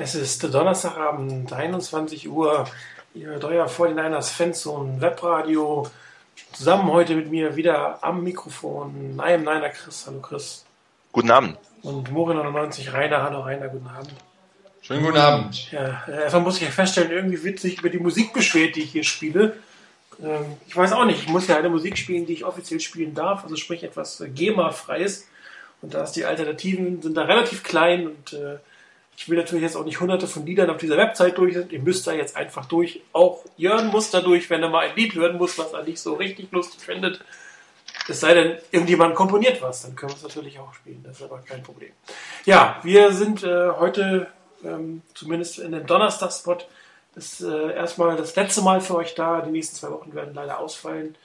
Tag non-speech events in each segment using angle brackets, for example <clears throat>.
Es ist Donnerstagabend, 21 Uhr. Ihr hört euer 49ers Fanzone Webradio. Zusammen heute mit mir wieder am Mikrofon. Am Niner Chris. Hallo Chris. Guten Abend. Und Morin99 Rainer. Hallo Rainer, guten Abend. Schönen guten Abend. Ja, äh, erstmal muss ich ja feststellen, irgendwie wird sich über die Musik beschwert, die ich hier spiele. Ähm, ich weiß auch nicht, ich muss ja eine Musik spielen, die ich offiziell spielen darf, also sprich etwas äh, GEMA-freies. Und da ist die Alternativen sind da relativ klein und äh, ich will natürlich jetzt auch nicht hunderte von Liedern auf dieser Website durch. Ihr müsst da jetzt einfach durch. Auch Jörn muss da durch, wenn er mal ein Lied hören muss, was er nicht so richtig lustig findet. Es sei denn, irgendjemand komponiert was, dann können wir es natürlich auch spielen. Das ist aber kein Problem. Ja, wir sind äh, heute ähm, zumindest in dem Donnerstag-Spot ist äh, erstmal das letzte Mal für euch da. Die nächsten zwei Wochen werden leider ausfallen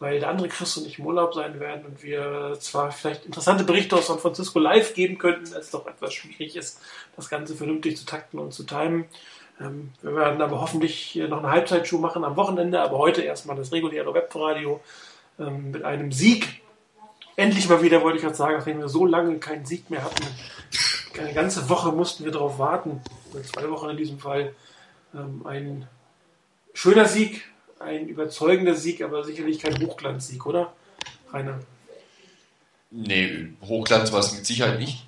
weil der andere Chris und ich im Urlaub sein werden und wir zwar vielleicht interessante Berichte aus San Francisco live geben könnten, es doch etwas schwierig ist, das Ganze vernünftig zu takten und zu timen. Ähm, wir werden aber hoffentlich noch eine Halbzeitshow machen am Wochenende, aber heute erstmal das reguläre Webradio ähm, mit einem Sieg. Endlich mal wieder, wollte ich gerade sagen, nachdem wir so lange keinen Sieg mehr hatten. Eine ganze Woche mussten wir darauf warten, zwei Wochen in diesem Fall. Ähm, ein schöner Sieg, ein überzeugender Sieg, aber sicherlich kein Hochglanzsieg, oder? Rainer? Nee, Hochglanz war es mit Sicherheit nicht.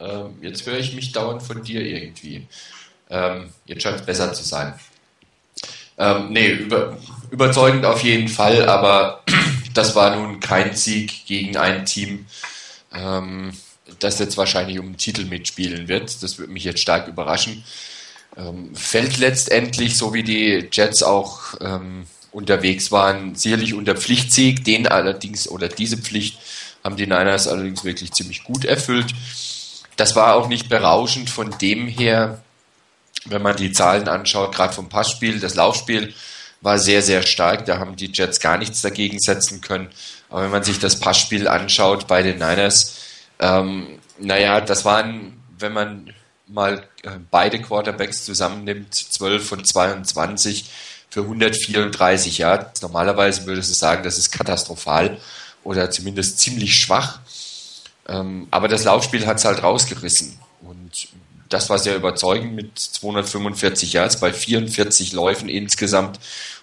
Ähm, jetzt höre ich mich dauernd von dir irgendwie. Ähm, jetzt scheint es besser zu sein. Ähm, nee, über, überzeugend auf jeden Fall, aber <clears throat> das war nun kein Sieg gegen ein Team, ähm, das jetzt wahrscheinlich um den Titel mitspielen wird. Das würde mich jetzt stark überraschen. Ähm, fällt letztendlich, so wie die Jets auch ähm, unterwegs waren, sicherlich unter Pflichtsieg. Den allerdings oder diese Pflicht haben die Niners allerdings wirklich ziemlich gut erfüllt. Das war auch nicht berauschend von dem her, wenn man die Zahlen anschaut, gerade vom Passspiel, das Laufspiel war sehr, sehr stark. Da haben die Jets gar nichts dagegen setzen können. Aber wenn man sich das Passspiel anschaut bei den Niners, ähm, naja, das waren, wenn man mal äh, beide Quarterbacks zusammennimmt, 12 von 22 für 134 Yards. Normalerweise würde du sagen, das ist katastrophal oder zumindest ziemlich schwach. Ähm, aber das Laufspiel hat es halt rausgerissen. Und das war sehr überzeugend mit 245 Yards bei 44 Läufen insgesamt.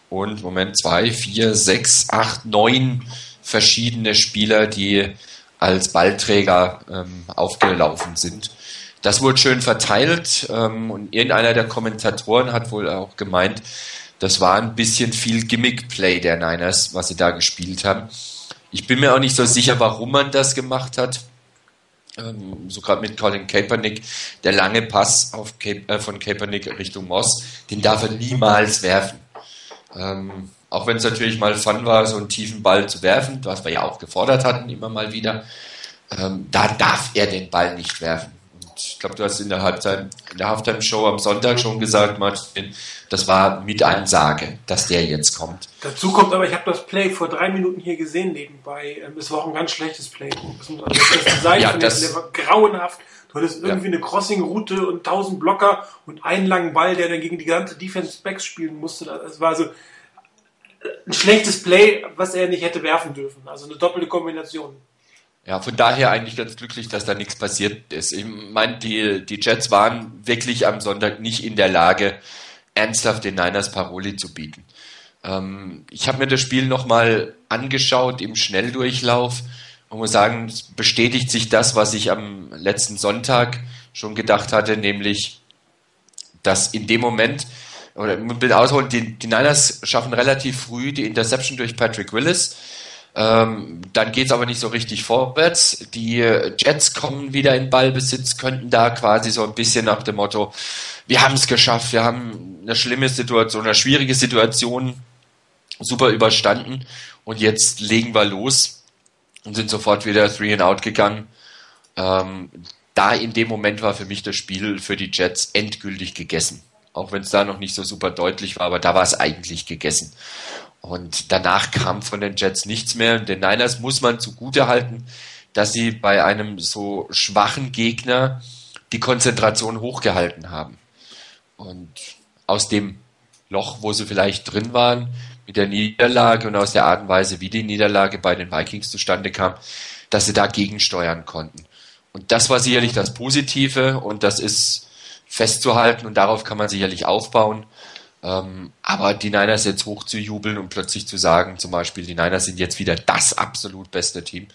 Und Moment, zwei, vier, sechs, acht, neun verschiedene Spieler, die als Ballträger ähm, aufgelaufen sind. Das wurde schön verteilt ähm, und irgendeiner der Kommentatoren hat wohl auch gemeint, das war ein bisschen viel Gimmick-Play der Niners, was sie da gespielt haben. Ich bin mir auch nicht so sicher, warum man das gemacht hat. Ähm, so gerade mit Colin Kaepernick, der lange Pass auf Cape, äh, von Kaepernick Richtung Moss, den darf er niemals werfen. Ähm, auch wenn es natürlich mal fun war, so einen tiefen Ball zu werfen, was wir ja auch gefordert hatten, immer mal wieder, ähm, da darf er den Ball nicht werfen ich glaube, du hast in der Halbzeit, in der Halftime-Show am Sonntag schon gesagt, Martin, das war mit Ansage, dass der jetzt kommt. Dazu kommt aber, ich habe das Play vor drei Minuten hier gesehen nebenbei. Ähm, es war auch ein ganz schlechtes Play. Also das Design ja, das, der war grauenhaft. Du hattest irgendwie ja. eine Crossing-Route und tausend Blocker und einen langen Ball, der dann gegen die ganze Defense-Backs spielen musste. Das war so ein schlechtes Play, was er nicht hätte werfen dürfen. Also eine doppelte Kombination. Ja, von daher eigentlich ganz glücklich, dass da nichts passiert ist. Ich meine, die, die Jets waren wirklich am Sonntag nicht in der Lage, ernsthaft den Niners Paroli zu bieten. Ähm, ich habe mir das Spiel nochmal angeschaut im Schnelldurchlauf und muss sagen, es bestätigt sich das, was ich am letzten Sonntag schon gedacht hatte, nämlich, dass in dem Moment, oder will ausholen, die, die Niners schaffen relativ früh die Interception durch Patrick Willis ähm, dann geht's aber nicht so richtig vorwärts. Die Jets kommen wieder in Ballbesitz, könnten da quasi so ein bisschen nach dem Motto, wir haben es geschafft, wir haben eine schlimme Situation, eine schwierige Situation super überstanden und jetzt legen wir los und sind sofort wieder three and out gegangen. Ähm, da in dem Moment war für mich das Spiel für die Jets endgültig gegessen. Auch wenn es da noch nicht so super deutlich war, aber da war es eigentlich gegessen. Und danach kam von den Jets nichts mehr. Den Niners muss man zugute halten, dass sie bei einem so schwachen Gegner die Konzentration hochgehalten haben. Und aus dem Loch, wo sie vielleicht drin waren, mit der Niederlage und aus der Art und Weise, wie die Niederlage bei den Vikings zustande kam, dass sie da gegensteuern konnten. Und das war sicherlich das Positive und das ist festzuhalten und darauf kann man sicherlich aufbauen. Ähm, aber die Niners jetzt hoch zu jubeln und plötzlich zu sagen, zum Beispiel, die Niners sind jetzt wieder das absolut beste Team,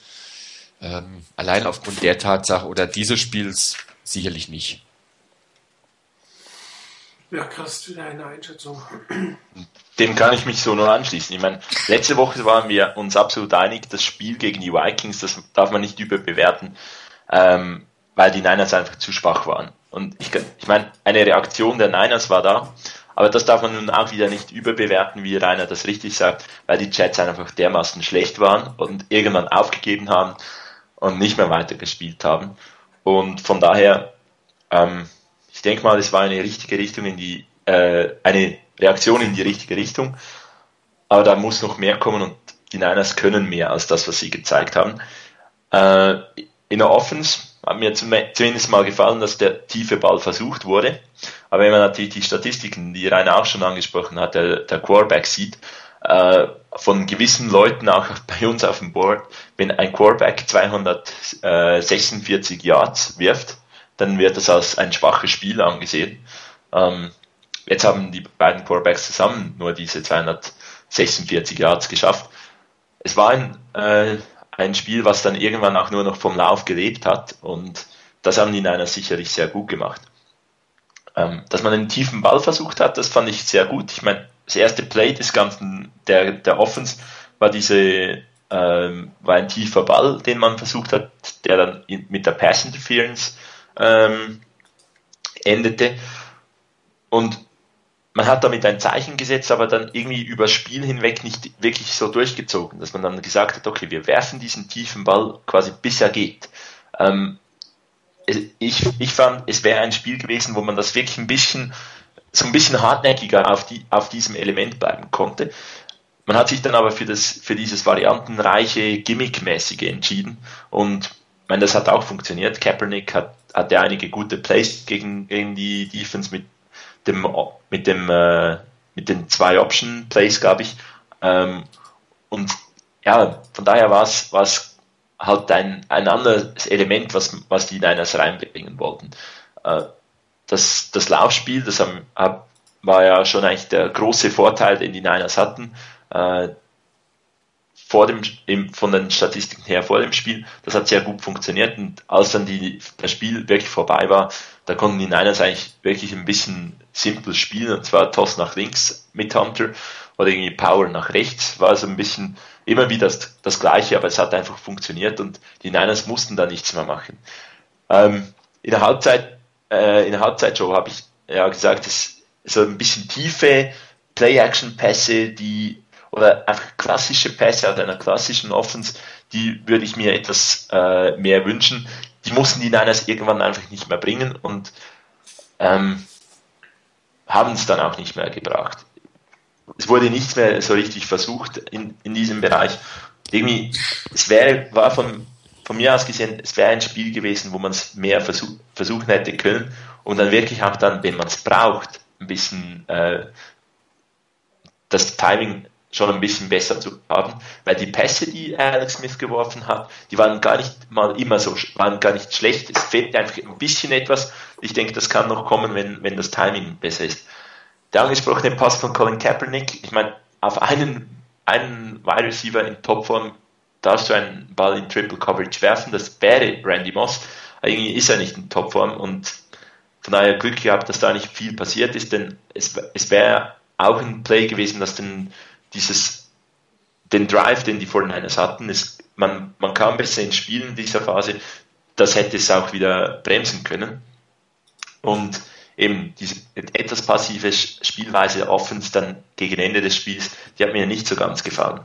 ähm, allein aufgrund der Tatsache oder dieses Spiels sicherlich nicht. Ja, krass, wieder eine Einschätzung. Dem kann ich mich so nur anschließen. Ich meine, letzte Woche waren wir uns absolut einig, das Spiel gegen die Vikings, das darf man nicht überbewerten, ähm, weil die Niners einfach zu schwach waren. Und ich, ich meine, eine Reaktion der Niners war da, aber das darf man nun auch wieder nicht überbewerten, wie Rainer das richtig sagt, weil die Jets einfach dermaßen schlecht waren und irgendwann aufgegeben haben und nicht mehr weitergespielt haben. Und von daher, ähm, ich denke mal, es war eine richtige Richtung in die, äh, eine Reaktion in die richtige Richtung. Aber da muss noch mehr kommen und die Niners können mehr als das, was sie gezeigt haben. Äh, in der Offense hat mir zumindest mal gefallen, dass der tiefe Ball versucht wurde. Aber wenn man natürlich die Statistiken, die Rainer auch schon angesprochen hat, der, der Quarterback sieht, äh, von gewissen Leuten auch <laughs> bei uns auf dem Board, wenn ein Quarterback 246 Yards wirft, dann wird das als ein schwaches Spiel angesehen. Ähm, jetzt haben die beiden Quarterbacks zusammen nur diese 246 Yards geschafft. Es war ein äh, ein Spiel, was dann irgendwann auch nur noch vom Lauf gelebt hat und das haben die Niners sicherlich sehr gut gemacht. Ähm, dass man einen tiefen Ball versucht hat, das fand ich sehr gut. Ich meine, das erste Play des ganzen, der, der Offense war diese, ähm, war ein tiefer Ball, den man versucht hat, der dann mit der Pass Interference ähm, endete. Und man hat damit ein Zeichen gesetzt, aber dann irgendwie übers Spiel hinweg nicht wirklich so durchgezogen, dass man dann gesagt hat, okay, wir werfen diesen tiefen Ball quasi bis er geht. Ähm, ich, ich fand, es wäre ein Spiel gewesen, wo man das wirklich ein bisschen, so ein bisschen hartnäckiger auf, die, auf diesem Element bleiben konnte. Man hat sich dann aber für, das, für dieses variantenreiche, gimmickmäßige entschieden und ich meine, das hat auch funktioniert. Kaepernick hat, hatte einige gute Plays gegen, gegen die Defense mit dem, mit dem, äh, mit den zwei Option Plays, glaube ich. Ähm, und ja, von daher war es, halt ein, ein anderes Element, was, was die Niners reinbringen wollten. Äh, das, das Laufspiel, das haben, hab, war ja schon eigentlich der große Vorteil, den die Niners hatten. Äh, vor dem, im, von den Statistiken her vor dem Spiel, das hat sehr gut funktioniert und als dann die, das Spiel wirklich vorbei war, da konnten die Niners eigentlich wirklich ein bisschen simpel spielen, und zwar Toss nach links mit Hunter oder irgendwie Power nach rechts, war so ein bisschen immer wieder das, das Gleiche, aber es hat einfach funktioniert und die Niners mussten da nichts mehr machen. Ähm, in der Halbzeit, äh, in der Halbzeitshow habe ich ja gesagt, es so ein bisschen tiefe Play-Action-Pässe, die oder einfach klassische Pässe aus einer klassischen Offense, die würde ich mir etwas äh, mehr wünschen. Die mussten die Niners irgendwann einfach nicht mehr bringen und ähm, haben es dann auch nicht mehr gebracht. Es wurde nichts mehr so richtig versucht in, in diesem Bereich. Irgendwie, es wäre, war von, von mir aus gesehen, es wäre ein Spiel gewesen, wo man es mehr versuch, versuchen hätte können und dann wirklich auch dann, wenn man es braucht, ein bisschen äh, das Timing schon ein bisschen besser zu haben, weil die Pässe, die Alex Smith geworfen hat, die waren gar nicht mal immer so, waren gar nicht schlecht. Es fehlt einfach ein bisschen etwas. Ich denke, das kann noch kommen, wenn, wenn das Timing besser ist. Der angesprochene Pass von Colin Kaepernick, ich meine, auf einen, einen Wide Receiver in Topform darfst du einen Ball in Triple Coverage werfen, das wäre Randy Moss. Irgendwie ist er nicht in Topform und von daher Glück gehabt, dass da nicht viel passiert ist, denn es, es wäre auch ein Play gewesen, das den dieses, den Drive, den die 49ers hatten, ist, man, man kam besser ins Spiel in dieser Phase, das hätte es auch wieder bremsen können. Und eben diese etwas passive Spielweise Offense dann gegen Ende des Spiels, die hat mir nicht so ganz gefallen.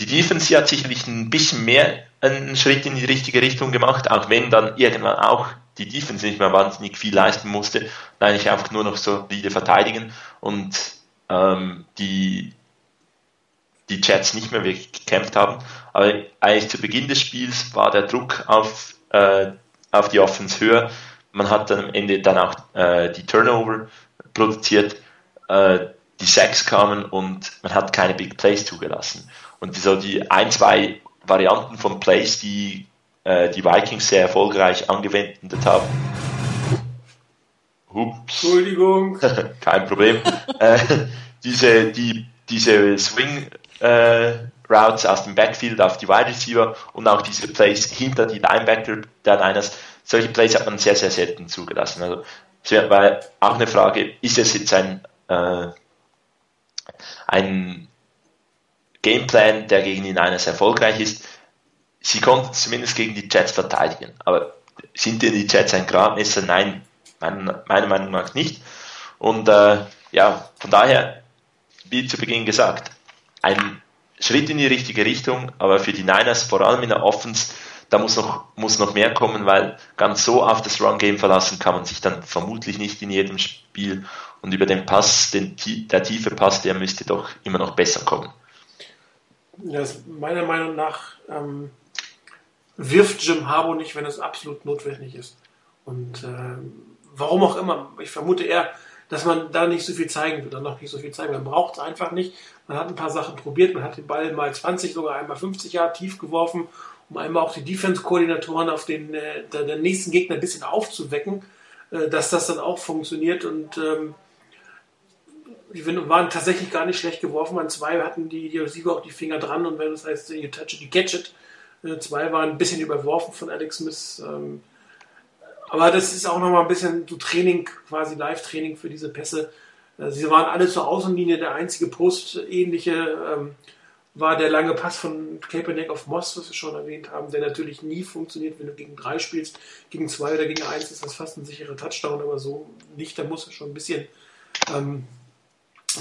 Die Defense hat sicherlich ein bisschen mehr einen Schritt in die richtige Richtung gemacht, auch wenn dann irgendwann auch die Defense nicht mehr wahnsinnig viel leisten musste, eigentlich einfach nur noch solide verteidigen und ähm, die die Jets nicht mehr wirklich gekämpft haben. Aber eigentlich zu Beginn des Spiels war der Druck auf, äh, auf die Offense höher. Man hat dann am Ende dann auch äh, die Turnover produziert, äh, die Sacks kamen und man hat keine Big Plays zugelassen. Und so die ein, zwei Varianten von Plays, die äh, die Vikings sehr erfolgreich angewendet haben. Hups. Entschuldigung. <laughs> Kein Problem. äh, diese, die, diese Swing äh, Routes aus dem Backfield auf die Wide Receiver und auch diese Plays hinter die Linebacker der Niners, solche Plays hat man sehr, sehr selten zugelassen. Also es wäre auch eine Frage, ist es jetzt ein, äh, ein Gameplan, der gegen die Niners erfolgreich ist? Sie konnten zumindest gegen die Jets verteidigen, aber sind denn die Jets ein Gradmesser? Nein, meiner Meinung nach nicht. Und äh, ja, von daher, wie zu Beginn gesagt, ein Schritt in die richtige Richtung, aber für die Niners, vor allem in der Offense, da muss noch, muss noch mehr kommen, weil ganz so auf das Run-Game verlassen kann man sich dann vermutlich nicht in jedem Spiel. Und über den Pass, den, der tiefe Pass, der müsste doch immer noch besser kommen. Ja, meiner Meinung nach ähm, wirft Jim Harbour nicht, wenn es absolut notwendig ist. Und äh, warum auch immer, ich vermute eher, dass man da nicht so viel zeigen wird, dann noch nicht so viel zeigen. Man braucht es einfach nicht. Man hat ein paar Sachen probiert, man hat den Ball mal 20, sogar einmal 50 Jahre tief geworfen, um einmal auch die Defense-Koordinatoren auf den äh, der, nächsten Gegner ein bisschen aufzuwecken, äh, dass das dann auch funktioniert. Und ähm, die waren tatsächlich gar nicht schlecht geworfen. An zwei hatten die, die Receiver auch die Finger dran und wenn das heißt, you touch it, you catch it. Äh, zwei waren ein bisschen überworfen von Alex Smith. Ähm, aber das ist auch nochmal ein bisschen so Training, quasi Live-Training für diese Pässe. Äh, sie waren alle zur Außenlinie. Der einzige Post-ähnliche ähm, war der lange Pass von Kaepernick auf Moss, was wir schon erwähnt haben, der natürlich nie funktioniert, wenn du gegen drei spielst. Gegen zwei oder gegen eins ist das fast ein sicherer Touchdown, aber so nicht. Da muss er schon ein bisschen ähm,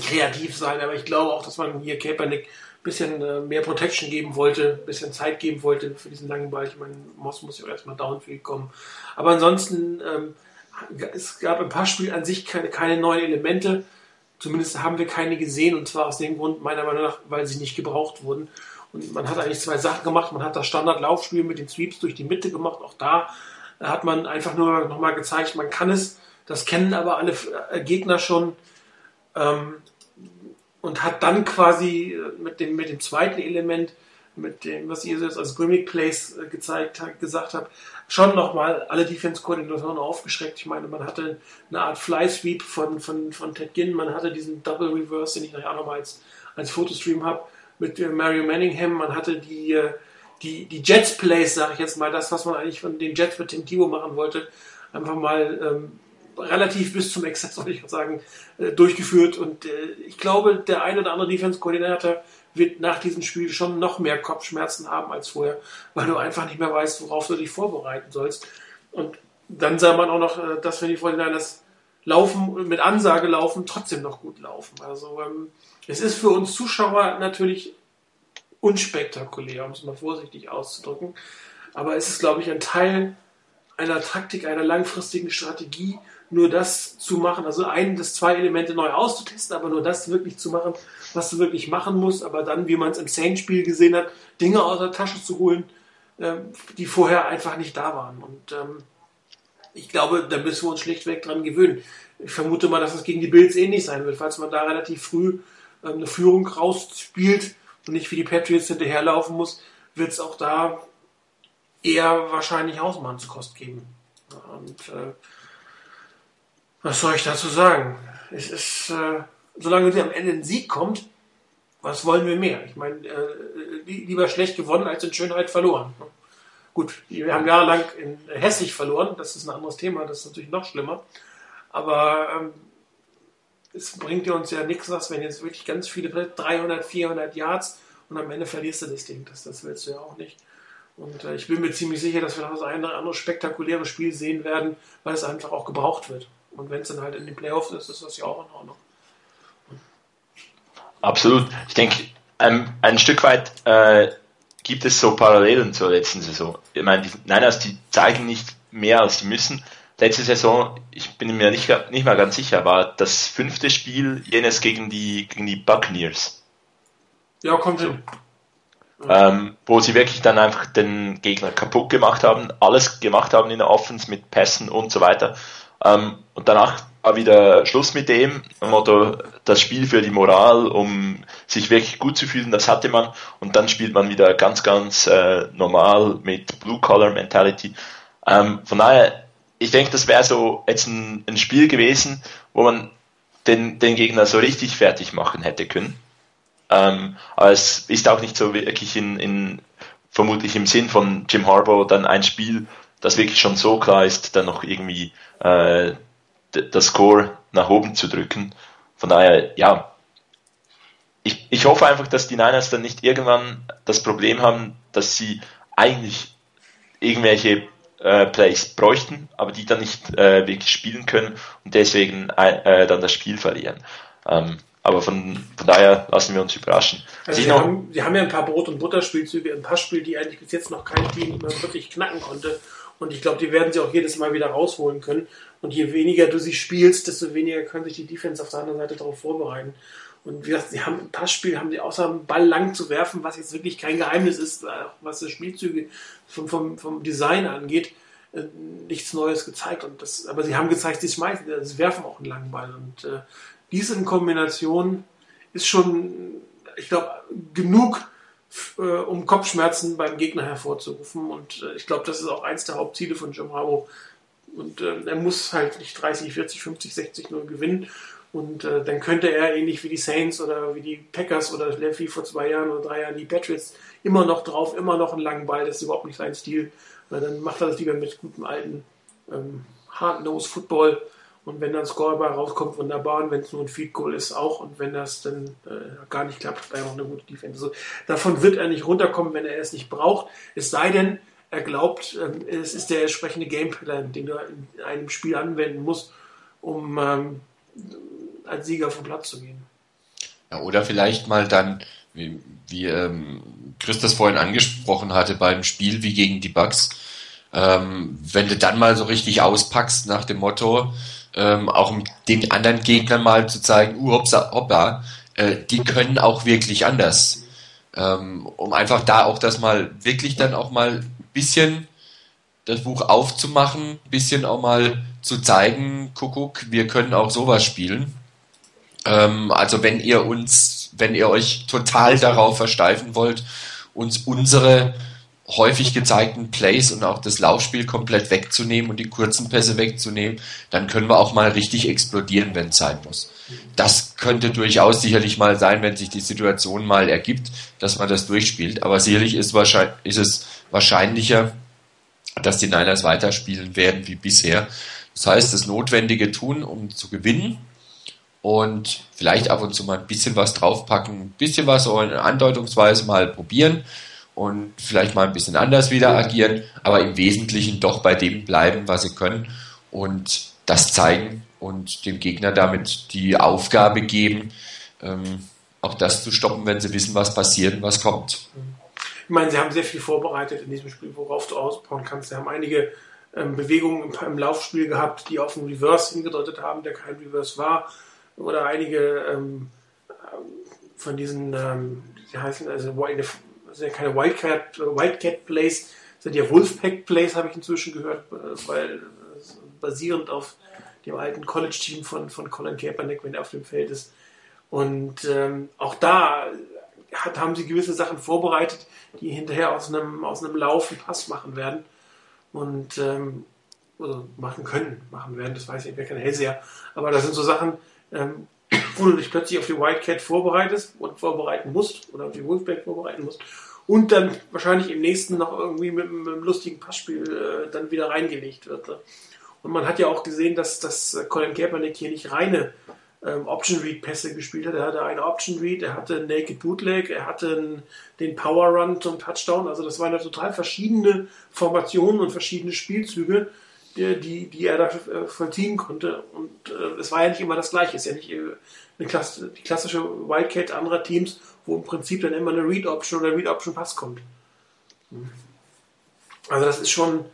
kreativ sein. Aber ich glaube auch, dass man hier Kaepernick bisschen äh, mehr Protection geben wollte, ein bisschen Zeit geben wollte für diesen langen Ball. Ich meine, Moss muss ja auch erstmal downfield kommen. Aber ansonsten, ähm, es gab im Passspiel an sich keine, keine neuen Elemente. Zumindest haben wir keine gesehen und zwar aus dem Grund, meiner Meinung nach, weil sie nicht gebraucht wurden. Und man hat eigentlich zwei Sachen gemacht. Man hat das Standardlaufspiel mit den Sweeps durch die Mitte gemacht. Auch da hat man einfach nur nochmal gezeigt, man kann es. Das kennen aber alle äh, Gegner schon. Ähm, und hat dann quasi äh, mit dem, mit dem zweiten Element, mit dem, was ihr jetzt als Gimmick Plays äh, gezeigt gesagt habt, schon nochmal alle Defense-Koordinatoren aufgeschreckt. Ich meine, man hatte eine Art Fly-Sweep von, von, von Ted Ginn, man hatte diesen Double Reverse, den ich nachher auch nochmal als, als Fotostream habe, mit äh, Mario Manningham, man hatte die, die, die Jets-Plays, sage ich jetzt mal, das, was man eigentlich von den Jets mit Tim Tebow machen wollte, einfach mal ähm, relativ bis zum Exzess, <laughs> soll ich sagen, äh, durchgeführt. Und äh, ich glaube, der ein oder andere Defense-Koordinator wird nach diesem Spiel schon noch mehr Kopfschmerzen haben als vorher, weil du einfach nicht mehr weißt, worauf du dich vorbereiten sollst. Und dann sah man auch noch, äh, dass wenn die 49ers laufen, mit Ansage laufen, trotzdem noch gut laufen. Also ähm, es ist für uns Zuschauer natürlich unspektakulär, um es mal vorsichtig auszudrücken. Aber es ist, glaube ich, ein Teil einer Taktik, einer langfristigen Strategie, nur das zu machen, also ein das zwei Elemente neu auszutesten, aber nur das wirklich zu machen, was du wirklich machen musst, aber dann, wie man es im Saints-Spiel gesehen hat, Dinge aus der Tasche zu holen, ähm, die vorher einfach nicht da waren. Und ähm, ich glaube, da müssen wir uns schlichtweg dran gewöhnen. Ich vermute mal, dass es gegen die Bills ähnlich sein wird, falls man da relativ früh ähm, eine Führung rausspielt und nicht wie die Patriots hinterherlaufen muss, wird es auch da eher wahrscheinlich Hausmannskost geben. Und äh, was soll ich dazu sagen? Es ist, äh, solange sie am Ende ein Sieg kommt, was wollen wir mehr? Ich meine, äh, lieber schlecht gewonnen als in Schönheit verloren. Gut, wir haben jahrelang in hässlich verloren, das ist ein anderes Thema, das ist natürlich noch schlimmer. Aber ähm, es bringt dir uns ja nichts, was wenn jetzt wirklich ganz viele 300, 400 Yards und am Ende verlierst du das Ding. Das, das willst du ja auch nicht. Und äh, ich bin mir ziemlich sicher, dass wir noch das eine oder andere spektakuläre Spiel sehen werden, weil es einfach auch gebraucht wird. Und wenn es dann halt in den Playoffs ist, ist das ja auch in Ordnung. Absolut. Ich denke, ein, ein Stück weit äh, gibt es so Parallelen zur letzten Saison. Ich meine, die Niners, die zeigen nicht mehr, als sie müssen. Letzte Saison, ich bin mir nicht, nicht mal ganz sicher, war das fünfte Spiel jenes gegen die, gegen die Buccaneers. Ja, kommt hin. Ähm, wo sie wirklich dann einfach den Gegner kaputt gemacht haben, alles gemacht haben in der Offense mit Pässen und so weiter. Ähm, und danach war wieder Schluss mit dem Motto, das Spiel für die Moral, um sich wirklich gut zu fühlen, das hatte man. Und dann spielt man wieder ganz, ganz äh, normal mit Blue-Collar-Mentality. Ähm, von daher, ich denke, das wäre so jetzt ein, ein, Spiel gewesen, wo man den, den Gegner so richtig fertig machen hätte können. Ähm, aber es ist auch nicht so wirklich in, in vermutlich im Sinn von Jim Harbaugh dann ein Spiel, das wirklich schon so klar ist, dann noch irgendwie äh, das Score nach oben zu drücken. Von daher, ja, ich, ich hoffe einfach, dass die Niners dann nicht irgendwann das Problem haben, dass sie eigentlich irgendwelche äh, Plays bräuchten, aber die dann nicht äh, wirklich spielen können und deswegen äh, dann das Spiel verlieren. Ähm, aber von, von daher lassen wir uns überraschen. Also sie, haben, sie haben ja ein paar Brot- und Butterspielzüge, ein paar Spiele, die eigentlich bis jetzt noch kein Team wirklich knacken konnte. Und ich glaube, die werden sie auch jedes Mal wieder rausholen können. Und je weniger du sie spielst, desto weniger können sich die Defense auf der anderen Seite darauf vorbereiten. Und wie gesagt, sie haben im Passspiel, haben sie außer einen Ball lang zu werfen, was jetzt wirklich kein Geheimnis ist, was die Spielzüge vom, vom, vom Design angeht, äh, nichts Neues gezeigt. Und das, aber sie haben gezeigt, sie schmeißen, sie werfen auch einen langen Ball. Und äh, diese in Kombination ist schon, ich glaube, genug, äh, um Kopfschmerzen beim Gegner hervorzurufen. Und äh, ich glaube, das ist auch eins der Hauptziele von Jim Harbaugh. Und äh, er muss halt nicht 30, 40, 50, 60 nur gewinnen. Und äh, dann könnte er ähnlich wie die Saints oder wie die Packers oder wie vor zwei Jahren oder drei Jahren die Patriots immer noch drauf, immer noch einen langen Ball. Das ist überhaupt nicht sein Stil. Weil dann macht er das lieber mit gutem alten ähm, Hard-Nose-Football. Und wenn dann Scoreball rauskommt, wunderbar. Und wenn es nur ein Feed Goal ist, auch. Und wenn das dann äh, gar nicht klappt, dann auch eine gute Defense. Also, davon wird er nicht runterkommen, wenn er es nicht braucht. Es sei denn, er glaubt, ähm, es ist der entsprechende Gameplan, den er in einem Spiel anwenden muss, um ähm, als Sieger vom Platz zu gehen. Ja, oder vielleicht mal dann, wie, wie ähm, Chris das vorhin angesprochen hatte, beim Spiel wie gegen die Bucks, ähm, wenn du dann mal so richtig auspackst nach dem Motto, ähm, auch den anderen Gegnern mal zu zeigen, uh, hopsa, hoppa, äh, die können auch wirklich anders. Ähm, um einfach da auch das mal wirklich dann auch mal ein bisschen das Buch aufzumachen, ein bisschen auch mal zu zeigen, Kuckuck, wir können auch sowas spielen. Ähm, also wenn ihr uns, wenn ihr euch total darauf versteifen wollt, uns unsere häufig gezeigten Plays und auch das Laufspiel komplett wegzunehmen und die kurzen Pässe wegzunehmen, dann können wir auch mal richtig explodieren, wenn es sein muss. Das könnte durchaus sicherlich mal sein, wenn sich die Situation mal ergibt, dass man das durchspielt. Aber sicherlich ist, wahrscheinlich, ist es wahrscheinlicher, dass die Niners weiterspielen werden wie bisher. Das heißt, das Notwendige tun, um zu gewinnen und vielleicht ab und zu mal ein bisschen was draufpacken, ein bisschen was so in Andeutungsweise mal probieren und vielleicht mal ein bisschen anders wieder agieren, aber im Wesentlichen doch bei dem bleiben, was sie können und das zeigen und dem Gegner damit die Aufgabe geben, ähm, auch das zu stoppen, wenn sie wissen, was passiert und was kommt. Ich meine, sie haben sehr viel vorbereitet in diesem Spiel, worauf du ausbauen kannst. Sie haben einige ähm, Bewegungen im, im, Laufspiel gehabt, die auf einen Reverse hingedeutet haben, der kein Reverse war. Oder einige ähm, von diesen, ähm, die heißen also sind ja keine Wildcat, Wildcat Plays, sind ja Wolfpack Plays, habe ich inzwischen gehört, weil basierend auf dem alten College-Team von, von Colin Kaepernick, wenn er auf dem Feld ist. Und ähm, auch da hat, haben sie gewisse Sachen vorbereitet, die hinterher aus einem, aus einem Lauf einen Pass machen werden. Und ähm, also machen können, machen werden, das weiß ich, wer kein Hellseher. Aber das sind so Sachen, ähm, wo du dich plötzlich auf die Wildcat vorbereitest und vorbereiten musst oder auf die Wolfpack vorbereiten musst und dann wahrscheinlich im nächsten noch irgendwie mit, mit einem lustigen Passspiel äh, dann wieder reingelegt wird. Ne? Und man hat ja auch gesehen, dass, dass Colin Kaepernick hier nicht reine ähm, Option Read Pässe gespielt hat. Er hatte eine Option Read, er hatte einen Naked Bootleg, er hatte einen, den Power Run zum Touchdown. Also das waren ja total verschiedene Formationen und verschiedene Spielzüge, die, die er da äh, vollziehen konnte. Und äh, es war ja nicht immer das Gleiche. Es ist ja nicht äh, eine Klasse, die klassische Wildcat anderer Teams, wo im Prinzip dann immer eine Read Option oder Read Option Pass kommt. Also das ist schon,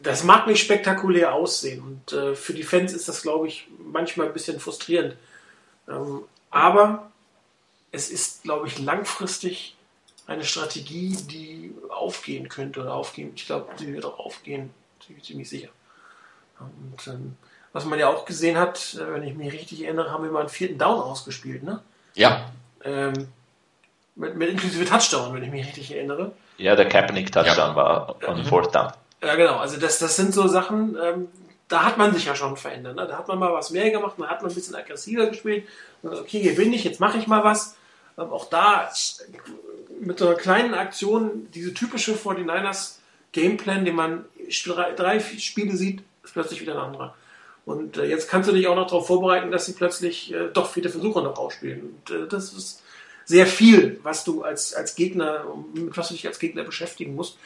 das mag nicht spektakulär aussehen und äh, für die Fans ist das, glaube ich, manchmal ein bisschen frustrierend. Ähm, aber es ist, glaube ich, langfristig eine Strategie, die aufgehen könnte oder aufgehen. Ich glaube, sie wird auch aufgehen ziemlich sicher. Und ähm, was man ja auch gesehen hat, äh, wenn ich mich richtig erinnere, haben wir mal einen vierten Down ausgespielt, ne? Ja. Ähm, mit, mit inklusive Touchdown, wenn ich mich richtig erinnere. Ja, der Kaepernick Touchdown ja. war on mhm. Fourth Down. Ja, genau. Also das, das sind so Sachen, ähm, da hat man sich ja schon verändert. Ne? Da hat man mal was mehr gemacht, da hat man ein bisschen aggressiver gespielt. Okay, hier bin ich, jetzt mache ich mal was. Ähm, auch da mit so einer kleinen Aktion, diese typische 49ers Gameplan, den man drei, Spiele sieht, ist plötzlich wieder ein anderer. Und äh, jetzt kannst du dich auch noch darauf vorbereiten, dass sie plötzlich äh, doch viele Versuche noch ausspielen. Und äh, das ist sehr viel, was du als, als Gegner, mit was du dich als Gegner beschäftigen musst.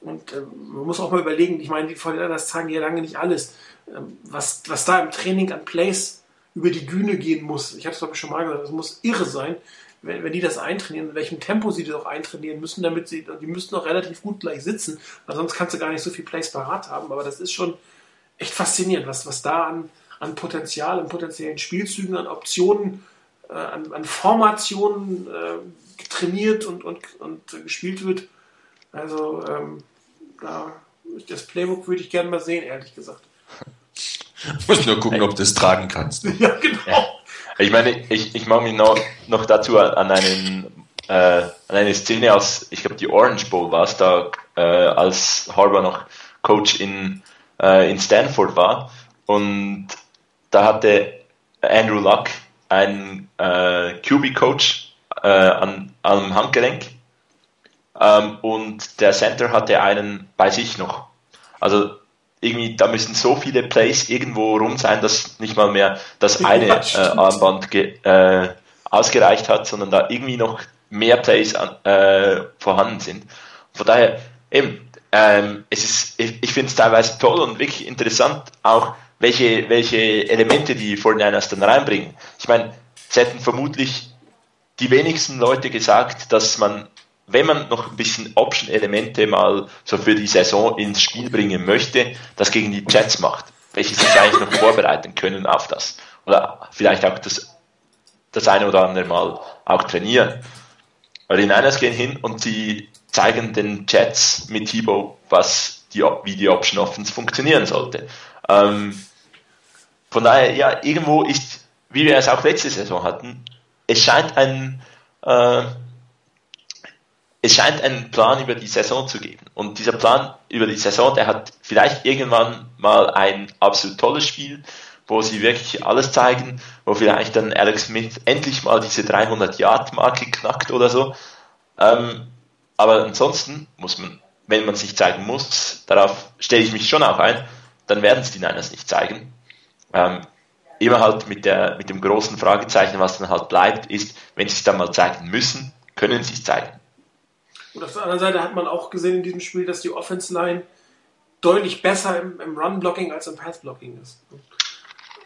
Und äh, man muss auch mal überlegen, ich meine, die das zeigen ja lange nicht alles, ähm, was, was da im Training an Plays über die Bühne gehen muss. Ich habe es glaube ich schon mal gesagt, das muss irre sein, wenn, wenn die das eintrainieren, in welchem Tempo sie das auch eintrainieren müssen, damit sie, die müssten auch relativ gut gleich sitzen, weil sonst kannst du gar nicht so viel Plays parat haben. Aber das ist schon echt faszinierend, was, was da an, an Potenzial, an potenziellen Spielzügen, an Optionen, äh, an, an, Formationen äh, trainiert und, und, und äh, gespielt wird. Also ähm, da, das Playbook würde ich gerne mal sehen, ehrlich gesagt. Muss nur gucken, ob du es tragen kannst. <laughs> ja, genau. Ja. Ich meine, ich, ich mag mich noch, noch dazu an, einen, äh, an eine Szene aus, ich glaube, die Orange Bowl war es, da äh, als Harbour noch Coach in, äh, in Stanford war. Und da hatte Andrew Luck einen äh, QB-Coach äh, an, am Handgelenk ähm, und der Center hatte einen bei sich noch. Also irgendwie, da müssen so viele Plays irgendwo rum sein, dass nicht mal mehr das eine äh, Armband äh, ausgereicht hat, sondern da irgendwie noch mehr Plays an, äh, vorhanden sind. Von daher, eben, ähm, es ist, ich, ich finde es teilweise toll und wirklich interessant, auch welche, welche Elemente die 49ers dann reinbringen. Ich meine, es hätten vermutlich die wenigsten Leute gesagt, dass man wenn man noch ein bisschen Option-Elemente mal so für die Saison ins Spiel bringen möchte, das gegen die Jets macht, welche sich eigentlich noch vorbereiten können auf das. Oder vielleicht auch das, das eine oder andere Mal auch trainieren. Weil die Niners gehen hin und sie zeigen den Jets mit Thibaut, was die, wie die Option Offense funktionieren sollte. Ähm, von daher, ja, irgendwo ist, wie wir es auch letzte Saison hatten, es scheint ein, äh, es scheint einen Plan über die Saison zu geben. Und dieser Plan über die Saison, der hat vielleicht irgendwann mal ein absolut tolles Spiel, wo sie wirklich alles zeigen, wo vielleicht dann Alex Smith endlich mal diese 300-Yard-Marke knackt oder so. Ähm, aber ansonsten muss man, wenn man sich zeigen muss, darauf stelle ich mich schon auch ein, dann werden es die Niners nicht zeigen. Ähm, immer halt mit, der, mit dem großen Fragezeichen, was dann halt bleibt, ist, wenn sie es dann mal zeigen müssen, können sie es zeigen. Und auf der anderen Seite hat man auch gesehen in diesem Spiel, dass die Offense Line deutlich besser im, im Run-Blocking als im Pass-Blocking ist.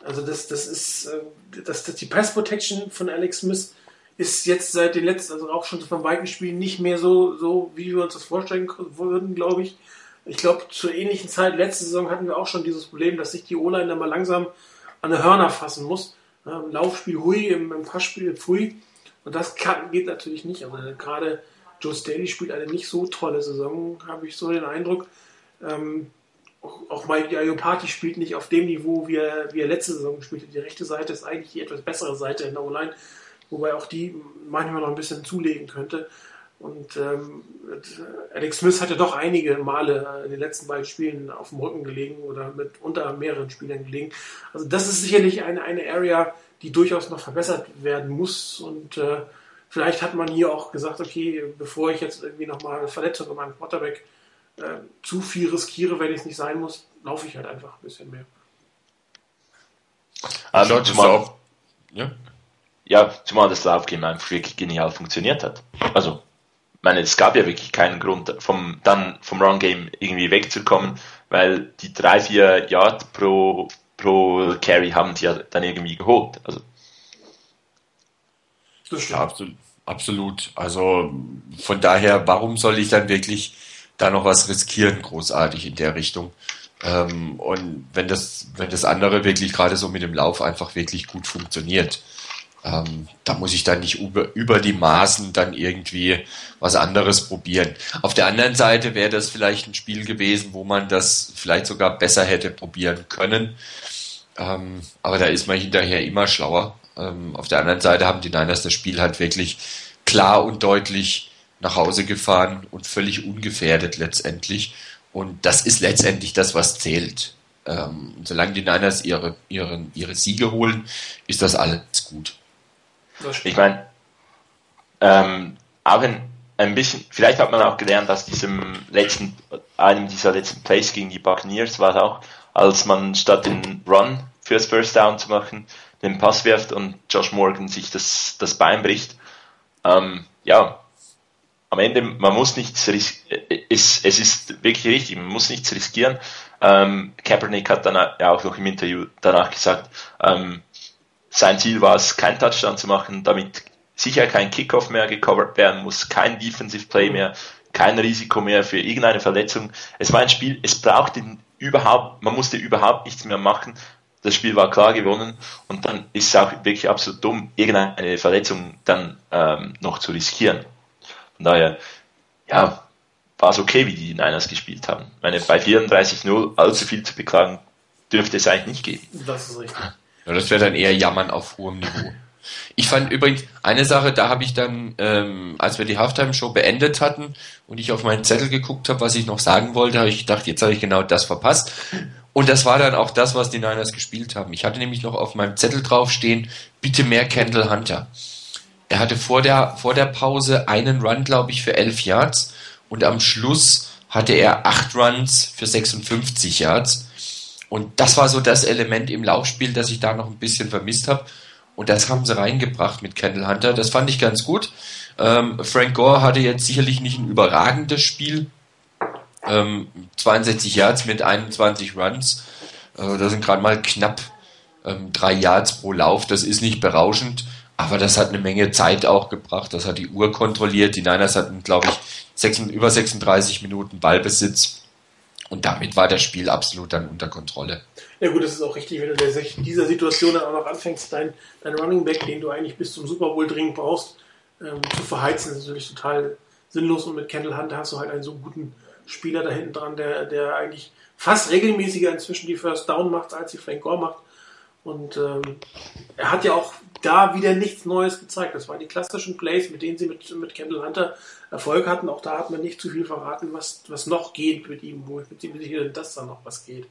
Also das, das ist, äh, das, das, die Pass-Protection von Alex Smith ist jetzt seit den letzten, also auch schon von beiden Spielen nicht mehr so, so, wie wir uns das vorstellen würden, glaube ich. Ich glaube, zur ähnlichen Zeit, letzte Saison hatten wir auch schon dieses Problem, dass sich die O-Line dann mal langsam an die Hörner fassen muss. Im Laufspiel hui, im, im Passspiel pfui. Und das kann, geht natürlich nicht. Aber gerade Joe Staley spielt eine nicht so tolle Saison, habe ich so den Eindruck. Ähm, auch, auch Mike Ayopati spielt nicht auf dem Niveau, wie er, wie er letzte Saison gespielt hat. Die rechte Seite ist eigentlich die etwas bessere Seite in der O-Line, wobei auch die manchmal noch ein bisschen zulegen könnte. Und ähm, Alex Smith hatte doch einige Male in den letzten beiden Spielen auf dem Rücken gelegen oder mit unter mehreren Spielern gelegen. Also das ist sicherlich eine, eine Area, die durchaus noch verbessert werden muss und äh, Vielleicht hat man hier auch gesagt, okay, bevor ich jetzt irgendwie nochmal eine Verletzung in meinem Quarterback äh, zu viel riskiere, wenn ich es nicht sein muss, laufe ich halt einfach ein bisschen mehr. Also, zumal, auch, ja? ja, zumal das Laufgame einfach wirklich genial funktioniert hat. Also, ich meine, es gab ja wirklich keinen Grund, vom, dann vom Run-Game irgendwie wegzukommen, weil die 3-4 Yard pro, pro Carry haben sie ja dann irgendwie geholt. Also. Ja, absolut, absolut. Also von daher, warum soll ich dann wirklich da noch was riskieren, großartig in der Richtung? Ähm, und wenn das, wenn das andere wirklich gerade so mit dem Lauf einfach wirklich gut funktioniert, ähm, da muss ich dann nicht über, über die Maßen dann irgendwie was anderes probieren. Auf der anderen Seite wäre das vielleicht ein Spiel gewesen, wo man das vielleicht sogar besser hätte probieren können. Ähm, aber da ist man hinterher immer schlauer. Ähm, auf der anderen Seite haben die Niners das Spiel halt wirklich klar und deutlich nach Hause gefahren und völlig ungefährdet letztendlich. Und das ist letztendlich das, was zählt. Ähm, solange die Niners ihre, ihre, ihre Siege holen, ist das alles gut. Ich meine, ähm, auch ein, ein bisschen, vielleicht hat man auch gelernt, dass diesem letzten, einem dieser letzten Plays gegen die Buccaneers war es auch, als man statt den Run fürs First Down zu machen, den Pass wirft und Josh Morgan sich das, das Bein bricht. Ähm, ja, am Ende, man muss nichts riskieren, es, es ist wirklich richtig, man muss nichts riskieren. Ähm, Kaepernick hat dann ja auch noch im Interview danach gesagt, ähm, sein Ziel war es, keinen Touchdown zu machen, damit sicher kein Kickoff mehr gecovert werden muss, kein Defensive Play mehr, kein Risiko mehr für irgendeine Verletzung. Es war ein Spiel, es brauchte überhaupt, man musste überhaupt nichts mehr machen. Das Spiel war klar gewonnen und dann ist es auch wirklich absolut dumm, irgendeine Verletzung dann ähm, noch zu riskieren. Von daher, ja, war es okay, wie die Niners gespielt haben. Ich meine, bei 34-0 allzu viel zu beklagen dürfte es eigentlich nicht geben. Das ist richtig. <laughs> Ja, das wäre dann eher Jammern auf hohem Niveau. Ich fand übrigens eine Sache, da habe ich dann, ähm, als wir die Halftime-Show beendet hatten und ich auf meinen Zettel geguckt habe, was ich noch sagen wollte, habe ich gedacht, jetzt habe ich genau das verpasst. Und das war dann auch das, was die Niners gespielt haben. Ich hatte nämlich noch auf meinem Zettel draufstehen, bitte mehr Kendall Hunter. Er hatte vor der, vor der Pause einen Run, glaube ich, für 11 Yards und am Schluss hatte er acht Runs für 56 Yards. Und das war so das Element im Laufspiel, das ich da noch ein bisschen vermisst habe. Und das haben sie reingebracht mit Kendall Hunter. Das fand ich ganz gut. Ähm, Frank Gore hatte jetzt sicherlich nicht ein überragendes Spiel. Ähm, 62 Yards mit 21 Runs. Äh, das sind gerade mal knapp ähm, drei Yards pro Lauf. Das ist nicht berauschend. Aber das hat eine Menge Zeit auch gebracht. Das hat die Uhr kontrolliert. Die Niners hatten, glaube ich, 6, über 36 Minuten Ballbesitz. Und damit war das Spiel absolut dann unter Kontrolle. Ja gut, das ist auch richtig, wenn du in dieser Situation dann auch noch anfängst, dein, dein Running Back, den du eigentlich bis zum Super Bowl dringend brauchst, ähm, zu verheizen, das ist natürlich total sinnlos. Und mit Kendall Hunter hast du halt einen so guten Spieler da hinten dran, der, der eigentlich fast regelmäßiger inzwischen die First Down macht, als die Frank Gore macht. Und ähm, er hat ja auch da wieder nichts Neues gezeigt. Das waren die klassischen Plays, mit denen sie mit, mit Kendall Hunter Erfolg hatten. Auch da hat man nicht zu viel verraten, was, was noch geht mit ihm, wo ich bin ziemlich sicher, dass da noch was geht.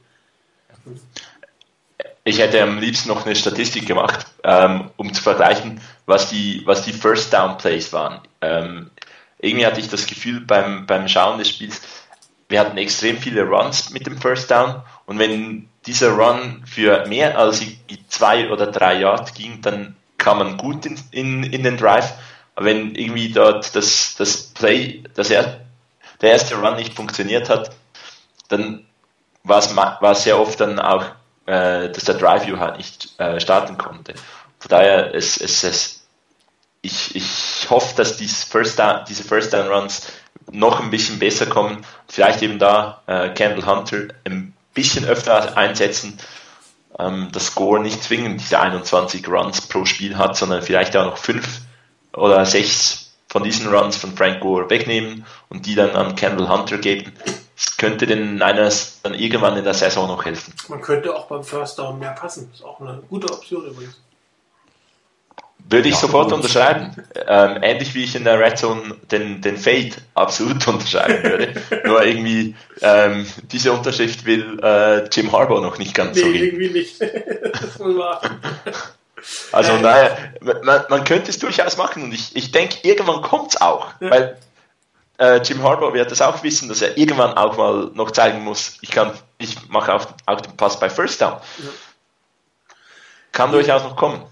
Ich hätte am liebsten noch eine Statistik gemacht, ähm, um zu vergleichen, was die, was die First Down Plays waren. Ähm, irgendwie hatte ich das Gefühl beim, beim Schauen des Spiels, wir hatten extrem viele Runs mit dem First Down und wenn dieser Run für mehr als zwei oder drei Yard ging, dann kam man gut in, in, in den Drive. Aber wenn irgendwie dort das, das Play, das er, der erste Run nicht funktioniert hat, dann war es, war es sehr oft dann auch, äh, dass der Drive-View halt nicht äh, starten konnte. Von daher, es, es, es, ich, ich hoffe, dass diese First Down, diese First Down Runs noch ein bisschen besser kommen. Vielleicht eben da äh, Hunter ein bisschen öfter einsetzen, ähm, das Score nicht zwingend diese 21 Runs pro Spiel hat, sondern vielleicht auch noch fünf oder sechs von diesen Runs von Frank Gore wegnehmen und die dann an Campbell Hunter geben. Das könnte den Niners dann irgendwann in der Saison noch helfen. Man könnte auch beim First Down mehr passen. Ist auch eine gute Option übrigens. Würde ich ja, sofort unterschreiben. Ähm, ähnlich wie ich in der Red Zone den, den Fade absolut <laughs> unterschreiben würde. Nur irgendwie, ähm, diese Unterschrift will äh, Jim Harbour noch nicht ganz nee, so gehen. irgendwie nicht. <laughs> das wohl wahr. Also äh, naja, man, man könnte es durchaus machen und ich, ich denke, irgendwann kommt es auch. Ja. Weil äh, Jim Harbour wird das auch wissen, dass er irgendwann auch mal noch zeigen muss, ich kann, ich mache auch, auch den Pass bei First Down. Ja. Kann durchaus noch kommen.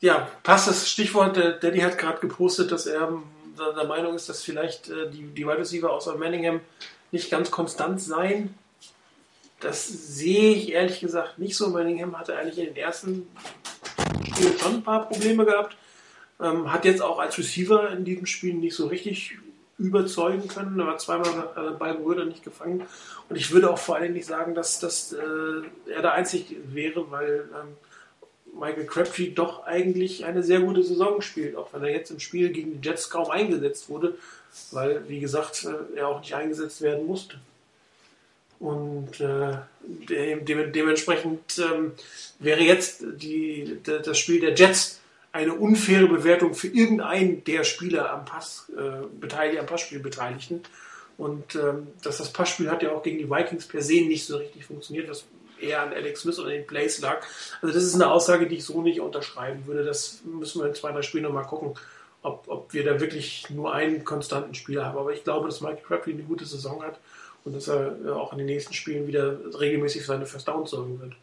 Ja, passt das Stichwort. Der Daddy hat gerade gepostet, dass er der Meinung ist, dass vielleicht äh, die, die Wide Receiver außer Manningham nicht ganz konstant seien. Das sehe ich ehrlich gesagt nicht so. Manningham hatte eigentlich in den ersten Spielen schon ein paar Probleme gehabt. Ähm, hat jetzt auch als Receiver in diesem Spiel nicht so richtig überzeugen können. Er war zweimal äh, Ball berührt und nicht gefangen. Und ich würde auch vor allem nicht sagen, dass, dass äh, er der Einzige wäre, weil ähm, Michael Crabtree doch eigentlich eine sehr gute Saison spielt, auch wenn er jetzt im Spiel gegen die Jets kaum eingesetzt wurde, weil, wie gesagt, äh, er auch nicht eingesetzt werden musste. Und äh, de de dementsprechend ähm, wäre jetzt die, de das Spiel der Jets eine unfaire Bewertung für irgendeinen der Spieler am Pass, äh, am Passspiel Beteiligten. Und ähm, dass das Passspiel hat ja auch gegen die Vikings per se nicht so richtig funktioniert, was eher an Alex Smith oder den Plays lag. Also das ist eine Aussage, die ich so nicht unterschreiben würde. Das müssen wir in zwei, drei Spielen nochmal gucken, ob, ob wir da wirklich nur einen konstanten Spieler haben. Aber ich glaube, dass Mike Crabtree eine gute Saison hat und dass er äh, auch in den nächsten Spielen wieder regelmäßig seine First Down sorgen wird.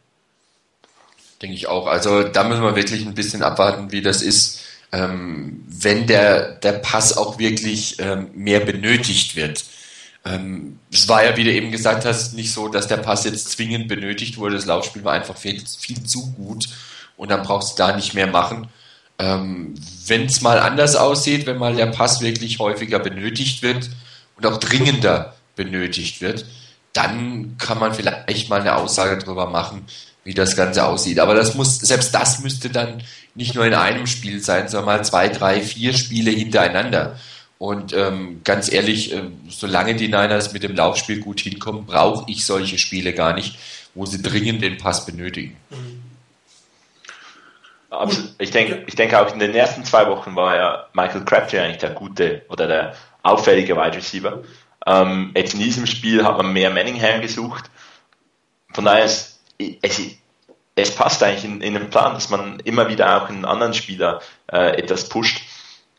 Denke ich auch. Also da müssen wir wirklich ein bisschen abwarten, wie das ist, ähm, wenn der, der Pass auch wirklich ähm, mehr benötigt wird. Ähm, es war ja, wie du eben gesagt hast, nicht so, dass der Pass jetzt zwingend benötigt wurde. Das Laufspiel war einfach viel, viel zu gut und dann brauchst du da nicht mehr machen. Ähm, wenn es mal anders aussieht, wenn mal der Pass wirklich häufiger benötigt wird und auch dringender benötigt wird, dann kann man vielleicht mal eine Aussage darüber machen, wie das Ganze aussieht. Aber das muss, selbst das müsste dann nicht nur in einem Spiel sein, sondern mal zwei, drei, vier Spiele hintereinander. Und ähm, ganz ehrlich, äh, solange die Niners mit dem Laufspiel gut hinkommen, brauche ich solche Spiele gar nicht, wo sie dringend den Pass benötigen. Ich denke, ich denke auch in den ersten zwei Wochen war ja Michael Crabtree eigentlich der gute oder der auffällige Wide Receiver. Ähm, jetzt in diesem Spiel hat man mehr Manningham gesucht. Von daher ist es, es passt eigentlich in, in den Plan, dass man immer wieder auch einen anderen Spieler äh, etwas pusht.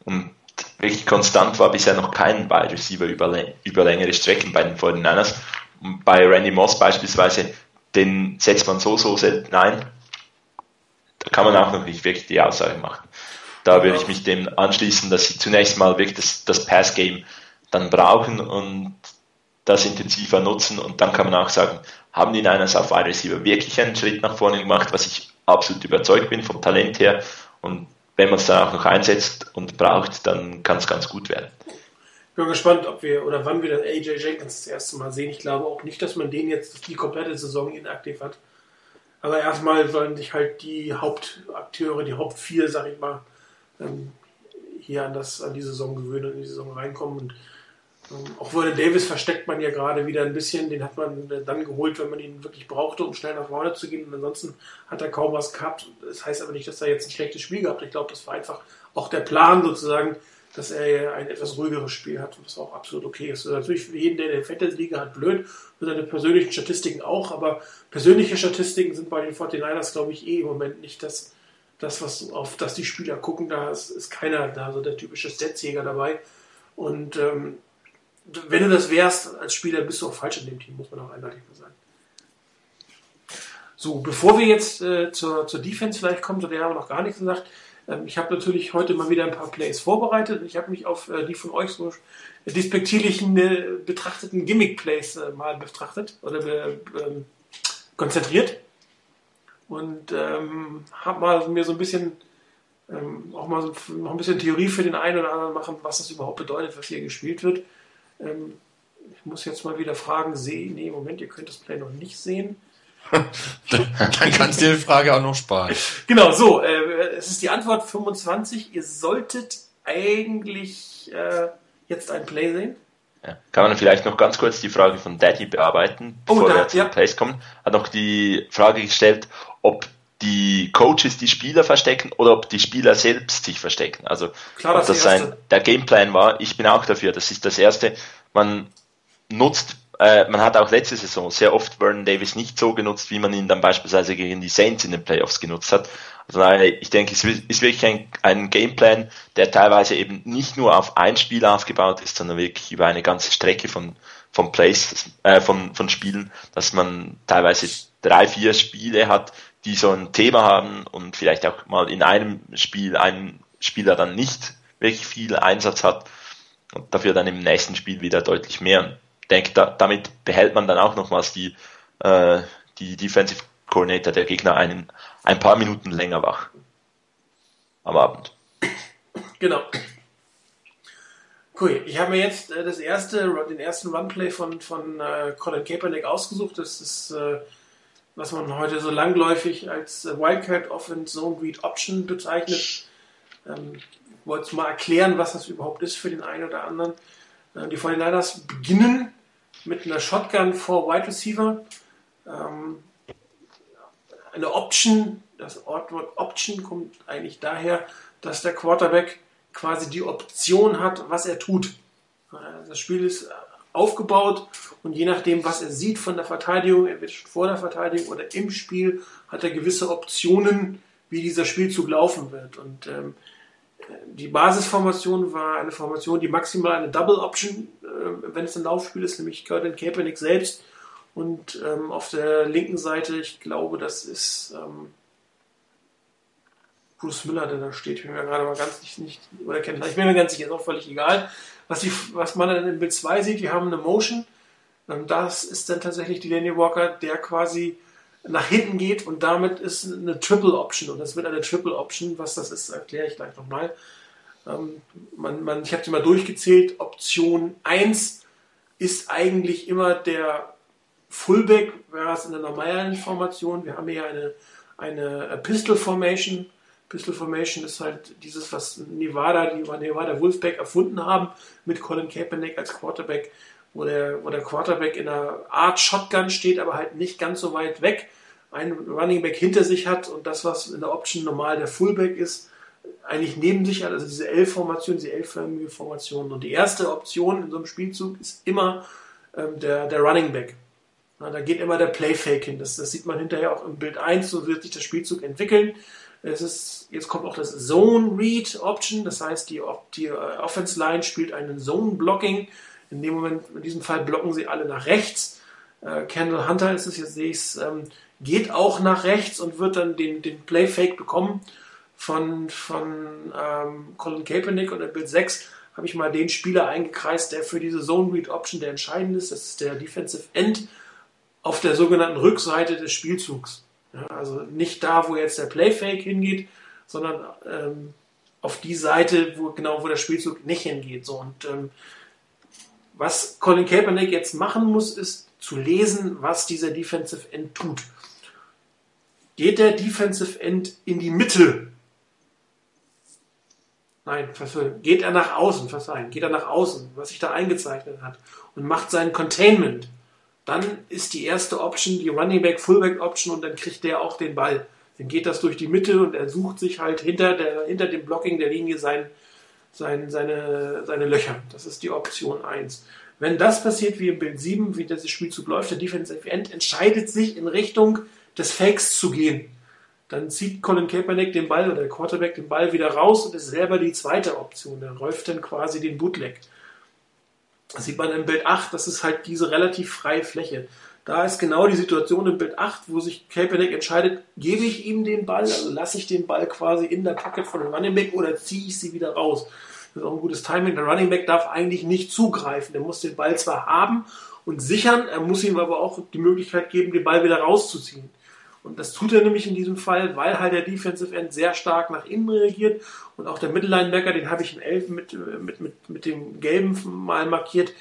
Und wirklich konstant war bisher noch kein Wide Receiver über, über längere Strecken bei den 49ers. Und bei Randy Moss beispielsweise, den setzt man so, so selten ein. Da kann man auch noch nicht wirklich die Aussage machen. Da würde ich mich dem anschließen, dass sie zunächst mal wirklich das, das Pass-Game dann brauchen und das intensiver nutzen und dann kann man auch sagen, haben die Niners auf Wide Receiver wirklich einen Schritt nach vorne gemacht, was ich absolut überzeugt bin vom Talent her und wenn man es dann auch noch einsetzt und braucht, dann kann es ganz gut werden. Ich bin gespannt, ob wir oder wann wir dann AJ Jenkins das erste Mal sehen. Ich glaube auch nicht, dass man den jetzt die komplette Saison inaktiv hat. Aber erstmal sollen sich halt die Hauptakteure, die Hauptvier, sag ich mal, ähm, hier an, das, an die Saison gewöhnen und in die Saison reinkommen. Und auch Vernon Davis versteckt man ja gerade wieder ein bisschen. Den hat man dann geholt, wenn man ihn wirklich brauchte, um schnell nach vorne zu gehen. Und ansonsten hat er kaum was gehabt. Das heißt aber nicht, dass er jetzt ein schlechtes Spiel gehabt hat. Ich glaube, das war einfach auch der Plan sozusagen, dass er ein etwas ruhigeres Spiel hat, was auch absolut okay ist. Also natürlich für jeden, der in der Fantasy-Liga hat, blöd, für seine persönlichen Statistiken auch, aber persönliche Statistiken sind bei den 49ers, glaube ich, eh im Moment nicht das, das was auf das die Spieler gucken. Da ist, ist keiner da, so der typische Statsjäger dabei. Und ähm, wenn du das wärst als Spieler, bist du auch falsch in dem Team, muss man auch eindeutig mal sagen. So, bevor wir jetzt äh, zur, zur Defense vielleicht kommen, zu der haben wir noch gar nichts gesagt. Ähm, ich habe natürlich heute mal wieder ein paar Plays vorbereitet. Ich habe mich auf äh, die von euch so despektierlichen äh, betrachteten Gimmick-Plays äh, mal betrachtet oder ähm, konzentriert. Und ähm, habe mal mir so ein bisschen ähm, auch mal so, noch ein bisschen Theorie für den einen oder anderen machen, was das überhaupt bedeutet, was hier gespielt wird. Ähm, ich muss jetzt mal wieder fragen, sehen. Nee, Moment, ihr könnt das Play noch nicht sehen. <laughs> Dann kannst du die Frage auch noch sparen. <laughs> Genau, so. Äh, es ist die Antwort 25. Ihr solltet eigentlich äh, jetzt ein Play sehen. Ja. Kann man vielleicht noch ganz kurz die Frage von Daddy bearbeiten, Oh, bevor da- wir zu ja. den Plays kommen? Hat noch die Frage gestellt, ob die Coaches die Spieler verstecken oder ob die Spieler selbst sich verstecken. Also Klar, das das sein, der Gameplan war. Ich bin auch dafür. Das ist das Erste. Man nutzt, äh, man hat auch letzte Saison sehr oft Vernon Davis nicht so genutzt, wie man ihn dann beispielsweise gegen die Saints in den Playoffs genutzt hat. Also daher, ich denke, es ist wirklich ein, ein Gameplan, der teilweise eben nicht nur auf ein Spiel aufgebaut ist, sondern wirklich über eine ganze Strecke von, von Plays, äh, von, von Spielen, dass man teilweise drei, vier Spiele hat, die so ein Thema haben und vielleicht auch mal in einem Spiel ein Spieler dann nicht wirklich viel Einsatz hat und dafür dann im nächsten Spiel wieder deutlich mehr. Ich denke, da, damit behält man dann auch nochmals die, äh, die Defensive Coordinator der Gegner einen, ein paar Minuten länger wach am Abend. Genau. Cool. Ich habe mir jetzt äh, das erste, den ersten Runplay von, von äh, Colin Kaepernick ausgesucht. Das ist, äh, was man heute so langläufig als äh, Wildcat Offense Zone Read Option bezeichnet. Ähm, ich wollte mal erklären, was das überhaupt ist für den einen oder anderen. Äh, die 49ers beginnen mit einer Shotgun vor Wide Receiver. Ähm, eine Option, das Wort Option kommt eigentlich daher, dass der Quarterback quasi die Option hat, was er tut. Äh, Das Spiel ist aufgebaut und je nachdem, was er sieht von der Verteidigung, er wird vor der Verteidigung oder im Spiel, hat er gewisse Optionen, wie dieser Spielzug laufen wird. Und ähm, die Basisformation war eine Formation, die maximal eine Double Option, äh, wenn es ein Laufspiel ist, nämlich Curtin Kaepernick selbst. Und ähm, auf der linken Seite, ich glaube, das ist ähm, Bruce Miller, der da steht. Ich bin mir gerade mal ganz nicht, nicht oder kennt. Ich bin mir ganz sicher, ist auch völlig egal. Was, die, was man dann in Bild 2 sieht, die haben eine Motion. Das ist dann tatsächlich die Danny Walker, der quasi nach hinten geht und damit ist eine Triple Option und das wird eine Triple Option. Was das ist, erkläre ich gleich nochmal. Ähm, man, man, ich habe sie mal durchgezählt. Option 1 ist eigentlich immer der Fullback, wäre es in der normalen Formation. Wir haben hier eine, eine Pistol Formation. Pistol Formation ist halt dieses, was Nevada, die Nevada Wolfpack erfunden haben, mit Colin Kaepernick als Quarterback, wo der, wo der Quarterback in einer Art Shotgun steht, aber halt nicht ganz so weit weg ein Running Back hinter sich hat und das, was in der Option normal der Fullback ist, eigentlich neben sich hat, also diese L-Formation, diese L-förmige Formation. Und die erste Option in so einem Spielzug ist immer ähm, der, der Running Back. Na, da geht immer der Playfake hin. Das, das, sieht man hinterher auch im Bild 1, so wird sich der Spielzug entwickeln. Es ist, jetzt kommt auch das Zone Read Option, das heißt, die, die äh, Offense Line spielt einen Zone Blocking. In dem Moment, in diesem Fall blocken sie alle nach rechts. Äh, Kendall Hunter ist es, jetzt sehe ich es, ähm, geht auch nach rechts und wird dann den, den Playfake bekommen von, von ähm, Colin Kaepernick und in Bild 6 habe ich mal den Spieler eingekreist, der für diese Zone Read Option der entscheidend ist. Das ist der Defensive End auf der sogenannten Rückseite des Spielzugs. Ja, also nicht da, wo jetzt der Playfake hingeht, sondern ähm, auf die Seite, wo genau wo der Spielzug nicht hingeht. So und ähm, was Colin Kaepernick jetzt machen muss, ist zu lesen, was dieser Defensive End tut. Geht der Defensive End in die Mitte? Nein, geht er nach außen, verzeihen, geht er nach außen, was sich da eingezeichnet hat, und macht sein Containment, dann ist die erste Option die Running Back, Fullback Option und dann kriegt der auch den Ball. Dann geht das durch die Mitte und er sucht sich halt hinter, der, hinter dem Blocking der Linie sein, sein, seine, seine Löcher. Das ist die Option 1. Wenn das passiert wie im Bild 7, wie das Spielzug läuft, der Defensive End entscheidet sich in Richtung des Fakes zu gehen. Dann zieht Colin Kaepernick den Ball oder der Quarterback den Ball wieder raus und ist selber die zweite Option. Der läuft dann quasi den Bootleg. Das sieht man im Bild 8, das ist halt diese relativ freie Fläche. Da ist genau die Situation im Bild 8, wo sich Kaepernick entscheidet, gebe ich ihm den Ball, also lasse ich den Ball quasi in der Pocket von dem Running Back oder ziehe ich sie wieder raus. Das ist auch ein gutes Timing. Der Running Back darf eigentlich nicht zugreifen. Der muss den Ball zwar haben und sichern, er muss ihm aber auch die Möglichkeit geben, den Ball wieder rauszuziehen. Und das tut er nämlich in diesem Fall, weil halt der Defensive End sehr stark nach innen reagiert und auch der Mittellinebacker, den habe ich in 11 mit, mit, mit, mit dem gelben mal markiert,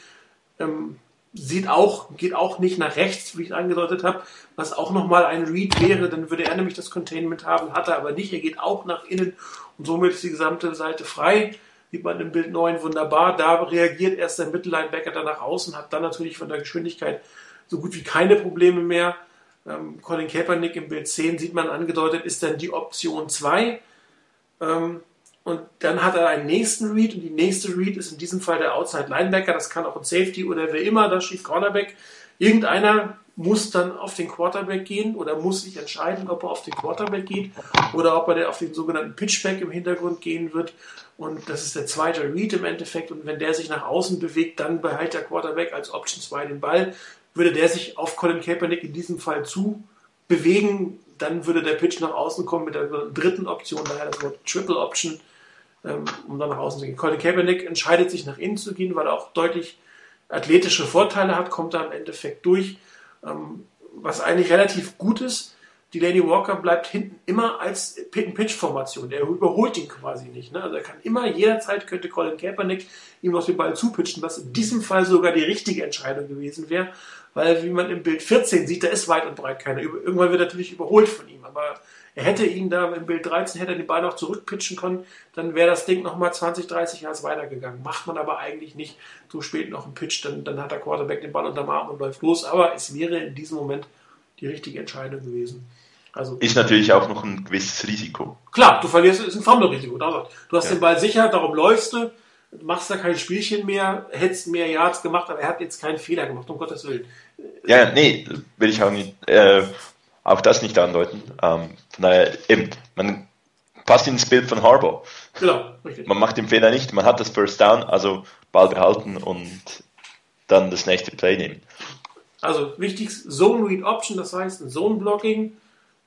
ähm, sieht auch, geht auch nicht nach rechts, wie ich angedeutet habe, was auch nochmal ein Read wäre, dann würde er nämlich das Containment haben, hat er aber nicht, er geht auch nach innen und somit ist die gesamte Seite frei. Sieht man im Bild 9 wunderbar. Da reagiert erst der Mittellinebacker dann nach außen, hat dann natürlich von der Geschwindigkeit so gut wie keine Probleme mehr. Ähm, Colin Kaepernick im Bild 10 sieht man angedeutet, ist dann die Option 2. Ähm, und dann hat er einen nächsten Read und die nächste Read ist in diesem Fall der Outside Linebacker. Das kann auch ein Safety oder wer immer, da steht Cornerback. Irgendeiner muss dann auf den Quarterback gehen oder muss sich entscheiden, ob er auf den Quarterback geht oder ob er auf den sogenannten Pitchback im Hintergrund gehen wird. Und das ist der zweite Read im Endeffekt. Und wenn der sich nach außen bewegt, dann behält der Quarterback als Option 2 den Ball würde der sich auf Colin Kaepernick in diesem Fall zu bewegen, dann würde der Pitch nach außen kommen mit der dritten Option, daher das Wort Triple Option, ähm, um dann nach außen zu gehen. Colin Kaepernick entscheidet sich nach innen zu gehen, weil er auch deutlich athletische Vorteile hat, kommt da im Endeffekt durch, ähm, was eigentlich relativ gut ist. Die Lady Walker bleibt hinten immer als Pit-and-Pitch-Formation. Er überholt ihn quasi nicht. Ne? Also er kann immer, jederzeit könnte Colin Kaepernick ihm aus dem Ball zupitchen, was in diesem Fall sogar die richtige Entscheidung gewesen wäre, weil wie man im Bild 14 sieht, da ist weit und breit keiner. Irgendwann wird er natürlich überholt von ihm, aber er hätte ihn da im Bild 13, hätte er den Ball noch zurückpitchen können, dann wäre das Ding nochmal 20, 30 Jahre weitergegangen. Macht man aber eigentlich nicht so spät noch einen Pitch, dann, dann hat der Quarterback den Ball unterm Arm und läuft los, aber es wäre in diesem Moment die richtige Entscheidung gewesen. Also, ist natürlich auch noch ein gewisses Risiko. Klar, du verlierst, ist ein Fumble-Risiko. Du hast ja. den Ball sicher, darum läufst du machst da kein Spielchen mehr, hättest mehr Yards gemacht, aber er hat jetzt keinen Fehler gemacht, um Gottes Willen. Ja, nee, will ich auch nicht, äh, auch das nicht andeuten. Ähm, von daher, eben, man passt ins Bild von Harbour. Genau, richtig. Man macht den Fehler nicht, man hat das First Down, also Ball behalten und dann das nächste Play nehmen. Also wichtig, Zone Read Option, das heißt ein Zone Blocking.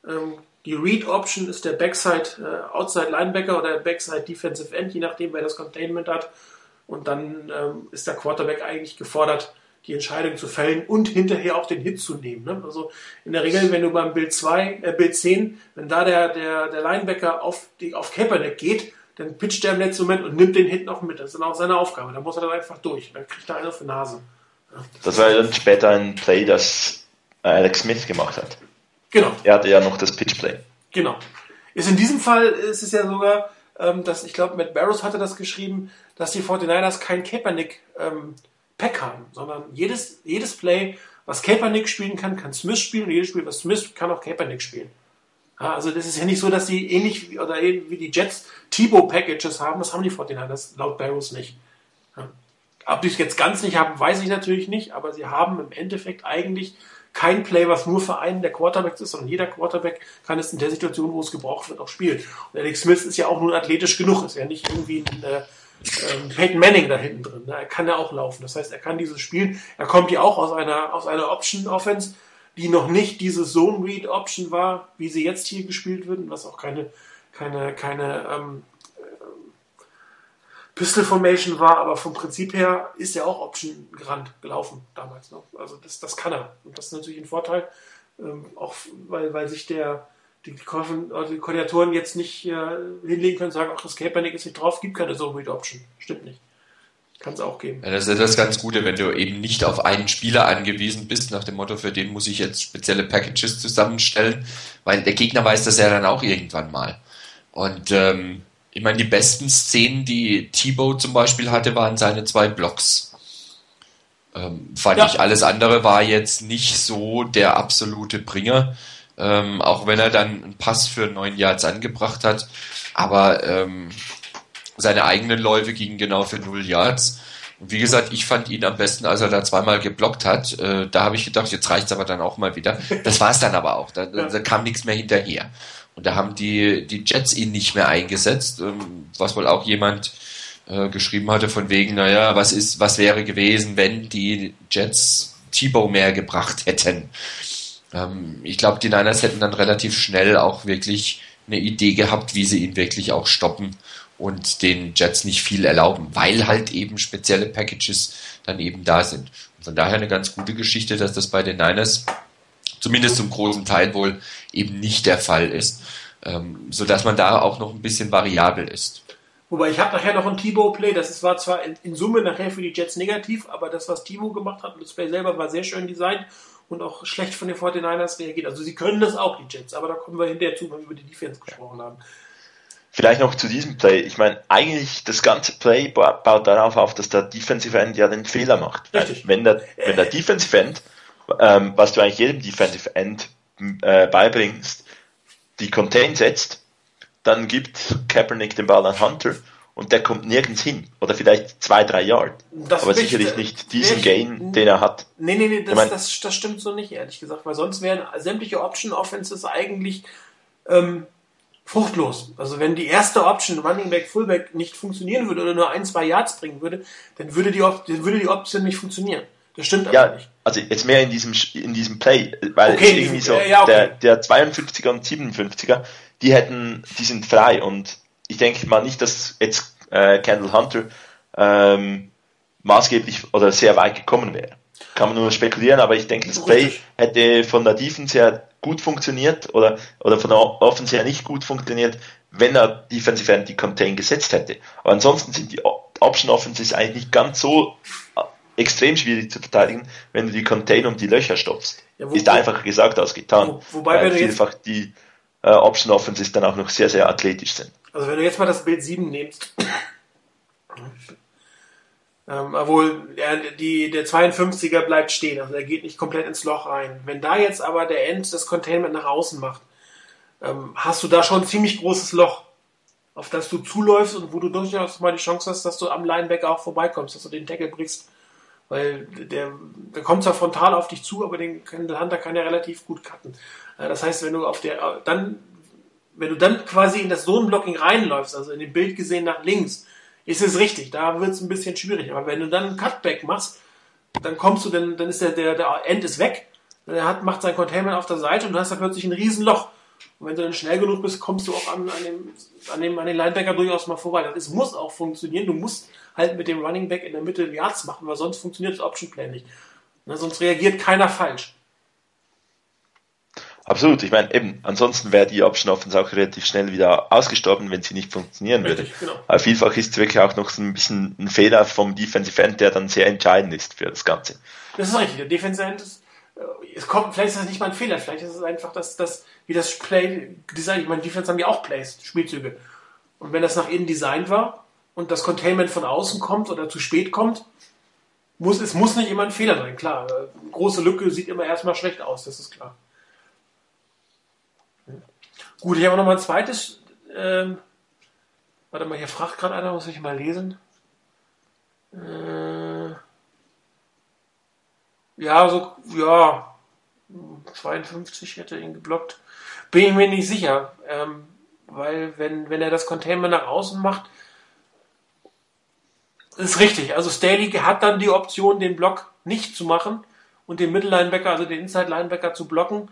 Ähm, die Read Option ist der Backside äh, Outside Linebacker oder der Backside Defensive End, je nachdem, wer das Containment hat. Und dann ähm, ist der Quarterback eigentlich gefordert, die Entscheidung zu fällen und hinterher auch den Hit zu nehmen. Ne? Also in der Regel, wenn du beim Bild 2, äh, Bild 10, wenn da der, der, der Linebacker auf, die, auf Kaepernick geht, dann pitcht er im letzten Moment und nimmt den Hit noch mit. Das ist dann auch seine Aufgabe. Da muss er dann einfach durch. Dann kriegt er einen auf die Nase. Ja. Das war dann später ein Play, das äh, Alex Smith gemacht hat. Genau. Er hatte ja noch das Pitch-Play. Genau. Ist in diesem Fall ist es ja sogar, ähm, dass ich glaube, Matt Barrows hatte das geschrieben, dass die 49ers kein Kaepernick ähm, Pack haben, sondern jedes, jedes Play, was Kaepernick spielen kann, kann Smith spielen jedes Spiel, was Smith kann auch Kaepernick spielen. Ja, also das ist ja nicht so, dass die ähnlich wie, oder wie die Jets Thibaut-Packages haben, das haben die 49ers laut Barrows nicht. Ja. Ob die es jetzt ganz nicht haben, weiß ich natürlich nicht, aber sie haben im Endeffekt eigentlich kein Play, was nur für einen der Quarterbacks ist, sondern jeder Quarterback kann es in der Situation, wo es gebraucht wird, auch spielen. Und Alex Smith ist ja auch nur athletisch genug, ist ja nicht irgendwie ein äh, ähm, Peyton Manning da hinten drin. Ne? Er kann ja auch laufen. Das heißt, er kann dieses Spiel. Er kommt ja auch aus einer, aus einer Option-Offense, die noch nicht diese Zone-Read-Option war, wie sie jetzt hier gespielt wird, was auch keine, keine, keine ähm, äh, Pistol Formation war, aber vom Prinzip her ist er auch Option gerannt gelaufen damals. Ne? Also das, das kann er. Und das ist natürlich ein Vorteil, ähm, auch weil, weil sich der, die, die, Koordinatoren jetzt nicht äh, hinlegen können und sagen, ach, das Kaepernick ist nicht drauf, gibt keine So-Read-Option. Stimmt nicht. Kann es auch geben. Ja, das ist das ganz Gute, wenn du eben nicht auf einen Spieler angewiesen bist, nach dem Motto, für den muss ich jetzt spezielle Packages zusammenstellen, weil der Gegner weiß das ja dann auch irgendwann mal. Und ähm, ich meine, die besten Szenen, die Thibaut zum Beispiel hatte, waren seine zwei Blocks. Ähm, fand ja. ich, alles andere war jetzt nicht so der absolute Bringer. Ähm, auch wenn er dann einen Pass für neun Yards angebracht hat. Aber ähm, seine eigenen Läufe gingen genau für null Yards. Und wie gesagt, ich fand ihn am besten, als er da zweimal geblockt hat. Äh, da habe ich gedacht, jetzt reicht's aber dann auch mal wieder. Das war es dann aber auch. Da, da, kam nichts mehr hinterher. Und da haben die, die Jets ihn nicht mehr eingesetzt, ähm, was wohl auch jemand äh, geschrieben hatte von wegen, naja, was ist, was wäre gewesen, wenn die Jets Thibaut mehr gebracht <laughs> hätten. Ähm, ich glaube, die Niners hätten dann relativ schnell auch wirklich eine Idee gehabt, wie sie ihn wirklich auch stoppen und den Jets nicht viel erlauben, weil halt eben spezielle Packages dann eben da sind. Und von daher eine ganz gute Geschichte, dass das bei den Niners zumindest zum großen Teil wohl eben nicht der Fall ist, ähm, so dass man da auch noch ein bisschen variabel ist. Wobei ich habe nachher noch ein Thibaut-Play, das war zwar in, in, Summe nachher für die Jets negativ, aber das, was Thibaut gemacht hat, das Play selber war sehr schön designt und auch schlecht von den 49ers reagiert. Also sie können das auch, die Jets, aber da kommen wir hinterher zu, wenn wir über die Defense gesprochen haben. Vielleicht noch zu diesem Play. Ich meine, eigentlich das ganze Play baut darauf auf, dass der Defensive End ja den Fehler macht. Richtig. Wenn der, wenn der Defensive End, ähm, was du eigentlich jedem Defensive End äh, beibringst, die Contain setzt, dann gibt Kaepernick den Ball an Hunter und der kommt nirgends hin. Oder vielleicht zwei, drei Yard. Das aber sicherlich nicht diesen Gain, den er hat. Nee, nee, nee, das, ich mein, das, das stimmt so nicht, ehrlich gesagt, weil sonst wären sämtliche Option Offenses eigentlich ähm, fruchtlos. Also wenn die erste Option Running Back, Fullback nicht funktionieren würde oder nur ein, zwei Yards bringen würde, dann würde die, dann würde die Option nicht funktionieren. Das stimmt aber ja, nicht. Also jetzt mehr in diesem in diesem Play, weil okay, irgendwie so ja, okay. der, der 52er und 57er, die hätten, die sind frei und ich denke mal nicht, dass jetzt äh, Kendall Hunter ähm, maßgeblich oder sehr weit gekommen wäre. Kann man nur spekulieren, aber ich denke, das Play hätte von der Defense her gut funktioniert oder, oder von der Offense her nicht gut funktioniert, wenn er Defensive End die Contain gesetzt hätte. Aber ansonsten sind die Option Offenses eigentlich nicht ganz so äh, extrem schwierig zu verteidigen, wenn du die Contain um die Löcher stopfst. Ja, wo, ist einfacher gesagt als getan. Wo, wobei weil vielfach die äh, Option Offenses dann auch noch sehr, sehr athletisch sind. Also wenn du jetzt mal das Bild 7 nimmst, ähm, obwohl der, die, der 52er bleibt stehen, also der geht nicht komplett ins Loch rein. Wenn da jetzt aber der End das Containment nach außen macht, ähm, hast du da schon ein ziemlich großes Loch. auf das du zuläufst und wo du durchaus mal die Chance hast, dass du am Linebacker auch vorbeikommst, dass du den Tackle brichst. Weil der, der kommt zwar frontal auf dich zu, aber den Kendall Hunter kann ja relativ gut cutten. Das heißt, wenn du auf der, dann, wenn du dann quasi in das Zone-Blocking reinläufst, also in dem Bild gesehen nach links, ist es richtig, da wird es ein bisschen schwierig. Aber wenn du dann einen Cutback machst, dann kommst du, dann, dann ist der, der, der End ist weg, er hat, macht sein Containment auf der Seite und du hast da plötzlich ein Riesenloch. Und wenn du dann schnell genug bist, kommst du auch an, an, dem, an, dem, an den Linebacker durchaus mal vorbei. Das muss auch funktionieren. Du musst halt mit dem Running Back in der Mitte Yards machen, weil sonst funktioniert das Option Play nicht. Na, sonst reagiert keiner falsch. Absolut, ich meine, eben, ansonsten wäre die Option Offense auch relativ schnell wieder ausgestorben, wenn sie nicht funktionieren Richtig, würde. Genau. Aber vielfach ist es wirklich auch noch so ein bisschen ein Fehler vom Defensive End, der dann sehr entscheidend ist für das Ganze. Das ist richtig, der Defensive End ist, äh, es kommt, vielleicht ist das nicht mal ein Fehler, vielleicht ist es einfach das, das wie das Play Design, ich meine, Defense haben ja auch Plays, Spielzüge. Und wenn das nach innen designt war und das Containment von außen kommt oder zu spät kommt, muss, es muss nicht immer ein Fehler sein, klar. Eine große Lücke sieht immer erstmal schlecht aus, das ist klar. Gut, ich habe noch mal ein zweites. Ähm, warte mal, hier fragt gerade einer, muss ich mal lesen. Äh, ja, so, ja, 52 hätte ihn geblockt. Bin ich mir nicht sicher, ähm, weil wenn, wenn er das Containment nach außen macht, ist richtig. Also Staley hat dann die Option, den Block nicht zu machen und den Mittellinebacker, also den Inside-Linebacker zu blocken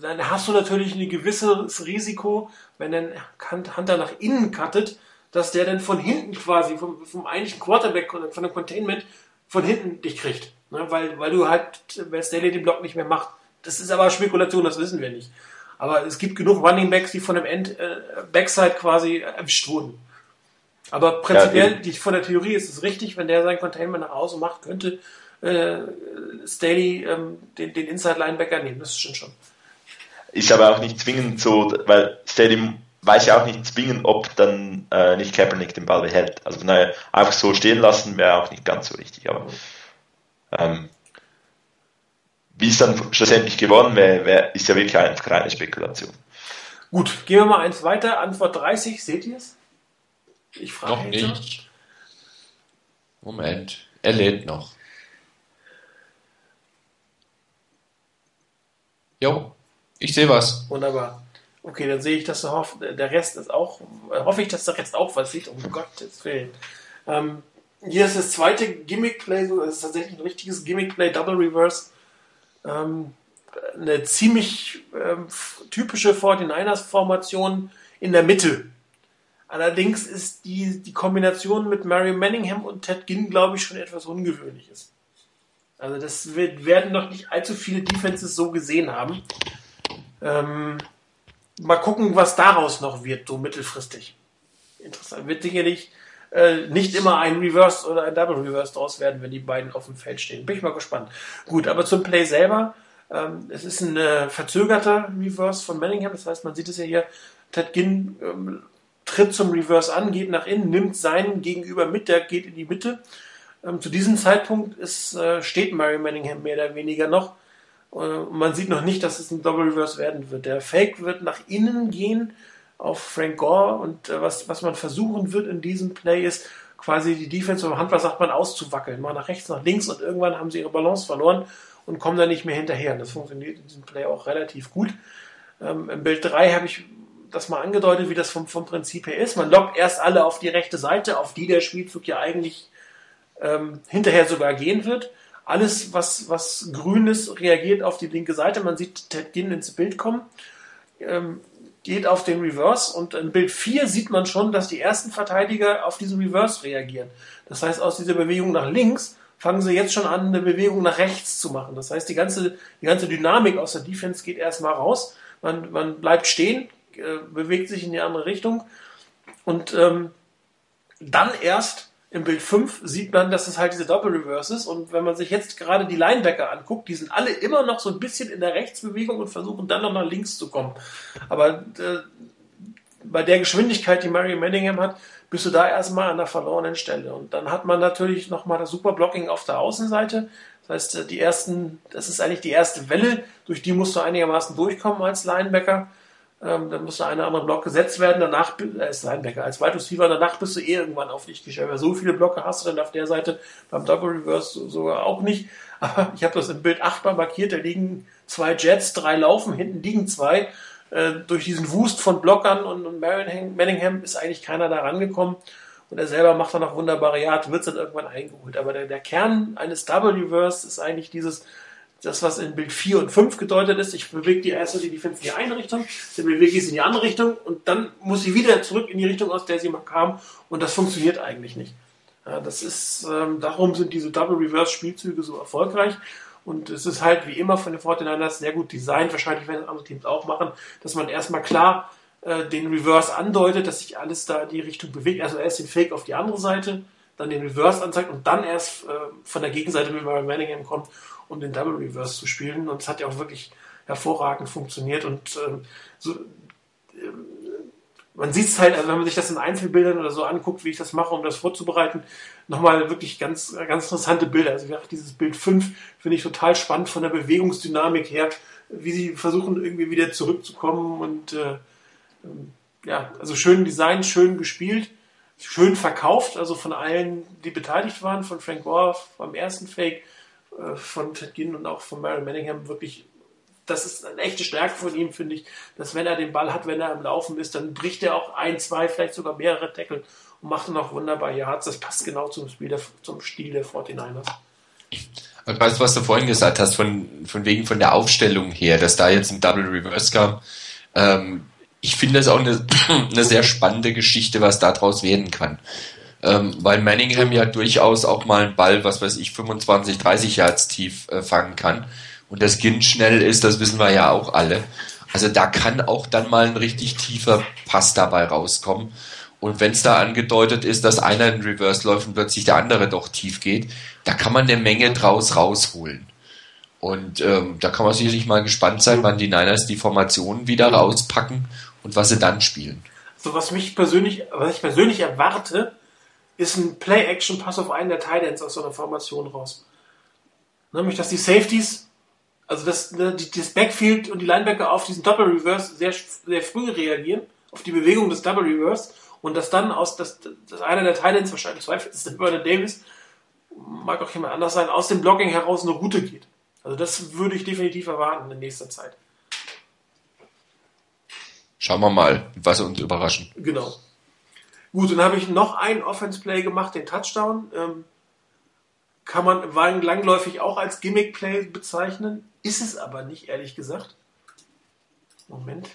dann hast du natürlich ein gewisses Risiko, wenn ein Hunter nach innen cuttet, dass der dann von hinten quasi, vom, vom eigentlichen Quarterback, von dem Containment, von hinten dich kriegt. Ne? Weil, weil du halt, weil Staley den Block nicht mehr macht. Das ist aber Spekulation, das wissen wir nicht. Aber es gibt genug Running Backs, die von dem End, äh, Backside quasi erwischt wurden. Aber prinzipiell, ja, die, von der Theorie ist es richtig, wenn der sein Containment nach außen macht, könnte äh, Staley ähm, den, den Inside Linebacker nehmen. Das ist schon schon. Ist aber auch nicht zwingend so, weil Stadium weiß ja auch nicht zwingend, ob dann äh, nicht Kaepernick den Ball behält. Also naja, einfach so stehen lassen wäre auch nicht ganz so richtig. Aber ähm, wie es dann schlussendlich geworden wäre, wär, ist ja wirklich einfach reine Spekulation. Gut, gehen wir mal eins weiter. Antwort 30, seht ihr es? Ich frage Noch nicht. Moment, er lädt noch. Jo. Ich sehe was. Wunderbar. Okay, dann sehe ich, dass der, der Rest ist auch, äh, hoffe ich, dass der Rest auch was sieht, um Gottes Willen. Ähm, hier ist das zweite Gimmick-Play, das ist tatsächlich ein richtiges Gimmick-Play, Double Reverse. Ähm, eine ziemlich ähm, typische 49ers-Formation in der Mitte. Allerdings ist die, die Kombination mit Mary Manningham und Ted Ginn, glaube ich, schon etwas ungewöhnliches. Also das wird, werden noch nicht allzu viele Defenses so gesehen haben. Ähm, mal gucken, was daraus noch wird, so mittelfristig. Interessant. Wird sicherlich äh, nicht immer ein Reverse oder ein Double Reverse draus werden, wenn die beiden auf dem Feld stehen. Bin ich mal gespannt. Gut, aber zum Play selber. Ähm, es ist ein äh, verzögerter Reverse von Manningham. Das heißt, man sieht es ja hier. Ted Ginn ähm, tritt zum Reverse an, geht nach innen, nimmt seinen Gegenüber mit, der geht in die Mitte. Ähm, zu diesem Zeitpunkt ist, äh, steht Mary Manningham mehr oder weniger noch man sieht noch nicht, dass es ein Double Reverse werden wird. Der Fake wird nach innen gehen auf Frank Gore und äh, was, was man versuchen wird in diesem Play ist, quasi die Defense beim Handball sagt man auszuwackeln. Mal nach rechts, nach links und irgendwann haben sie ihre Balance verloren und kommen dann nicht mehr hinterher. Das funktioniert in diesem Play auch relativ gut. Ähm, Im Bild 3 habe ich das mal angedeutet, wie das vom, vom Prinzip her ist. Man lockt erst alle auf die rechte Seite, auf die der Spielzug ja eigentlich ähm, hinterher sogar gehen wird. Alles, was, was grün ist, reagiert auf die linke Seite. Man sieht Ted Ginn ins Bild kommen, ähm, geht auf den Reverse und in Bild 4 sieht man schon, dass die ersten Verteidiger auf diesen Reverse reagieren. Das heißt, aus dieser Bewegung nach links fangen sie jetzt schon an, eine Bewegung nach rechts zu machen. Das heißt, die ganze, die ganze Dynamik aus der Defense geht erstmal raus. Man, man bleibt stehen, äh, bewegt sich in die andere Richtung und ähm, dann erst im Bild 5 sieht man, dass es halt diese Doppel-Reverse ist. Und wenn man sich jetzt gerade die Linebacker anguckt, die sind alle immer noch so ein bisschen in der Rechtsbewegung und versuchen dann noch nach links zu kommen. Aber äh, bei der Geschwindigkeit, die Mary Manningham hat, bist du da erstmal an der verlorenen Stelle. Und dann hat man natürlich nochmal das Superblocking auf der Außenseite. Das heißt, äh, die ersten, das ist eigentlich die erste Welle, durch die musst du einigermaßen durchkommen als Linebacker. Ähm, dann muss der eine oder andere Block gesetzt werden. Danach er ist Linebacker. Als Wide danach bist du eh irgendwann auf dich gestellt. Weil so viele Blocke hast du dann auf der Seite beim Double Reverse sogar auch nicht. <laughs> Aber ich habe das im Bild achtbar markiert. Da liegen zwei Jets, drei laufen, hinten liegen zwei. Äh, durch diesen Wust von Blockern und, und Manningham ist eigentlich keiner da rangekommen. Und er selber macht dann noch wunderbare Yards, wird dann irgendwann eingeholt. Aber der, der Kern eines Double Reverse ist eigentlich dieses das, was in Bild 4 und 5 gedeutet ist, ich bewege die erste die Defense in die eine Richtung, dann bewege ich sie in die andere Richtung und dann muss sie wieder zurück in die Richtung, aus der sie mal kam und das funktioniert eigentlich nicht. Ja, das ist, ähm, darum sind diese Double Reverse Spielzüge so erfolgreich und es ist halt wie immer von den 49ers sehr gut designt, wahrscheinlich werden andere Teams auch machen, dass man erstmal klar äh, den Reverse andeutet, dass sich alles da in die Richtung bewegt, also erst den Fake auf die andere Seite, dann den Reverse anzeigt und dann erst äh, von der Gegenseite mit Manningham kommt um den Double Reverse zu spielen. Und es hat ja auch wirklich hervorragend funktioniert. Und ähm, so, äh, man sieht es halt, also wenn man sich das in Einzelbildern oder so anguckt, wie ich das mache, um das vorzubereiten, nochmal wirklich ganz, ganz interessante Bilder. Also wie dieses Bild 5 finde ich total spannend von der Bewegungsdynamik her, wie sie versuchen irgendwie wieder zurückzukommen und äh, ähm, ja, also schön Design, schön gespielt, schön verkauft, also von allen, die beteiligt waren, von Frank Gore vom ersten Fake, von Ted Ginn und auch von Mary Manningham wirklich, das ist eine echte Stärke von ihm, finde ich, dass wenn er den Ball hat, wenn er am Laufen ist, dann bricht er auch ein, zwei, vielleicht sogar mehrere Tackle und macht dann auch wunderbar Yards. Das passt genau zum, Spiel der, zum Stil der 49ers. Und weißt was du vorhin gesagt hast, von, von wegen von der Aufstellung her, dass da jetzt ein Double Reverse kam. Ähm, ich finde das auch eine, <clears throat> eine sehr spannende Geschichte, was daraus werden kann ähm, weil Manningham ja durchaus auch mal einen Ball, was weiß ich, 25, 30 Yards tief äh, fangen kann. Und das Ginn schnell ist, das wissen wir ja auch alle. Also da kann auch dann mal ein richtig tiefer Pass dabei rauskommen. Und wenn es da angedeutet ist, dass einer in Reverse läuft und plötzlich der andere doch tief geht, da kann man eine Menge draus rausholen. Und ähm, da kann man sicherlich mal gespannt sein, wann die Niners die Formationen wieder rauspacken und was sie dann spielen. So was mich persönlich, was ich persönlich erwarte, ist ein Play-Action-Pass auf einen der Titans aus so einer Formation raus. Nämlich, dass die Safeties, also das, ne, das Backfield und die Linebacker auf diesen Double Reverse sehr, sehr früh reagieren, auf die Bewegung des Double Reverse und dass dann aus, dass, dass einer der Titans, wahrscheinlich zweifelt ist <laughs> der Bernard Davis, mag auch jemand anders sein, aus dem Blocking heraus eine Route geht. Also das würde ich definitiv erwarten in nächster Zeit. Schauen wir mal, was uns überraschen. Genau. Gut, dann habe ich noch ein Offense-Play gemacht, den Touchdown. Ähm, kann man langläufig auch als Gimmick-Play bezeichnen, ist es aber nicht, ehrlich gesagt. Moment.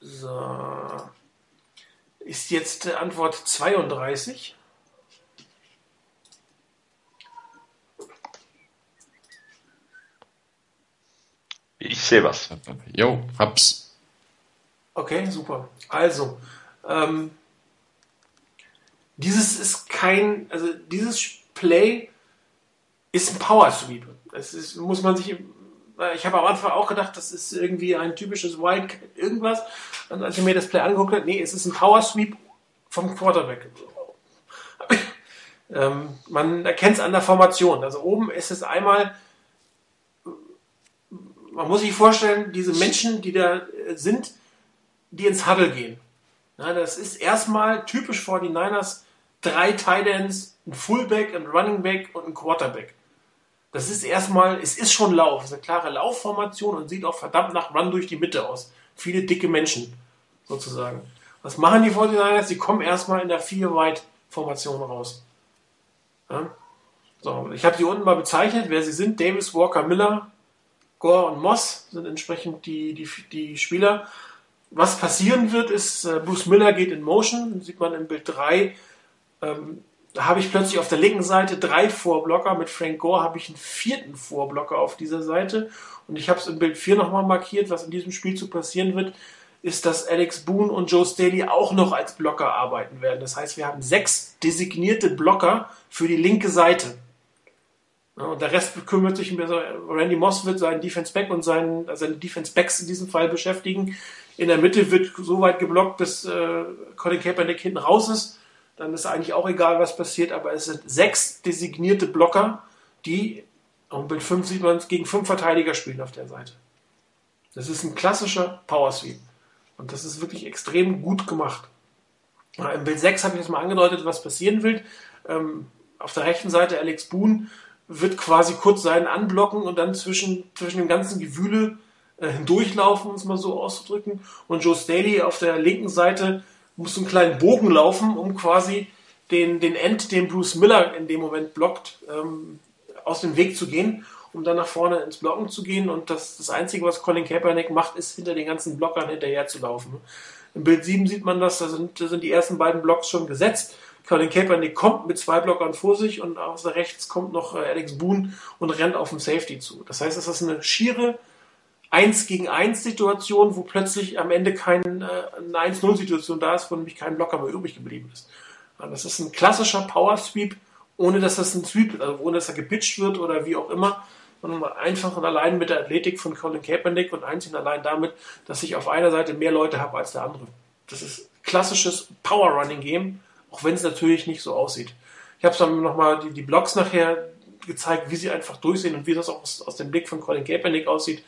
So. Ist jetzt Antwort 32. Ich sehe was. Jo, hab's. Okay, super. Also, ähm, dieses ist kein, also dieses Play ist ein Power Sweep. Das ist, muss man sich, ich habe am Anfang auch gedacht, das ist irgendwie ein typisches Wildcat irgendwas. Und als ich mir das Play angeguckt habe, nee, es ist ein Power Sweep vom Quarterback. ähm, man erkennt es an der Formation. Also oben ist es einmal man muss sich vorstellen, diese Menschen, die da äh, sind, die ins Huddle gehen. Ja, das ist erstmal typisch vor die Niners drei Tight Ends, ein Fullback, ein Running Back und ein Quarterback. Das ist erstmal, es ist schon Lauf, es ist eine klare Laufformation und sieht auch verdammt nach Run durch die Mitte aus. Viele dicke Menschen, sozusagen. Was machen die 49ers? Sie kommen erstmal in der 4-Wide-Formation raus. Ja? So, ich habe sie unten mal bezeichnet, wer sie sind. Davis, Walker, Miller, Gore und Moss sind entsprechend die, die, die Spieler. Was passieren wird, ist, äh, Bruce Miller geht in Motion, sieht man im Bild 3. Ähm, da habe ich plötzlich auf der linken Seite drei Vorblocker. Mit Frank Gore habe ich einen vierten Vorblocker auf dieser Seite. Und ich habe es im Bild 4 nochmal markiert, was in diesem Spiel zu passieren wird, ist, dass Alex Boone und Joe Staley auch noch als Blocker arbeiten werden. Das heißt, wir haben sechs designierte Blocker für die linke Seite. Und der Rest kümmert sich, Randy Moss wird seinen Defense Back und seinen, seine Defense Backs in diesem Fall beschäftigen. In der Mitte wird so weit geblockt, bis äh, Colin Kaepernick hinten raus ist. Dann ist eigentlich auch egal, was passiert, aber es sind sechs designierte Blocker, die Auf Bild 5 sieht man es gegen fünf Verteidiger spielen auf der Seite. Das ist ein klassischer Power Sweep. Und das ist wirklich extrem gut gemacht. Im Bild 6 habe ich jetzt mal angedeutet, was passieren will. Ähm, auf der rechten Seite Alex Boone wird quasi kurz seinen anblocken und dann zwischen, zwischen dem ganzen Gewühle äh, hindurchlaufen, um es mal so auszudrücken. Und Joe Staley auf der linken Seite muss einen kleinen Bogen laufen, um quasi den, den End, den Bruce Miller in dem Moment blockt, ähm, aus dem Weg zu gehen, um dann nach vorne ins Blocken zu gehen. Und das, das Einzige, was Colin Kaepernick macht, ist hinter den ganzen Blockern hinterher zu laufen. Im Bild 7 sieht man das, da sind, da sind die ersten beiden Blocks schon gesetzt. Colin Kaepernick kommt mit zwei Blockern vor sich und aus der rechts kommt noch äh, Alex Boone und rennt auf den Safety zu. Das heißt, es ist eine schiere 1 gegen 1 Situation, wo plötzlich am Ende kein, äh, eine 1-0 Situation da ist, wo nämlich kein Blocker mehr übrig geblieben ist. Das ist ein klassischer Power Sweep, ohne dass das ein Sweep, also ohne dass er gepitcht wird oder wie auch immer, sondern einfach und allein mit der Athletik von Colin Kaepernick und einzig und allein damit, dass ich auf einer Seite mehr Leute habe als der andere. Das ist klassisches Power Running Game auch wenn es natürlich nicht so aussieht. Ich habe dann nochmal die, die Blogs nachher gezeigt, wie sie einfach durchsehen und wie das auch aus, aus dem Blick von Colin Kaepernick aussieht.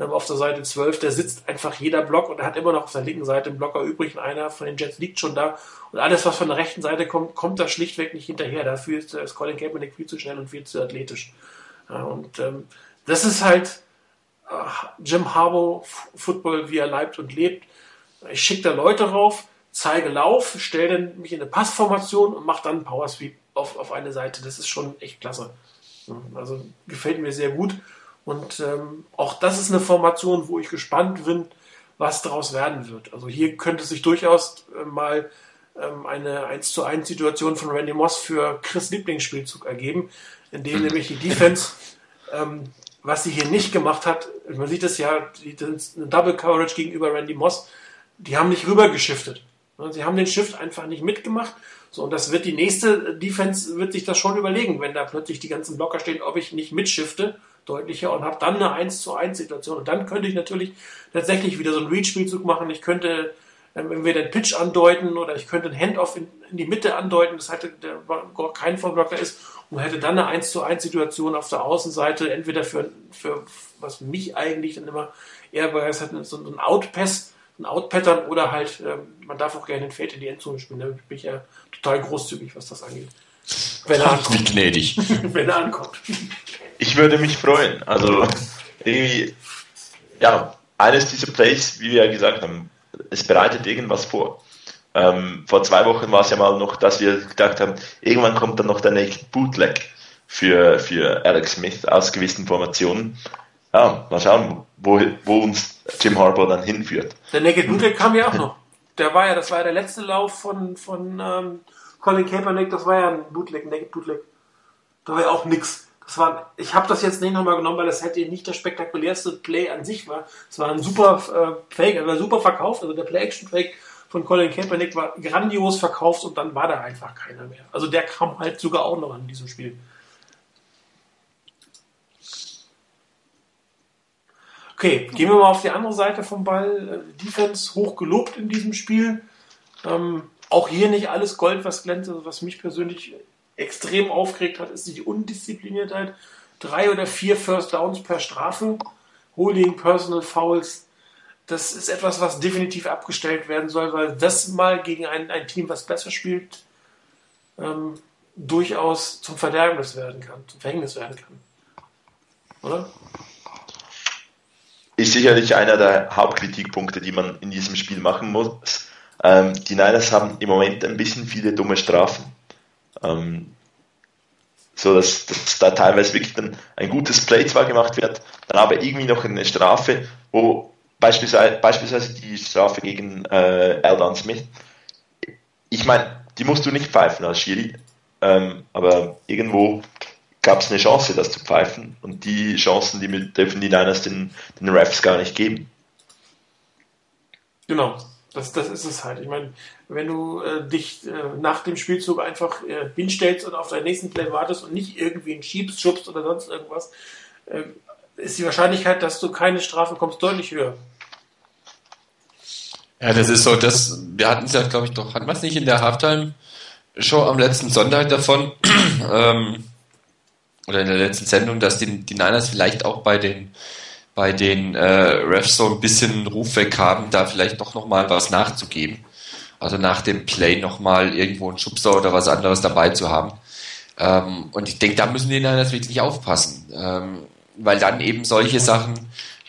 Ähm, auf der Seite 12, da sitzt einfach jeder Block und er hat immer noch auf der linken Seite einen Blocker übrig und einer von den Jets liegt schon da. Und alles, was von der rechten Seite kommt, kommt da schlichtweg nicht hinterher. Dafür ist, ist Colin Kaepernick viel zu schnell und viel zu athletisch. Ja, und ähm, das ist halt äh, Jim Harbaugh Football, wie er leibt und lebt. Ich schicke da Leute rauf, zeige Lauf, stelle mich in eine Passformation und mache dann einen Power Sweep auf, auf eine Seite. Das ist schon echt klasse. Also gefällt mir sehr gut. Und ähm, auch das ist eine Formation, wo ich gespannt bin, was daraus werden wird. Also hier könnte sich durchaus äh, mal ähm, eine 1 zu 1 Situation von Randy Moss für Chris Lieblingsspielzug ergeben, in dem nämlich die Defense, ähm, was sie hier nicht gemacht hat, man sieht es ja, die, eine Double Coverage gegenüber Randy Moss, die haben nicht rübergeschiftet. Sie haben den Shift einfach nicht mitgemacht. So, und das wird die nächste Defense wird sich das schon überlegen, wenn da plötzlich die ganzen Blocker stehen, ob ich nicht mitschifte, deutlicher, und habe dann eine 1 zu 1 Situation. Und dann könnte ich natürlich tatsächlich wieder so einen Read-Spielzug machen. Ich könnte ähm, entweder den Pitch andeuten oder ich könnte einen Handoff in, in die Mitte andeuten, das hätte der kein Vollblocker ist, und hätte dann eine 1 zu 1 Situation auf der Außenseite, entweder für, für was mich eigentlich dann immer eher begeistert, so ein Outpass ein Out-Pattern oder halt, äh, man darf auch gerne den Fade in die Endzone spielen. Da bin ich ja total großzügig, was das angeht. Wenn er ankommt. Wie gnädig. <laughs> Wenn er ankommt. Ich würde mich freuen. Also irgendwie, ja, eines dieser Plays, wie wir ja gesagt haben, es bereitet irgendwas vor. Ähm, vor zwei Wochen war es ja mal noch, dass wir gedacht haben, irgendwann kommt dann noch der Naked Bootleg für, für Alex Smith aus gewissen Formationen. Ja, mal schauen, wo, wo uns Jim Harbour dann hinführt. Der Naked Bootleg kam ja auch noch. Der war ja, das war ja der letzte Lauf von, von ähm, Colin Kaepernick, das war ja ein Bootleg, Naked Bootleg. Da war ja auch nix. Das war, ich habe das jetzt nicht nochmal genommen, weil das hätte nicht das spektakulärste Play an sich war. Es war ein super äh, Fake, war super verkauft, also der Play-Action-Fake von Colin Kaepernick war grandios verkauft und dann war da einfach keiner mehr. Also der kam halt sogar auch noch an diesem Spiel. Okay, gehen wir mal auf die andere Seite vom Ball. Äh, Defense hoch gelobt in diesem Spiel. Ähm, auch hier nicht alles Gold, was glänzt. Also was mich persönlich extrem aufgeregt hat, ist die Undiszipliniertheit. Drei oder vier First Downs per Strafe, Holding, Personal Fouls. Das ist etwas, was definitiv abgestellt werden soll, weil das mal gegen ein, ein Team, was besser spielt, ähm, durchaus zum Verderbnis werden kann, zum Verhängnis werden kann. Oder? Ist sicherlich einer der Hauptkritikpunkte, die man in diesem Spiel machen muss. Ähm, die Niners haben im Moment ein bisschen viele dumme Strafen. Ähm, so dass, dass da teilweise wirklich dann ein gutes Play zwar gemacht wird, dann aber irgendwie noch eine Strafe, wo beispielsweise, beispielsweise die Strafe gegen äh, Eldon Smith, ich meine, die musst du nicht pfeifen als Schiri, ähm, aber irgendwo gab es eine Chance, das zu pfeifen. Und die Chancen, die dürfen die Niners den, den Refs gar nicht geben. Genau, das, das ist es halt. Ich meine, wenn du äh, dich äh, nach dem Spielzug einfach äh, hinstellst und auf deinen nächsten Play wartest und nicht irgendwie einen schiebst, schubst oder sonst irgendwas, äh, ist die Wahrscheinlichkeit, dass du keine Strafe kommst, deutlich höher. Ja, das ist so, das, wir hatten es ja, glaube ich, doch, hatten wir es nicht in der Halftime-Show am letzten Sonntag davon, <clears throat> ähm, oder in der letzten Sendung, dass die, die Niners vielleicht auch bei den bei den äh, Refs so ein bisschen Ruf weg haben, da vielleicht doch nochmal was nachzugeben. Also nach dem Play nochmal irgendwo einen Schubser oder was anderes dabei zu haben. Ähm, und ich denke, da müssen die Niners wirklich aufpassen. Ähm, weil dann eben solche Sachen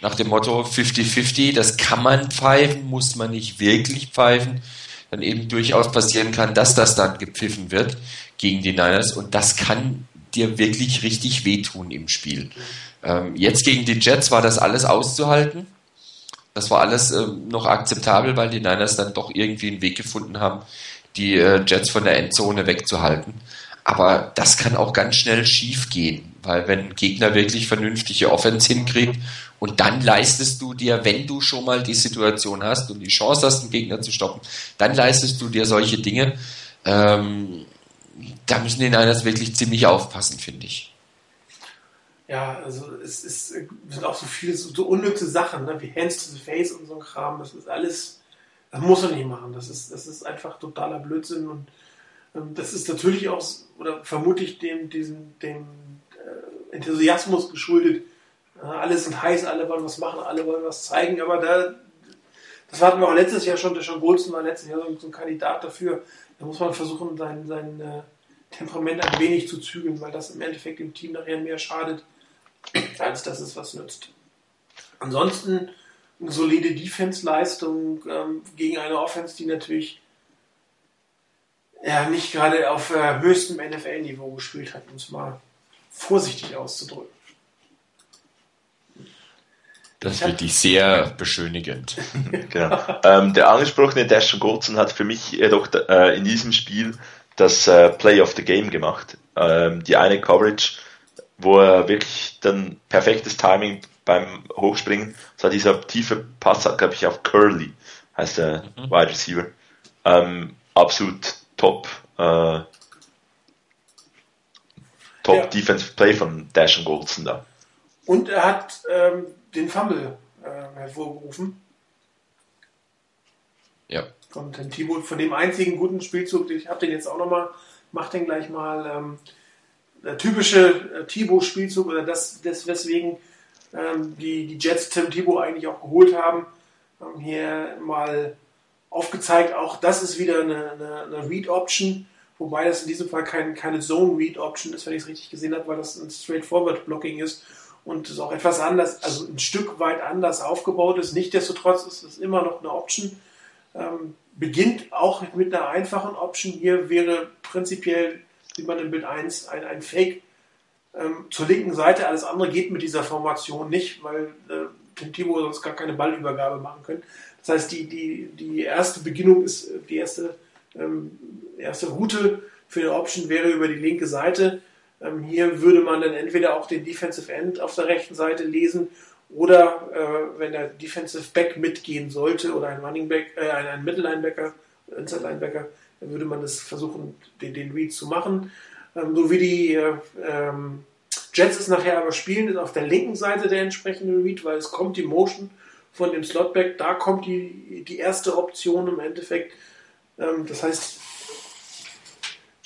nach dem Motto 50-50, das kann man pfeifen, muss man nicht wirklich pfeifen, dann eben durchaus passieren kann, dass das dann gepfiffen wird gegen die Niners und das kann dir wirklich richtig wehtun im Spiel. Ähm, jetzt gegen die Jets war das alles auszuhalten. Das war alles ähm, noch akzeptabel, weil die Niners dann doch irgendwie einen Weg gefunden haben, die äh, Jets von der Endzone wegzuhalten. Aber das kann auch ganz schnell schief gehen, weil wenn ein Gegner wirklich vernünftige Offense hinkriegt und dann leistest du dir, wenn du schon mal die Situation hast und die Chance hast, den Gegner zu stoppen, dann leistest du dir solche Dinge. Ähm, da müssen die Niners wirklich ziemlich aufpassen, finde ich. Ja, also es, ist, sind auch so viele so, so unnütze Sachen, ne? wie Hands to the Face und so ein Kram. Das ist alles, das muss er nicht machen. Das ist, das ist einfach totaler Blödsinn und ähm, das ist natürlich auch, oder vermutlich dem, diesem, dem äh, Enthusiasmus geschuldet. Äh, alle sind heiß, alle wollen was machen, alle wollen was zeigen, aber da, das hatten wir auch letztes Jahr schon, der Sean Golson war letztes Jahr so, so, ein Kandidat dafür. Da muss man versuchen, sein, sein äh, Temperament ein wenig zu zügeln, weil das im Endeffekt dem Team nachher mehr schadet, als dass es was nützt. Ansonsten eine solide Defense-Leistung ähm, gegen eine Offense, die natürlich ja, nicht gerade auf äh, höchstem NFL-Niveau gespielt hat, um es mal vorsichtig auszudrücken. Das wird dich sehr beschönigend. <laughs> genau. Ähm, der angesprochene Dashon Goldson hat für mich jedoch äh, in diesem Spiel das äh, Play of the Game gemacht. Ähm, die eine Coverage, wo er wirklich dann perfektes Timing beim Hochspringen, das war dieser tiefe Pass, glaube ich, auf Curly, heißt der mhm. Wide Receiver. Ähm, absolut top, äh, top ja. Defensive Play von Dash und Goldson da. Und er hat ähm, den Fumble äh, hervorgerufen. Ja. Von dem Thibaut, von dem einzigen guten Spielzug, ich habe den jetzt auch nochmal, mach den gleich mal. Ähm, der typische äh, Thibaut-Spielzug oder das, das weswegen ähm, die, die Jets Tim Thibaut eigentlich auch geholt haben, haben hier mal aufgezeigt. Auch das ist wieder eine, eine, eine Read-Option, wobei das in diesem Fall kein, keine Zone-Read-Option ist, wenn ich es richtig gesehen habe, weil das ein Straightforward-Blocking ist und es auch etwas anders, also ein Stück weit anders aufgebaut ist. Nichtsdestotrotz ist es immer noch eine Option. Ähm, beginnt auch mit einer einfachen Option. Hier wäre prinzipiell, sieht man im Bild 1, ein, ein Fake ähm, zur linken Seite. Alles andere geht mit dieser Formation nicht, weil äh, Tim Timo sonst gar keine Ballübergabe machen können. Das heißt, die, die, die erste Beginnung ist, die erste, ähm, erste Route für eine Option wäre über die linke Seite. Ähm, hier würde man dann entweder auch den Defensive End auf der rechten Seite lesen oder äh, wenn der Defensive Back mitgehen sollte oder ein Running Back, äh, ein, ein Mittellinebacker, Inside Linebacker, dann würde man das versuchen, den, den Read zu machen. Ähm, so wie die äh, ähm, Jets es nachher aber spielen, ist auf der linken Seite der entsprechende Read, weil es kommt die Motion von dem Slotback, da kommt die, die erste Option im Endeffekt. Ähm, das heißt,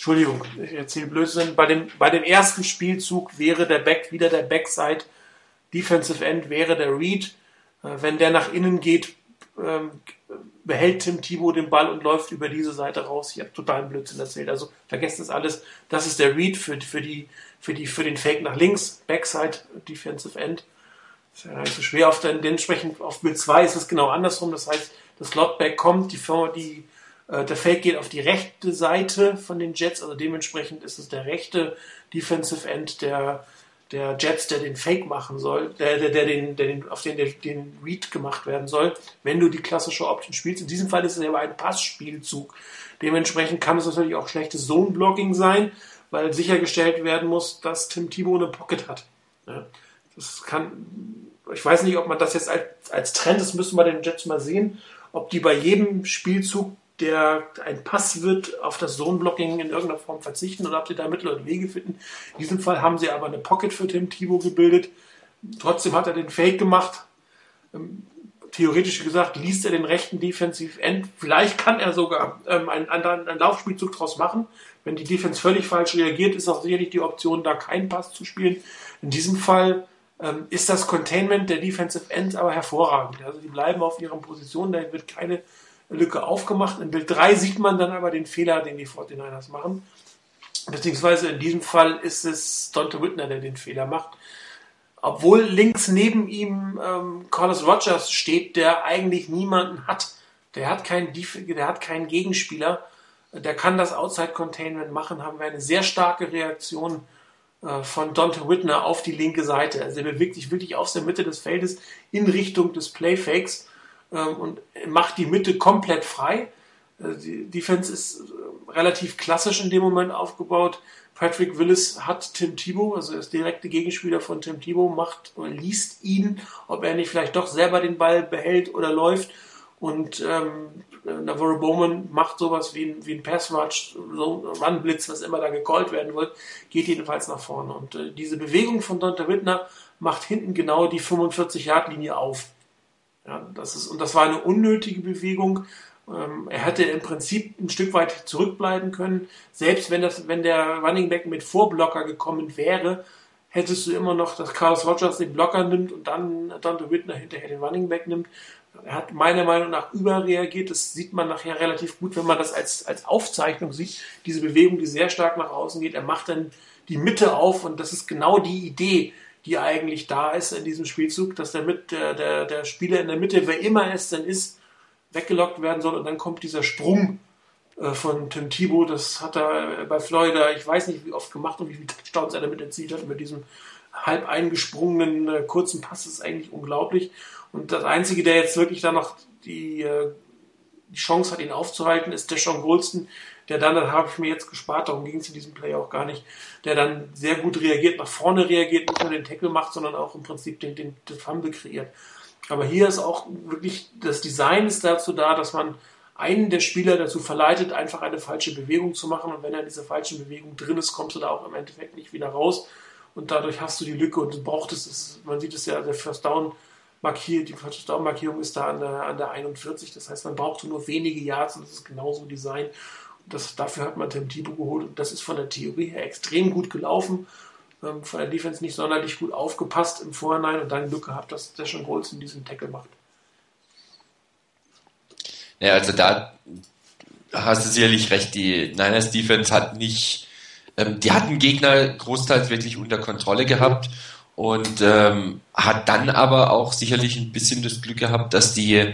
Entschuldigung, ich erzähle Blödsinn. Bei dem, bei dem ersten Spielzug wäre der Back wieder der Backside. Defensive End wäre der Read. Äh, wenn der nach innen geht, ähm, behält Tim Thibault den Ball und läuft über diese Seite raus. Ich habe totalen Blödsinn erzählt. Also vergesst das alles. Das ist der Read für, für, die, für, die, für den Fake nach links, Backside Defensive End. Das ist ja nicht so schwer. Auf den, entsprechend auf Bild 2 ist es genau andersrum. Das heißt, das Slotback kommt, die, die, der Fake geht auf die rechte Seite von den Jets, also dementsprechend ist es der rechte Defensive End der, der Jets, der den Fake machen soll, der, der, der, den, der den, auf den der, den Read gemacht werden soll, wenn du die klassische Option spielst. In diesem Fall ist es aber ein Passspielzug. Dementsprechend kann es natürlich auch schlechtes Zone-Blocking sein, weil sichergestellt werden muss, dass Tim Thibault eine Pocket hat. Das kann ich weiß nicht, ob man das jetzt als, als Trend, das müssen wir den Jets mal sehen, ob die bei jedem Spielzug, der ein Pass wird, auf das Zone-Blocking in irgendeiner Form verzichten oder ob sie da Mittel und Wege finden. In diesem Fall haben sie aber eine Pocket für Tim Thibault gebildet. Trotzdem hat er den Fake gemacht. Ähm, theoretisch gesagt, liest er den rechten Defensive End. Vielleicht kann er sogar ähm, einen anderen einen Laufspielzug draus machen. Wenn die Defense völlig falsch reagiert, ist auch sicherlich die Option, da keinen Pass zu spielen. In diesem Fall ähm, ist das Containment der Defensive Ends aber hervorragend. Also die bleiben auf ihren Positionen, da wird keine Lücke aufgemacht. In Bild 3 sieht man dann aber den Fehler, den die 49ers machen. Beziehungsweise in diesem Fall ist es Dante Whitner, der den Fehler macht. Obwohl links neben ihm ähm, Carlos Rogers steht, der eigentlich niemanden hat. Der hat keinen, der hat keinen Gegenspieler. Der kann das Outside Containment machen. Haben wir eine sehr starke Reaktion äh, von Dante Whitner auf die linke Seite. Also er bewegt sich wirklich aus der Mitte des Feldes in Richtung des Playfakes und macht die Mitte komplett frei. Äh, die Defense ist äh, relativ klassisch in dem Moment aufgebaut. Patrick Willis hat Tim Thibault, also ist direkte Gegenspieler von Tim Thibault, macht liest ihn, ob er nicht vielleicht doch selber den Ball behält oder läuft. Und ähm, Navarro Bowman macht sowas wie ein, wie ein Passwatch, so ein Run-Blitz, was immer da gecallt werden wird, geht jedenfalls nach vorne. Und äh, diese Bewegung von Donta Wittner macht hinten genau die 45-Yard-Linie auf. Ja, das ist, und das war eine unnötige Bewegung, ähm, er hätte im Prinzip ein Stück weit zurückbleiben können. Selbst wenn, das, wenn der Running Back mit Vorblocker gekommen wäre, hättest du immer noch, dass Carlos Rogers den Blocker nimmt und dann Dante Whitner hinterher den Running Back nimmt. Er hat meiner Meinung nach überreagiert. Das sieht man nachher relativ gut, wenn man das als, als Aufzeichnung sieht. Diese Bewegung, die sehr stark nach außen geht. Er macht dann die Mitte auf und das ist genau die Idee, die eigentlich da ist in diesem Spielzug, dass der, mit, der, der, der Spieler in der Mitte, wer immer es denn ist, weggelockt werden soll und dann kommt dieser Sprung äh, von Tim Thibault, das hat er bei Florida, ich weiß nicht wie oft gemacht und wie viele Touchdowns er damit erzielt hat, mit diesem halb eingesprungenen äh, kurzen Pass, ist eigentlich unglaublich. Und das Einzige, der jetzt wirklich da noch die, äh, die Chance hat, ihn aufzuhalten, ist der Sean Golston, der dann, das habe ich mir jetzt gespart, darum ging es in diesem Play auch gar nicht, der dann sehr gut reagiert, nach vorne reagiert, nicht nur den Tackle macht, sondern auch im Prinzip den, den, den Fumble kreiert. Aber hier ist auch wirklich, das Design ist dazu da, dass man einen der Spieler dazu verleitet, einfach eine falsche Bewegung zu machen. Und wenn er in dieser falschen Bewegung drin ist, kommst du da auch im Endeffekt nicht wieder raus. Und dadurch hast du die Lücke und du brauchtest es, man sieht es ja, der First Down markiert, die First Down Markierung ist da an der, an der 41. Das heißt, man braucht nur wenige Yards und das ist genauso Design. Das, dafür hat man Tim Thibault geholt und das ist von der Theorie her extrem gut gelaufen ähm, von der Defense nicht sonderlich gut aufgepasst im Vorhinein und dann Glück gehabt, dass Golds in diesem Tackle macht. Ja, also da hast du sicherlich recht. Die Niners Defense hat nicht, ähm, die hatten Gegner großteils wirklich unter Kontrolle gehabt und ähm, hat dann aber auch sicherlich ein bisschen das Glück gehabt, dass die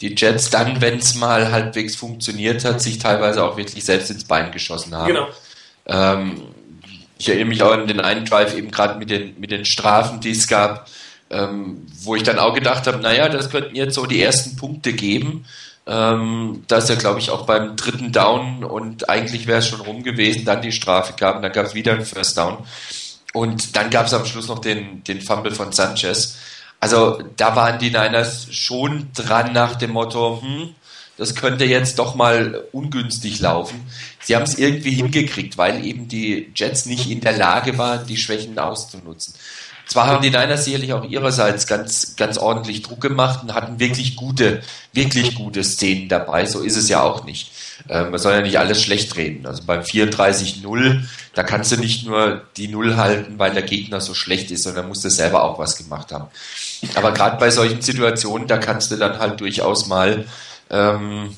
die Jets dann, wenn es mal halbwegs funktioniert hat, sich teilweise auch wirklich selbst ins Bein geschossen haben. Genau. Ähm, ich erinnere mich auch an den einen Drive eben gerade mit den, mit den Strafen, die es gab, ähm, wo ich dann auch gedacht habe, naja, das könnten jetzt so die ersten Punkte geben. Ähm, da ist ja, glaube ich, auch beim dritten Down und eigentlich wäre es schon rum gewesen, dann die Strafe gab und dann gab es wieder einen First Down. Und dann gab es am Schluss noch den, den Fumble von Sanchez. Also da waren die Niners schon dran nach dem Motto, hm, das könnte jetzt doch mal ungünstig laufen. Sie haben es irgendwie hingekriegt, weil eben die Jets nicht in der Lage waren, die Schwächen auszunutzen. Zwar haben die Niners sicherlich auch ihrerseits ganz, ganz ordentlich Druck gemacht und hatten wirklich gute, wirklich gute Szenen dabei. So ist es ja auch nicht. Ähm, man soll ja nicht alles schlecht reden. Also beim 34-0, da kannst du nicht nur die Null halten, weil der Gegner so schlecht ist, sondern musst du selber auch was gemacht haben. Aber gerade bei solchen Situationen, da kannst du dann halt durchaus mal ähm,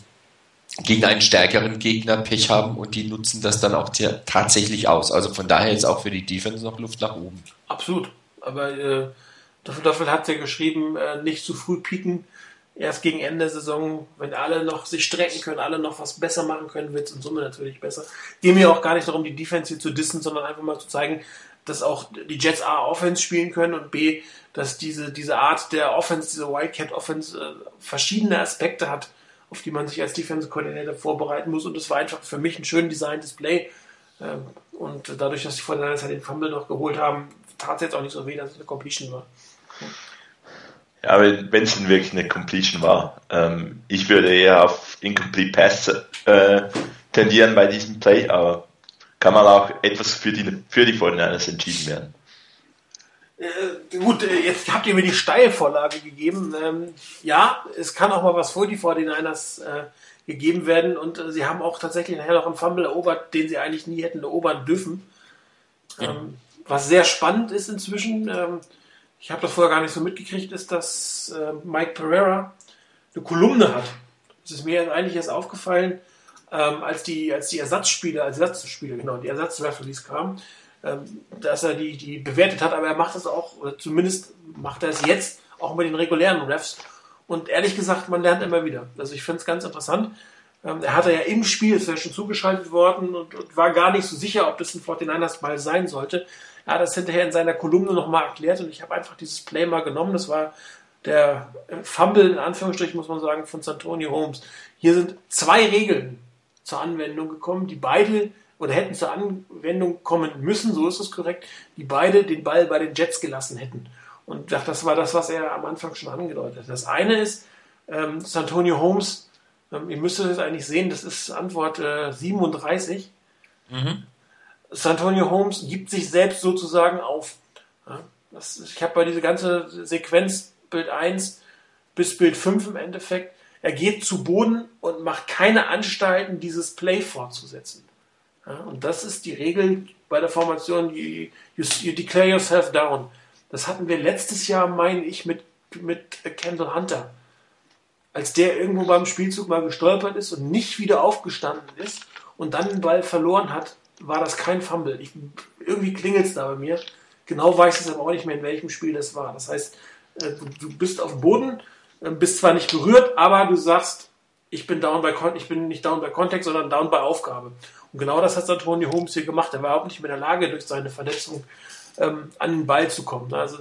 gegen einen stärkeren Gegner Pech haben und die nutzen das dann auch tatsächlich aus. Also von daher ist auch für die Defense noch Luft nach oben. Absolut. Aber äh, dafür, hat sie geschrieben, äh, nicht zu früh pieken. Erst gegen Ende der Saison, wenn alle noch sich strecken können, alle noch was besser machen können, wird es in Summe natürlich besser. Geht mir auch gar nicht darum, die Defense hier zu dissen, sondern einfach mal zu zeigen, dass auch die Jets A Offense spielen können und B, dass diese, diese Art der Offense, diese Wildcat Offense äh, verschiedene Aspekte hat auf die man sich als Defensive Coordinator vorbereiten muss. Und es war einfach für mich ein schön designtes Play. Ähm, und dadurch, dass die Fortinanders halt den Fumble noch geholt haben, tat es jetzt auch nicht so weh, dass es eine Completion war. Ja, wenn es denn wirklich eine Completion war. Ähm, ich würde eher auf Incomplete Pass äh, tendieren bei diesem Play, aber kann man auch etwas für die, für die 49 entschieden werden. Äh, gut, äh, jetzt habt ihr mir die Steilvorlage gegeben. Ähm, ja, es kann auch mal was vor die 49ers äh, gegeben werden und äh, sie haben auch tatsächlich nachher noch einen Fumble erobert, den sie eigentlich nie hätten erobern dürfen. Ähm, was sehr spannend ist inzwischen, ähm, ich habe das vorher gar nicht so mitgekriegt, ist, dass äh, Mike Pereira eine Kolumne hat. Das ist mir eigentlich erst aufgefallen, ähm, als die, als die Ersatzspiele, als Ersatzspiele, genau, die Ersatzreferees kamen, ähm, dass er die, die bewertet hat, aber er macht das auch, oder zumindest macht er es jetzt auch mit den regulären Refs. Und ehrlich gesagt, man lernt immer wieder. Also ich finde es ganz interessant. Ähm, er hatte ja im Spiel, ist ja schon zugeschaltet worden und, und, war gar nicht so sicher, ob das ein 49ers Ball sein sollte. Er hat das hinterher in seiner Kolumne nochmal erklärt und ich habe einfach dieses Play mal genommen. Das war der Fumble, in Anführungsstrichen muss man sagen, von Santonio Holmes. Hier sind zwei Regeln zur Anwendung gekommen, die beide oder hätten zur Anwendung kommen müssen, so ist es korrekt, die beide den Ball bei den Jets gelassen hätten. Und das war das, was er am Anfang schon angedeutet hat. Das eine ist, ähm, Santonio Holmes, ähm, ihr müsstet es eigentlich sehen, das ist Antwort äh, 37. Mhm. Santonio Holmes gibt sich selbst sozusagen auf. Das, ich habe bei dieser ganzen Sequenz Bild 1 bis Bild 5 im Endeffekt, er geht zu Boden und macht keine Anstalten, dieses Play fortzusetzen. Und das ist die Regel bei der Formation, you, you, you, declare yourself down. Das hatten wir letztes Jahr, meine ich, mit, mit Kendall Hunter. Als der irgendwo beim Spielzug mal gestolpert ist und nicht wieder aufgestanden ist und dann den Ball verloren hat, war das kein Fumble. Ich, irgendwie klingelt es da bei mir. Genau weiß es aber auch nicht mehr, in welchem Spiel das war. Das heißt, äh, du bist auf dem Boden, äh, bist zwar nicht berührt, aber du sagst, ich bin down bei ich bin nicht down bei Kontext, sondern down bei Aufgabe. Und genau das hat Antonio Holmes hier gemacht. Er war überhaupt nicht mehr in der Lage, durch seine Verletzung ähm, an den Ball zu kommen. Also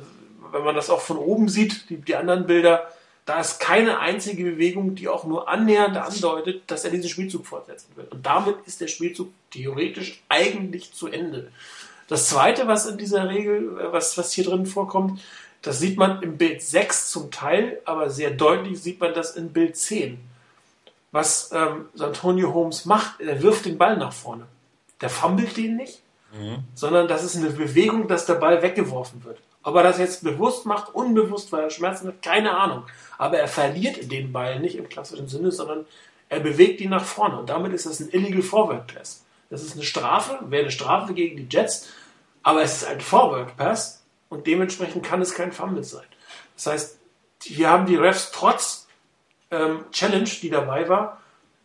wenn man das auch von oben sieht, die, die anderen Bilder, da ist keine einzige Bewegung, die auch nur annähernd andeutet, dass er diesen Spielzug fortsetzen will. Und damit ist der Spielzug theoretisch eigentlich zu Ende. Das zweite, was in dieser Regel, äh, was, was hier drin vorkommt, das sieht man im Bild 6 zum Teil, aber sehr deutlich sieht man das in Bild 10 was ähm, Antonio Holmes macht, er wirft den Ball nach vorne. Der fummelt den nicht, mhm. sondern das ist eine Bewegung, dass der Ball weggeworfen wird. Ob er das jetzt bewusst macht, unbewusst, weil er Schmerzen hat, keine Ahnung. Aber er verliert den Ball nicht im klassischen Sinne, sondern er bewegt ihn nach vorne. Und damit ist das ein Illegal Forward Pass. Das ist eine Strafe, wäre eine Strafe gegen die Jets, aber es ist ein Forward Pass und dementsprechend kann es kein Fumble sein. Das heißt, hier haben die Refs trotz ähm, Challenge, die dabei war,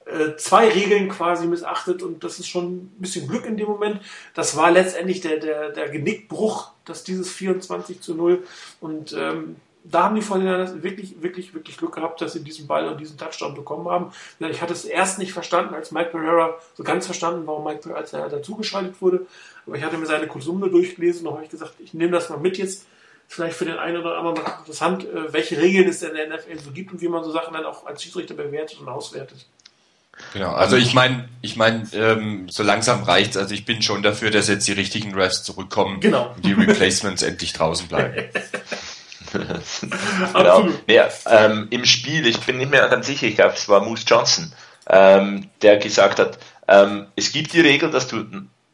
äh, zwei Regeln quasi missachtet und das ist schon ein bisschen Glück in dem Moment. Das war letztendlich der, der, der Genickbruch, dass dieses 24 zu 0 und ähm, da haben die Vorhinein wirklich, wirklich, wirklich Glück gehabt, dass sie diesen Ball und diesen Touchdown bekommen haben. Ich hatte es erst nicht verstanden, als Mike Pereira so ganz verstanden, warum Mike Pereira, als er dazugeschaltet wurde. Aber ich hatte mir seine Kolumne durchgelesen und habe ich gesagt, ich nehme das mal mit jetzt vielleicht für den einen oder anderen mal interessant, äh, welche Regeln es in der NFL so gibt und wie man so Sachen dann auch als Schiedsrichter bewertet und auswertet. Genau, also ich meine, ich meine, ähm, so langsam reicht's. Also ich bin schon dafür, dass jetzt die richtigen Refs zurückkommen genau. und die Replacements <laughs> endlich draußen bleiben. <laughs> genau. <laughs> Nee, ähm, Im Spiel, ich bin nicht mehr ganz sicher, ich glaube, es war Moose Johnson, ähm, der gesagt hat, ähm, es gibt die Regel, dass du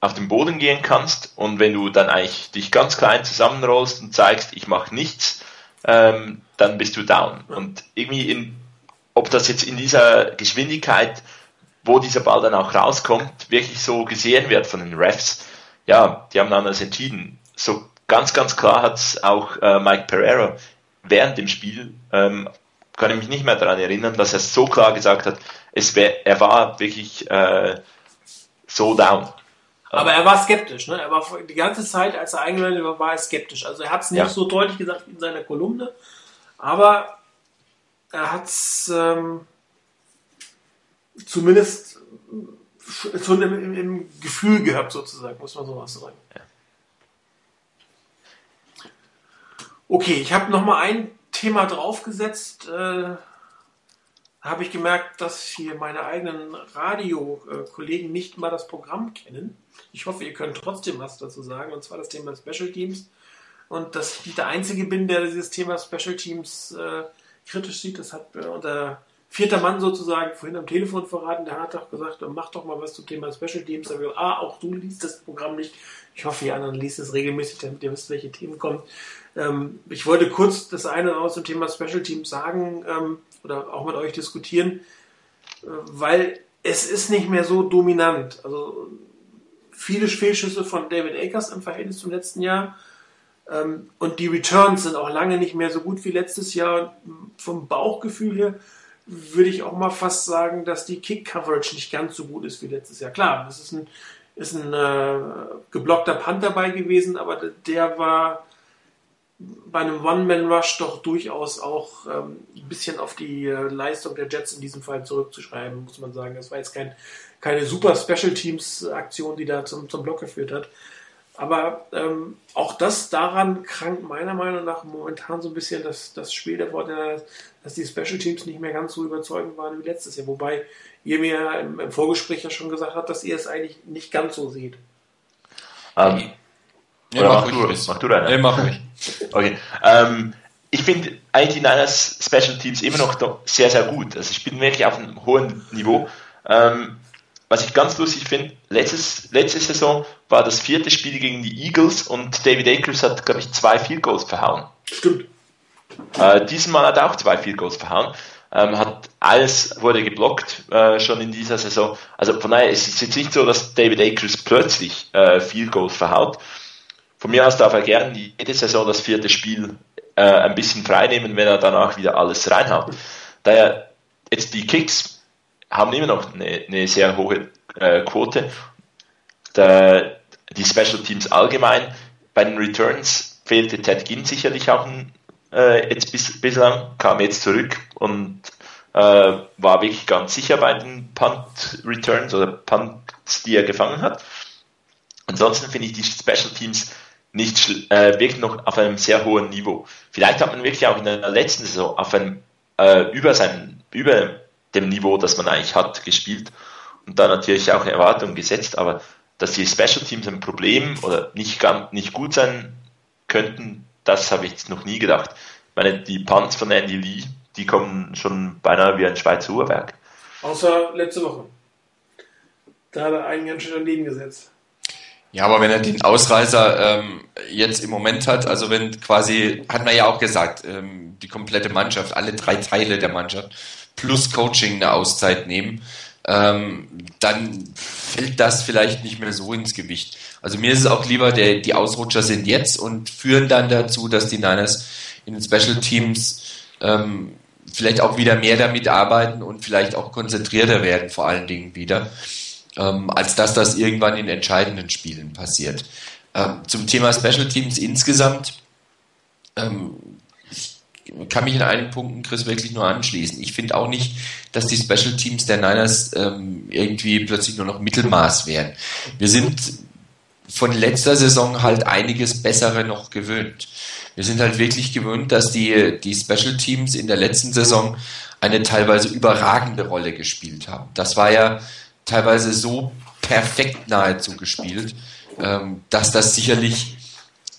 auf den Boden gehen kannst und wenn du dann eigentlich dich ganz klein zusammenrollst und zeigst, ich mache nichts, ähm, dann bist du down. Und irgendwie in, ob das jetzt in dieser Geschwindigkeit, wo dieser Ball dann auch rauskommt, wirklich so gesehen wird von den Refs, ja, die haben anders entschieden. So ganz, ganz klar hat es auch äh, Mike Pereira während dem Spiel, ähm, kann ich mich nicht mehr daran erinnern, dass er so klar gesagt hat, es wär, er war wirklich äh, so down. Aber er war skeptisch, ne? Er war die ganze Zeit, als er eingemeldet war, war er skeptisch. Also er hat es nicht ja. so deutlich gesagt in seiner Kolumne, aber er hat es ähm, zumindest schon im, im, im, Gefühl gehabt, sozusagen, muss man sowas sagen. Ja. Okay, ich habe nochmal ein Thema draufgesetzt. Äh, habe ich gemerkt, dass hier meine eigenen Radio-Kollegen nicht mal das Programm kennen. Ich hoffe, ihr könnt trotzdem was dazu sagen, und zwar das Thema Special Teams. Und dass ich nicht der Einzige bin, der dieses Thema Special Teams äh, kritisch sieht. Das hat äh, unter vierter Mann sozusagen vorhin am Telefon verraten, der hat doch gesagt, mach doch mal was zum Thema Special Teams. Da wir, ah, auch du liest das Programm nicht. Ich hoffe, die anderen liest es regelmäßig, damit ihr wisst, welche Themen kommen. Ähm, ich wollte kurz das eine aus dem Thema Special Teams sagen ähm, oder auch mit euch diskutieren, äh, weil es ist nicht mehr so dominant. Also viele Fehlschüsse von David Akers im Verhältnis zum letzten Jahr. Ähm, und die Returns sind auch lange nicht mehr so gut wie letztes Jahr. Vom Bauchgefühl her würde ich auch mal fast sagen, dass die Kick-Coverage nicht ganz so gut ist wie letztes Jahr. Klar, es ist ein, ist ein äh, geblockter Punt dabei gewesen, aber der war bei einem One-Man-Rush doch durchaus auch ähm, ein bisschen auf die äh, Leistung der Jets in diesem Fall zurückzuschreiben, muss man sagen. Das war jetzt kein, keine super Special Teams-Aktion, die da zum, zum Block geführt hat. Aber ähm, auch das daran krankt meiner Meinung nach momentan so ein bisschen das, das Spiel der Vorteile, dass die Special Teams nicht mehr ganz so überzeugend waren wie letztes Jahr. Wobei ihr mir im, im Vorgespräch ja schon gesagt habt, dass ihr es eigentlich nicht ganz so seht. Ähm, ja, mach, mach, du, mach du deine. Ja, mach mich. <laughs> Okay. Ähm, ich finde eigentlich die Niners Special Teams immer noch sehr, sehr gut. Also ich bin wirklich auf einem hohen Niveau. Ähm, was ich ganz lustig finde, letztes, letzte Saison war das vierte Spiel gegen die Eagles und David Akers hat, glaube ich, zwei Field Goals verhauen. Stimmt. Äh, diesmal hat er auch zwei Field Goals verhauen. Ähm, hat alles wurde geblockt äh, schon in dieser Saison. Also von daher ist es jetzt nicht so, dass David Akers plötzlich äh, Field Goals verhaut. Von mir aus darf er gerne jede Saison das vierte Spiel äh, ein bisschen freinehmen, wenn er danach wieder alles reinhaut. Daher jetzt die Kicks haben immer noch eine, eine sehr hohe äh, Quote. Der, die Special Teams allgemein. Bei den Returns fehlte Ted Ginn sicherlich auch ein, äh, jetzt bis, bislang, kam jetzt zurück und äh, war wirklich ganz sicher bei den Punt Returns oder Punts, die er gefangen hat. Ansonsten finde ich die Special Teams nicht äh, wirklich noch auf einem sehr hohen Niveau. Vielleicht hat man wirklich auch in der letzten Saison auf einem äh, über seinen über dem Niveau, das man eigentlich hat, gespielt und da natürlich auch Erwartungen gesetzt, aber dass die Special Teams ein Problem oder nicht, ganz, nicht gut sein könnten, das habe ich jetzt noch nie gedacht. Ich meine, die Punts von Andy Lee, die kommen schon beinahe wie ein Schweizer Uhrwerk. Außer letzte Woche. Da hat er einen ganz schön daneben gesetzt. Ja, aber wenn er den Ausreißer ähm, jetzt im Moment hat, also wenn quasi, hat man ja auch gesagt, ähm, die komplette Mannschaft, alle drei Teile der Mannschaft plus Coaching eine Auszeit nehmen, ähm, dann fällt das vielleicht nicht mehr so ins Gewicht. Also mir ist es auch lieber, der, die Ausrutscher sind jetzt und führen dann dazu, dass die Niners in den Special Teams ähm, vielleicht auch wieder mehr damit arbeiten und vielleicht auch konzentrierter werden, vor allen Dingen wieder, ähm, als dass das irgendwann in entscheidenden Spielen passiert. Ähm, zum Thema Special Teams insgesamt ähm, kann mich in einigen Punkten, Chris, wirklich nur anschließen. Ich finde auch nicht, dass die Special Teams der Niners ähm, irgendwie plötzlich nur noch Mittelmaß wären. Wir sind von letzter Saison halt einiges Bessere noch gewöhnt. Wir sind halt wirklich gewöhnt, dass die, die Special Teams in der letzten Saison eine teilweise überragende Rolle gespielt haben. Das war ja teilweise so perfekt nahezu gespielt, ähm, dass das sicherlich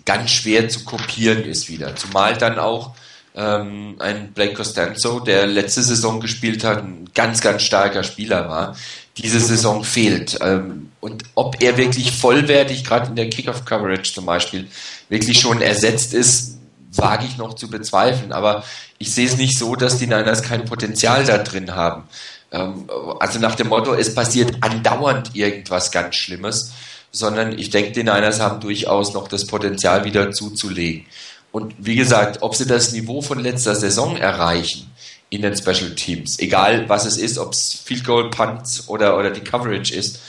ganz schwer zu kopieren ist wieder. Zumal dann auch ähm, ein Blake Costanzo, der letzte Saison gespielt hat, ein ganz, ganz starker Spieler war, diese Saison fehlt. Ähm, und ob er wirklich vollwertig, gerade in der Kickoff-Coverage zum Beispiel, wirklich schon ersetzt ist, wage ich noch zu bezweifeln. Aber ich sehe es nicht so, dass die Niners kein Potenzial da drin haben. Ähm, also nach dem Motto, es passiert andauernd irgendwas ganz Schlimmes, sondern ich denke, die Niners haben durchaus noch das Potenzial wieder zuzulegen. Und wie gesagt, ob sie das Niveau von letzter Saison erreichen in den Special Teams, egal was es ist, ob es Field Goal, Punts oder, oder die Coverage ist,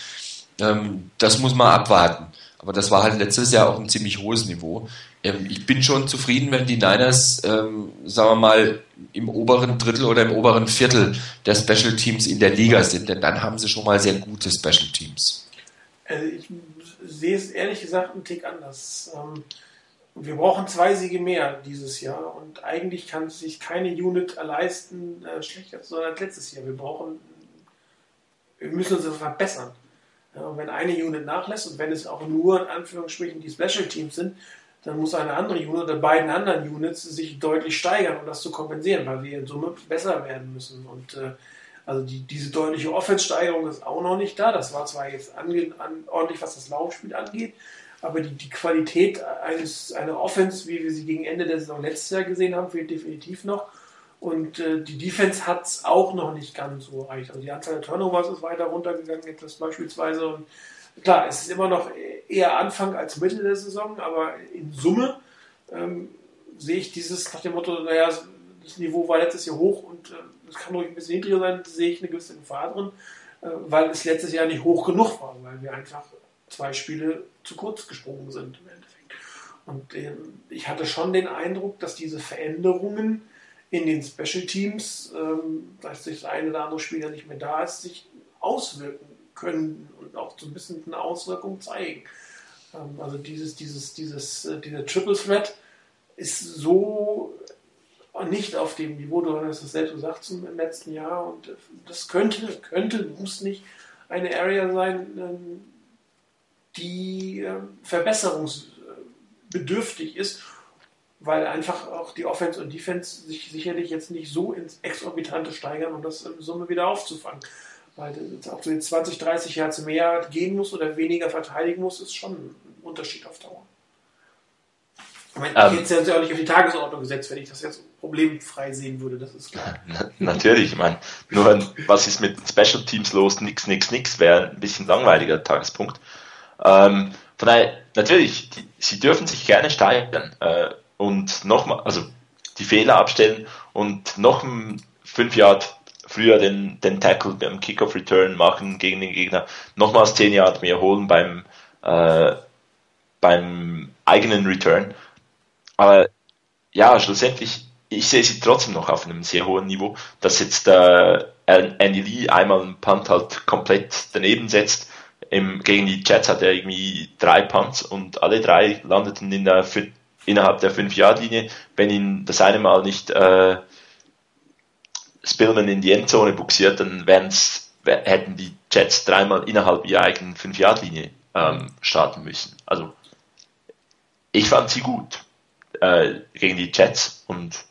ähm, das muss man abwarten. Aber das war halt letztes Jahr auch ein ziemlich hohes Niveau. Ähm, ich bin schon zufrieden, wenn die Niners, ähm, sagen wir mal, im oberen Drittel oder im oberen Viertel der Special Teams in der Liga sind, denn dann haben sie schon mal sehr gute Special Teams. Also ich sehe es ehrlich gesagt einen Tick anders. Ähm wir brauchen zwei Siege mehr dieses Jahr und eigentlich kann sich keine Unit leisten, äh, schlechter zu sein als letztes Jahr. Wir brauchen, wir müssen uns verbessern. Ja, und wenn eine Unit nachlässt und wenn es auch nur in Anführungsstrichen die Special Teams sind, dann muss eine andere Unit oder beiden anderen Units sich deutlich steigern, um das zu kompensieren, weil wir in Summe besser werden müssen. Und äh, also die, diese deutliche Offense-Steigerung ist auch noch nicht da. Das war zwar jetzt ange, an, ordentlich, was das Laufspiel angeht, aber die, die Qualität eines, einer Offense, wie wir sie gegen Ende der Saison letztes Jahr gesehen haben, fehlt definitiv noch. Und äh, die Defense hat es auch noch nicht ganz so erreicht. Also die Anzahl der Turnovers ist weiter runtergegangen, etwas beispielsweise. Und klar, es ist immer noch eher Anfang als Mitte der Saison, aber in Summe ähm, sehe ich dieses nach dem Motto, naja, das Niveau war letztes Jahr hoch und äh, es kann ruhig ein bisschen niedriger sein, sehe ich eine gewisse Gefahr drin, äh, weil es letztes Jahr nicht hoch genug war, weil wir einfach zwei Spiele zu kurz gesprungen sind im Endeffekt. Und äh, ich hatte schon den Eindruck, dass diese Veränderungen in den Special Teams, ähm, dass das eine oder andere Spieler nicht mehr da ist, sich auswirken können und auch so ein bisschen eine Auswirkung zeigen. Ähm, also dieses, dieses, dieses, äh, dieser Triple Threat ist so nicht auf dem Niveau, du hast es selbst gesagt im letzten Jahr und das könnte, könnte, muss nicht eine Area sein, ähm, die ähm, verbesserungsbedürftig ist, weil einfach auch die Offense und Defense sich sicherlich jetzt nicht so ins Exorbitante steigern, um das in Summe wieder aufzufangen. Weil auch so 20, 30 Yards mehr gehen muss oder weniger verteidigen muss, ist schon ein Unterschied auf Dauer. Ich meine, ich hätte es ja auch nicht auf die Tagesordnung gesetzt, wenn ich das jetzt problemfrei sehen würde, das ist klar. natürlich, ich meine, nur was ist mit Special Teams los, nix, nix, nix, wäre ein bisschen langweiliger Tagespunkt. Ähm, von daher, natürlich, die, sie dürfen sich gerne steigern äh, und nochmal, also die Fehler abstellen und noch fünf Jahre früher den, den Tackle beim Kickoff Return machen gegen den Gegner, nochmals zehn Jahre mehr holen beim, äh, beim eigenen Return. Aber ja, schlussendlich, ich sehe sie trotzdem noch auf einem sehr hohen Niveau, dass jetzt äh, Andy Lee einmal einen Punt halt komplett daneben setzt. Im, gegen die Jets hat er irgendwie drei Punts und alle drei landeten in der, innerhalb der 5-Yard-Linie. Wenn ihn das eine Mal nicht äh, Spillman in die Endzone buxiert, dann hätten die Jets dreimal innerhalb ihrer eigenen 5-Yard-Linie ähm, starten müssen. Also ich fand sie gut äh, gegen die Jets und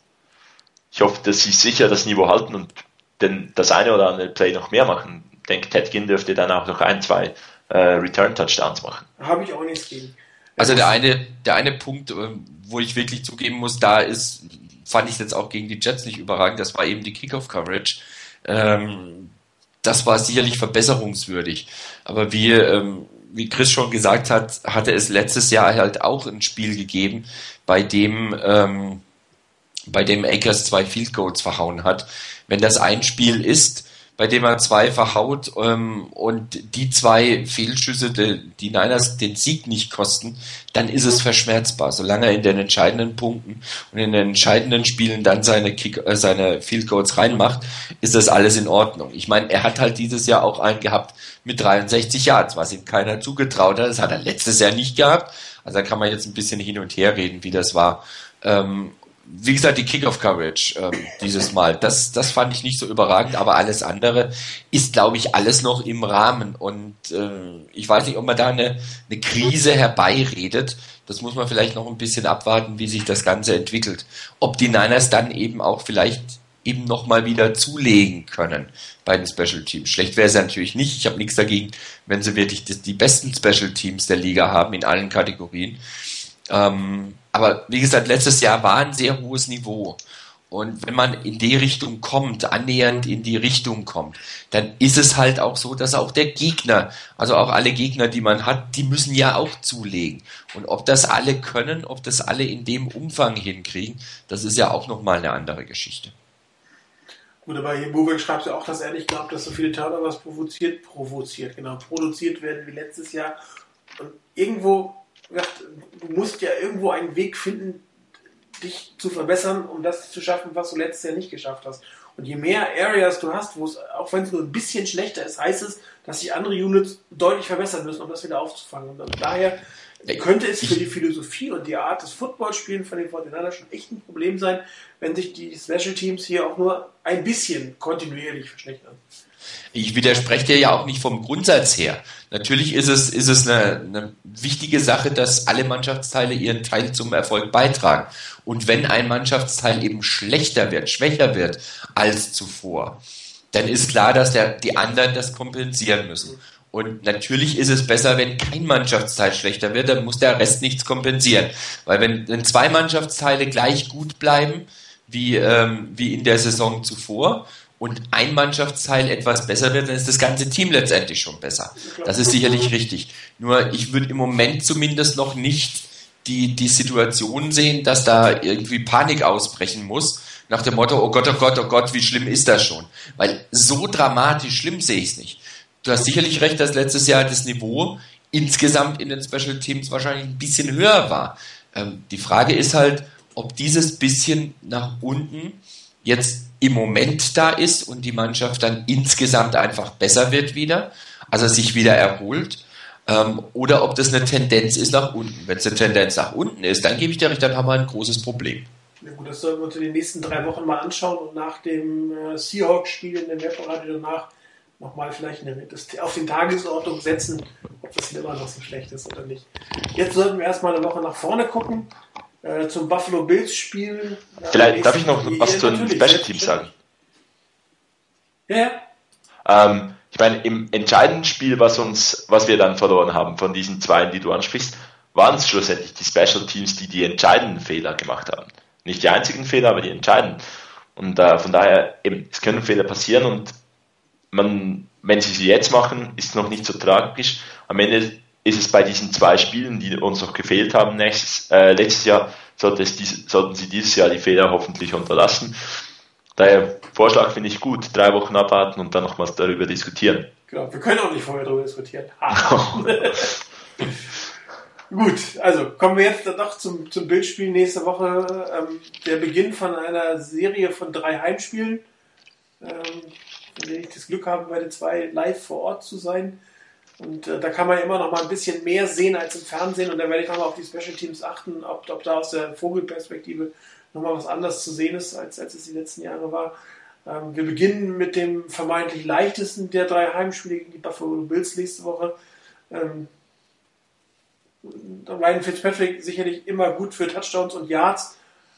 ich hoffe, dass sie sicher das Niveau halten und denn das eine oder andere Play noch mehr machen. Ich denke, Ted Ginn dürfte dann auch noch ein, zwei äh, Return-Touchdowns machen. Habe ich auch nichts gegen. Also der eine, der eine Punkt, ähm, wo ich wirklich zugeben muss, da ist, fand ich jetzt auch gegen die Jets nicht überragend, das war eben die Kickoff-Coverage. Ähm, das war sicherlich verbesserungswürdig. Aber wie, ähm, wie Chris schon gesagt hat, hatte es letztes Jahr halt auch ein Spiel gegeben, bei dem, ähm, bei dem Akers zwei Field Goals verhauen hat. Wenn das ein Spiel ist, bei dem er zwei verhaut ähm, und die zwei Fehlschüsse, die, die Niners den Sieg nicht kosten, dann ist es verschmerzbar. Solange er in den entscheidenden Punkten und in den entscheidenden Spielen dann seine, Kick, äh, seine Field Goals reinmacht, ist das alles in Ordnung. Ich meine, er hat halt dieses Jahr auch einen gehabt mit 63 Yards, was ihm keiner zugetraut hat. Das hat er letztes Jahr nicht gehabt. Also da kann man jetzt ein bisschen hin und her reden, wie das war. Ähm, wie gesagt, die Kickoff-Coverage ähm, dieses Mal, das, das fand ich nicht so überragend, aber alles andere ist, glaube ich, alles noch im Rahmen. Und äh, ich weiß nicht, ob man da eine, eine Krise herbeiredet. Das muss man vielleicht noch ein bisschen abwarten, wie sich das Ganze entwickelt. Ob die Niners dann eben auch vielleicht eben nochmal wieder zulegen können bei den Special Teams. Schlecht wäre es natürlich nicht. Ich habe nichts dagegen, wenn sie wirklich die, die besten Special Teams der Liga haben in allen Kategorien. Ähm, aber wie gesagt, letztes Jahr war ein sehr hohes Niveau. Und wenn man in die Richtung kommt, annähernd in die Richtung kommt, dann ist es halt auch so, dass auch der Gegner, also auch alle Gegner, die man hat, die müssen ja auch zulegen. Und ob das alle können, ob das alle in dem Umfang hinkriegen, das ist ja auch nochmal eine andere Geschichte. Gut, aber hier Buwek schreibt ja auch, dass er nicht glaubt, dass so viele Turnovers provoziert, provoziert, genau, produziert werden wie letztes Jahr. Und irgendwo du musst ja irgendwo einen Weg finden, dich zu verbessern, um das zu schaffen, was du letztes Jahr nicht geschafft hast. Und je mehr Areas du hast, wo es, auch wenn es nur ein bisschen schlechter ist, heißt es, dass sich andere Units deutlich verbessern müssen, um das wieder aufzufangen. Und daher könnte es für die Philosophie und die Art des Footballspielen von den Fortinanders schon echt ein Problem sein, wenn sich die Special Teams hier auch nur ein bisschen kontinuierlich verschlechtern. Ich widerspreche dir ja auch nicht vom Grundsatz her. Natürlich ist es, ist es eine, eine wichtige Sache, dass alle Mannschaftsteile ihren Teil zum Erfolg beitragen. Und wenn ein Mannschaftsteil eben schlechter wird, schwächer wird als zuvor, dann ist klar, dass der, die anderen das kompensieren müssen. Und natürlich ist es besser, wenn kein Mannschaftsteil schlechter wird, dann muss der Rest nichts kompensieren. Weil wenn, wenn zwei Mannschaftsteile gleich gut bleiben wie, ähm, wie in der Saison zuvor und ein Mannschaftsteil etwas besser wird, dann ist das ganze Team letztendlich schon besser. Das ist sicherlich richtig. Nur ich würde im Moment zumindest noch nicht die, die Situation sehen, dass da irgendwie Panik ausbrechen muss, nach dem Motto, oh Gott, oh Gott, oh Gott, wie schlimm ist das schon? Weil so dramatisch schlimm sehe ich es nicht du hast sicherlich recht, dass letztes Jahr das Niveau insgesamt in den Special Teams wahrscheinlich ein bisschen höher war. Ähm, die Frage ist halt, ob dieses bisschen nach unten jetzt im Moment da ist und die Mannschaft dann insgesamt einfach besser wird wieder, also sich wieder erholt, ähm, oder ob das eine Tendenz ist nach unten. Wenn es eine Tendenz nach unten ist, dann gebe ich dir recht, dann haben wir ein großes Problem. Ja gut, das sollen wir uns in den nächsten drei Wochen mal anschauen und nach dem äh, Seahawks-Spiel in der Webradio danach nochmal vielleicht eine, das auf die Tagesordnung setzen, ob das immer noch so schlecht ist oder nicht. Jetzt sollten wir erstmal eine Woche nach vorne gucken. Äh, zum Buffalo Bills Spiel. Vielleicht darf ich noch was zu den Special Teams sagen. Ja, ja. Ähm, ich meine, im entscheidenden Spiel, was uns, was wir dann verloren haben von diesen zwei, die du ansprichst, waren es schlussendlich die Special Teams, die die entscheidenden Fehler gemacht haben. Nicht die einzigen Fehler, aber die entscheidenden. Und äh, von daher, eben, es können Fehler passieren und man, wenn sie sie jetzt machen, ist es noch nicht so tragisch. Am Ende ist es bei diesen zwei Spielen, die uns noch gefehlt haben nächstes, äh, letztes Jahr, dies, sollten sie dieses Jahr die Fehler hoffentlich unterlassen. Daher Vorschlag finde ich gut, drei Wochen abwarten und dann nochmals darüber diskutieren. Genau, wir können auch nicht vorher darüber diskutieren. <laughs> Gut, also kommen wir jetzt doch zum, zum Bildspiel nächste Woche. Ähm, der Beginn von einer Serie von drei Heimspielen. Ähm, wenn ich das Glück haben werde, zwei live vor Ort zu sein. Und äh, da kann man immer noch mal ein bisschen mehr sehen als im Fernsehen. Und da werde ich nochmal auf die Special Teams achten, ob, ob da aus der Vogelperspektive nochmal was anderes zu sehen ist, als, als es die letzten Jahre war. Ähm, wir beginnen mit dem vermeintlich leichtesten der drei Heimspiele gegen die Buffalo Bills nächste Woche. Ähm, Ryan Fitzpatrick sicherlich immer gut für Touchdowns und Yards,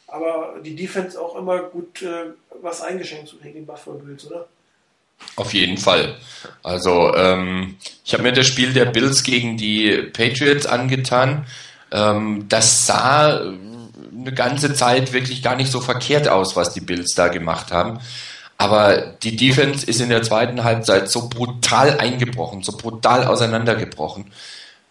aber die Defense auch immer gut äh, was eingeschenkt zu kriegen, den Buffalo Bills, oder? Auf jeden Fall. Also ähm, ich habe mir das Spiel der Bills gegen die Patriots angetan. Ähm, das sah eine ganze Zeit wirklich gar nicht so verkehrt aus, was die Bills da gemacht haben. Aber die Defense ist in der zweiten Halbzeit so brutal eingebrochen, so brutal auseinandergebrochen.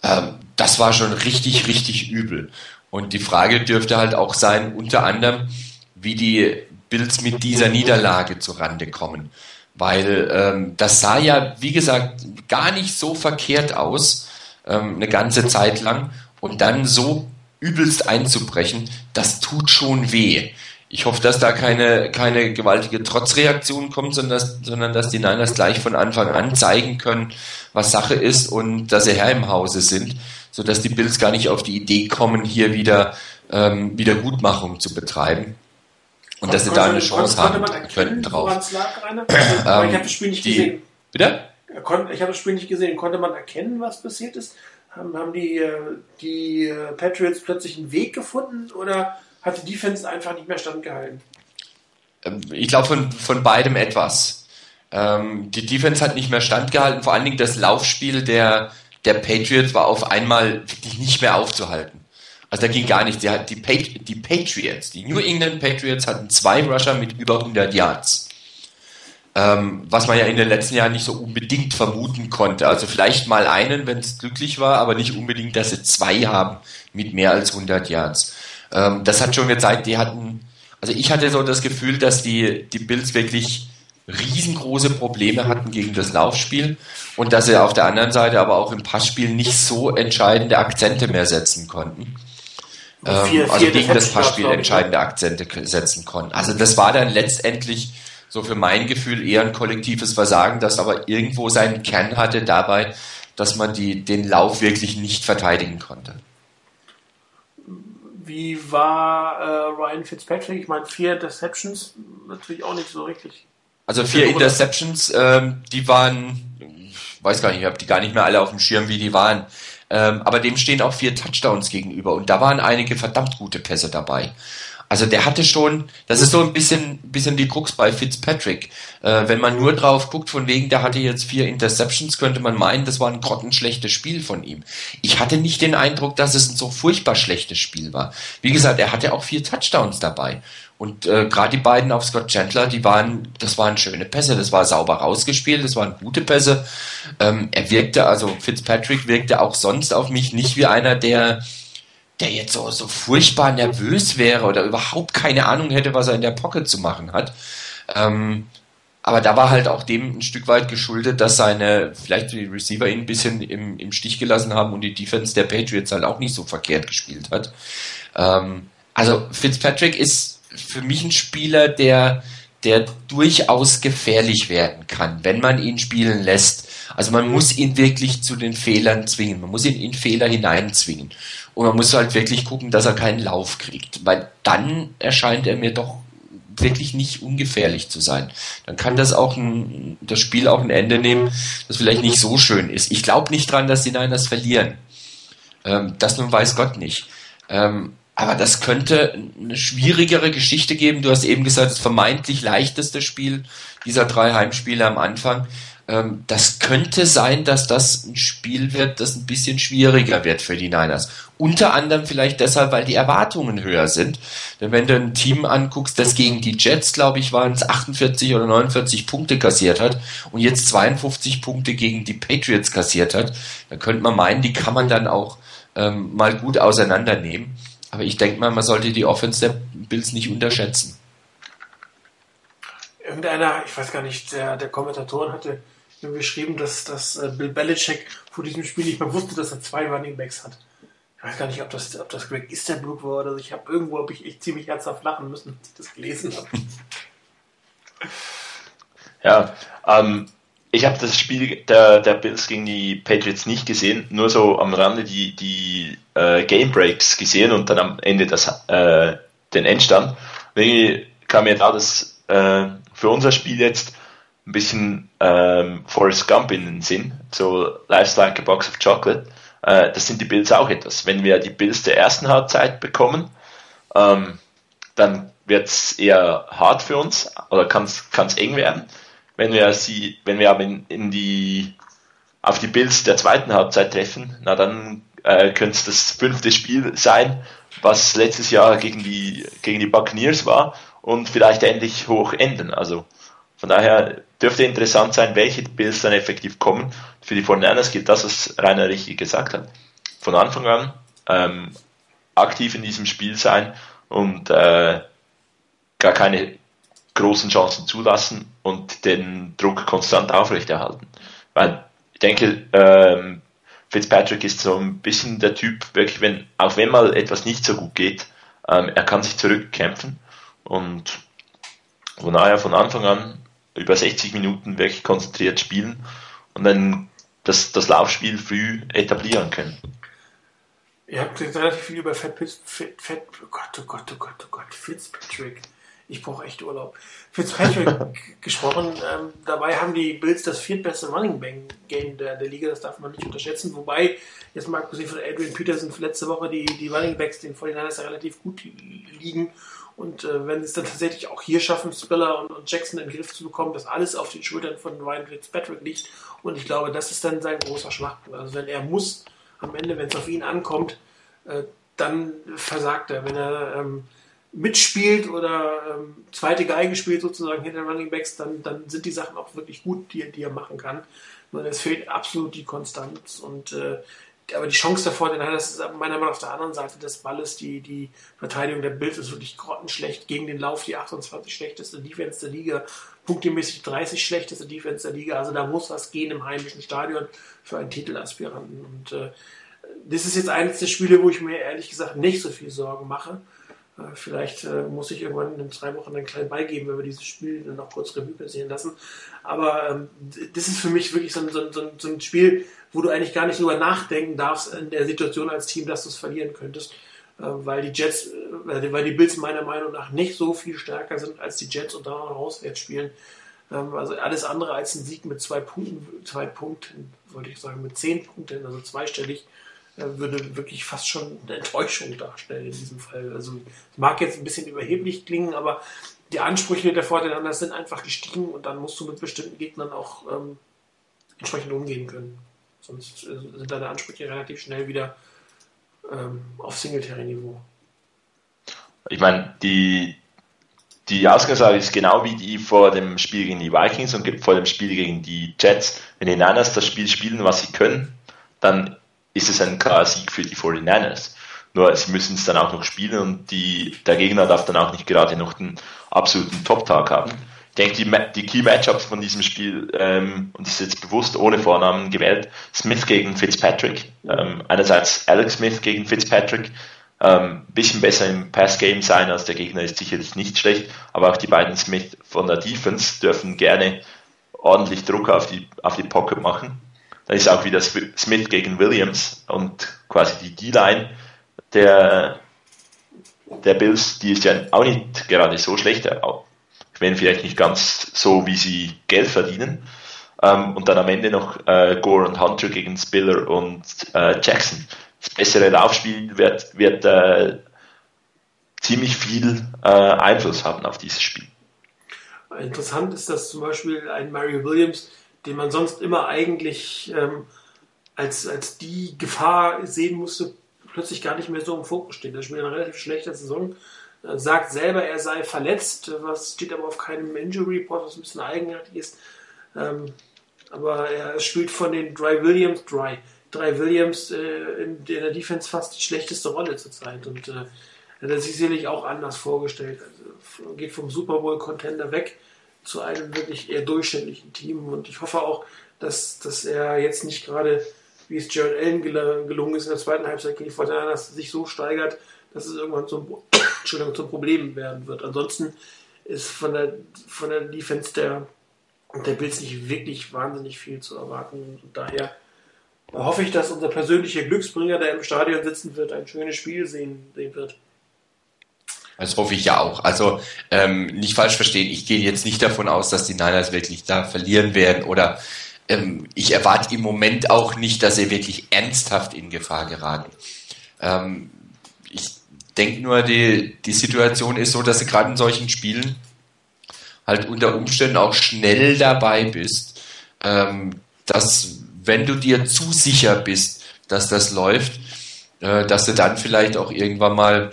Ähm, das war schon richtig, richtig übel. Und die Frage dürfte halt auch sein, unter anderem, wie die Bills mit dieser Niederlage zurande kommen. Weil ähm, das sah ja, wie gesagt, gar nicht so verkehrt aus, ähm, eine ganze Zeit lang. Und dann so übelst einzubrechen, das tut schon weh. Ich hoffe, dass da keine, keine gewaltige Trotzreaktion kommt, sondern dass, sondern dass die Niners gleich von Anfang an zeigen können, was Sache ist und dass sie Herr im Hause sind, sodass die Bills gar nicht auf die Idee kommen, hier wieder ähm, Wiedergutmachung zu betreiben und dass sie da eine Chance haben könnten drauf. ähm, ich habe das Spiel nicht die, gesehen. Bitte? Ich habe das Spiel nicht gesehen. Konnte man erkennen, was passiert ist? Haben, haben die, äh, die äh, Patriots plötzlich einen Weg gefunden oder hat die Defense einfach nicht mehr standgehalten? Ähm, ich glaube von, von beidem etwas. Ähm, die Defense hat nicht mehr standgehalten. Vor allen Dingen das Laufspiel der, der Patriots war auf einmal wirklich nicht mehr aufzuhalten. Also da ging gar nichts. Die, die, die Patriots, die New England Patriots hatten zwei Rusher mit über 100 Yards. Ähm, was man ja in den letzten Jahren nicht so unbedingt vermuten konnte. Also vielleicht mal einen, wenn es glücklich war, aber nicht unbedingt, dass sie zwei haben mit mehr als 100 Yards. Ähm, das hat schon gezeigt, die hatten, also ich hatte so das Gefühl, dass die, die Bills wirklich riesengroße Probleme hatten gegen das Laufspiel und dass sie auf der anderen Seite aber auch im Passspiel nicht so entscheidende Akzente mehr setzen konnten ähm, vier, also gegen das Passspiel entscheidende Akzente setzen konnten. Also das war dann letztendlich so für mein Gefühl eher ein kollektives Versagen, das aber irgendwo seinen Kern hatte dabei, dass man die, den Lauf wirklich nicht verteidigen konnte. Wie war äh, Ryan Fitzpatrick? Ich meine, vier Deceptions natürlich auch nicht so richtig Also vier Interceptions, ähm, die waren, ich weiß gar nicht, ich habe die gar nicht mehr alle auf dem Schirm, wie die waren. Ähm, aber dem stehen auch vier Touchdowns gegenüber und da waren einige verdammt gute Pässe dabei. Also der hatte schon, das ist so ein bisschen, bisschen die Krux bei Fitzpatrick. Äh, wenn man nur drauf guckt, von wegen, der hatte jetzt vier Interceptions, könnte man meinen, das war ein grottenschlechtes Spiel von ihm. Ich hatte nicht den Eindruck, dass es ein so furchtbar schlechtes Spiel war. Wie gesagt, er hatte auch vier Touchdowns dabei. Und äh, gerade die beiden auf Scott Chandler, die waren, das waren schöne Pässe, das war sauber rausgespielt, das waren gute Pässe. Ähm, er wirkte, also Fitzpatrick wirkte auch sonst auf mich nicht wie einer, der der jetzt so, so furchtbar nervös wäre oder überhaupt keine Ahnung hätte, was er in der Pocket zu machen hat. Ähm, aber da war halt auch dem ein Stück weit geschuldet, dass seine, vielleicht die Receiver ihn ein bisschen im, im Stich gelassen haben und die Defense der Patriots halt auch nicht so verkehrt gespielt hat. Ähm, also Fitzpatrick ist für mich ein Spieler, der, der durchaus gefährlich werden kann, wenn man ihn spielen lässt. Also man muss ihn wirklich zu den Fehlern zwingen. Man muss ihn in Fehler hineinzwingen. Und man muss halt wirklich gucken, dass er keinen Lauf kriegt. Weil dann erscheint er mir doch wirklich nicht ungefährlich zu sein. Dann kann das auch ein, das Spiel auch ein Ende nehmen, das vielleicht nicht so schön ist. Ich glaube nicht dran, dass die Niners verlieren. Ähm, das nun weiß Gott nicht. Ähm, aber das könnte eine schwierigere Geschichte geben. Du hast eben gesagt, das vermeintlich leichteste Spiel dieser drei Heimspiele am Anfang. Ähm, das könnte sein, dass das ein Spiel wird, das ein bisschen schwieriger wird für die Niners. Unter anderem vielleicht deshalb, weil die Erwartungen höher sind. Denn wenn du ein Team anguckst, das gegen die Jets, glaube ich, waren es 48 oder 49 Punkte kassiert hat und jetzt 52 Punkte gegen die Patriots kassiert hat, dann könnte man meinen, die kann man dann auch ähm, mal gut auseinandernehmen. Aber ich denke mal, man sollte die Offense der Bills nicht unterschätzen. Irgendeiner, ich weiß gar nicht, der, der Kommentatoren hatte geschrieben, dass, dass äh, Bill Belichick vor diesem Spiel nicht mehr wusste, dass er zwei Running Backs hat. Ich weiß gar nicht, ob das, ob das Greg Easterbrook war oder so. Ich habe irgendwo hab ich echt ziemlich herzhaft lachen müssen, als ich das gelesen habe. <laughs> Ja, ähm, ich habe das Spiel der, der Bills gegen die Patriots nicht gesehen, nur so am Rande die, die äh, Game Breaks gesehen und dann am Ende das, äh, den Endstand. Irgendwie kam mir da das äh, für unser Spiel jetzt ein bisschen ähm, Forrest Gump in den Sinn, so Life's like a box of chocolate. Äh, das sind die Bills auch etwas. Wenn wir die Bills der ersten Halbzeit bekommen, ähm, dann wird es eher hart für uns oder kann es eng werden. Wenn wir sie, wenn wir aber in, in die auf die Bills der zweiten Halbzeit treffen, na dann äh, könnte es das fünfte Spiel sein, was letztes Jahr gegen die gegen die Buccaneers war und vielleicht endlich hoch enden. Also von daher dürfte interessant sein, welche Bills dann effektiv kommen. Für die Fortinanders gilt das, was Rainer richtig gesagt hat. Von Anfang an ähm, aktiv in diesem Spiel sein und äh, gar keine großen Chancen zulassen und den Druck konstant aufrechterhalten. Weil ich denke, ähm, Fitzpatrick ist so ein bisschen der Typ, wirklich, wenn, auch wenn mal etwas nicht so gut geht, ähm, er kann sich zurückkämpfen und von daher von Anfang an über 60 Minuten wirklich konzentriert spielen und dann das, das Laufspiel früh etablieren können. Ihr habt jetzt relativ viel über Fat, Fat, Fat oh Gott, oh Gott, oh Gott, oh Gott, Fitzpatrick. Ich brauche echt Urlaub. Fitzpatrick <laughs> gesprochen. Ähm, dabei haben die Bills das viertbeste Running Back Game der, der Liga. Das darf man nicht unterschätzen. Wobei, jetzt mal abgesehen von Adrian Peterson letzte Woche, die, die Running Backs den 49ers relativ gut liegen und äh, wenn sie es dann tatsächlich auch hier schaffen, Spiller und, und, Jackson in den Griff zu bekommen, dass alles auf den Schultern von Ryan Fitzpatrick liegt. Und ich glaube, das ist dann sein großer Schwachpunkt. Also wenn er muss, am Ende, wenn es auf ihn ankommt, äh, dann versagt er. Wenn er ähm, mitspielt oder ähm, zweite Geige spielt sozusagen hinter den Running Backs, dann, dann sind die Sachen auch wirklich gut, die, die er machen kann. Nur es fehlt absolut die Konstanz und äh, aber die Chance davor, den hat das meiner Meinung nach auf der anderen Seite des Balles. Die, die Verteidigung der Bills ist wirklich grottenschlecht gegen den Lauf, die 28 schlechteste Defense der Liga, punktemäßig 30 schlechteste Defense der Liga. Also da muss was gehen im heimischen Stadion für einen Titelaspiranten. Und äh, das ist jetzt eines der Spiele, wo ich mir ehrlich gesagt nicht so viel Sorgen mache. Äh, vielleicht äh, muss ich irgendwann in drei Wochen einen kleinen beigeben, wenn wir dieses Spiel dann noch kurz Revue passieren lassen. Aber ähm, das ist für mich wirklich so ein, so, ein, so ein, Spiel, wo du eigentlich gar nicht drüber nachdenken darfst in der Situation als Team, dass du es verlieren könntest. Äh, weil die Jets, äh, weil die Bills meiner Meinung nach nicht so viel stärker sind als die Jets und da noch auswärts spielen. Ähm, also alles andere als ein Sieg mit zwei Punkten, zwei Punkten, wollte ich sagen, mit zehn Punkten, also zweistellig, würde wirklich fast schon eine Enttäuschung darstellen in diesem Fall. Also es mag jetzt ein bisschen überheblich klingen, aber die Ansprüche der Fortinanders sind einfach gestiegen und dann musst du mit bestimmten Gegnern auch ähm, entsprechend umgehen können. Sonst äh, sind deine Ansprüche relativ schnell wieder ähm, auf Singletary-Niveau. Ich meine, die, die Ausgangslage ist genau wie die vor dem Spiel gegen die Vikings und vor dem Spiel gegen die Jets. Wenn die Niners das Spiel spielen, was sie können, dann ist es ein klarer Sieg für die 49ers. Nur sie müssen es dann auch noch spielen und die, der Gegner darf dann auch nicht gerade noch den absoluten Top-Tag haben. Ich denke, die, die Key Matchups von diesem Spiel, ähm, und das ist jetzt bewusst ohne Vornamen gewählt, Smith gegen Fitzpatrick. Ähm, einerseits Alex Smith gegen Fitzpatrick, ähm, bisschen besser im Pass-Game sein als der Gegner ist sicherlich nicht schlecht, aber auch die beiden Smith von der Defense dürfen gerne ordentlich Druck auf die, auf die Pocket machen. Dann ist auch wieder Smith gegen Williams und quasi die D-Line der, der Bills, die ist ja auch nicht gerade so schlecht. Ich meine, vielleicht nicht ganz so, wie sie Geld verdienen. Ähm, und dann am Ende noch äh, Gore und Hunter gegen Spiller und äh, Jackson. Das bessere Laufspiel wird, wird äh, ziemlich viel äh, Einfluss haben auf dieses Spiel. Interessant ist, dass zum Beispiel ein Mario Williams, den man sonst immer eigentlich ähm, als, als die Gefahr sehen musste, plötzlich gar nicht mehr so im Fokus steht. Er spielt eine relativ schlechte Saison, äh, sagt selber, er sei verletzt, was steht aber auf keinem Injury Report, was ein bisschen eigenartig ist. Ähm, aber er spielt von den Dry Williams, Dry, Dry Williams äh, in, der Defense fast die schlechteste Rolle zurzeit und äh, hat sich sicherlich auch anders vorgestellt. Also, geht vom Super Bowl Contender weg zu einem wirklich eher durchschnittlichen Team und ich hoffe auch, dass, dass er jetzt nicht gerade wie es Jared Allen gelungen ist in der zweiten Halbzeit gegen die Fortinanders, sich so steigert, dass es irgendwann zum, <coughs> Entschuldigung, zum Problem werden wird. Ansonsten ist von der, von der Defense der, der Bills nicht wirklich wahnsinnig viel zu erwarten. Und daher hoffe ich, dass unser persönlicher Glücksbringer, der im Stadion sitzen wird, ein schönes Spiel sehen, sehen wird. Das hoffe ich ja auch. Also ähm, nicht falsch verstehen, ich gehe jetzt nicht davon aus, dass die Niners wirklich da verlieren werden oder ähm, ich erwarte im Moment auch nicht, dass sie wirklich ernsthaft in Gefahr geraten. Ähm, ich denke nur, die, die Situation ist so, dass du gerade in solchen Spielen halt unter Umständen auch schnell dabei bist, ähm, dass wenn du dir zu sicher bist, dass das läuft, äh, dass du dann vielleicht auch irgendwann mal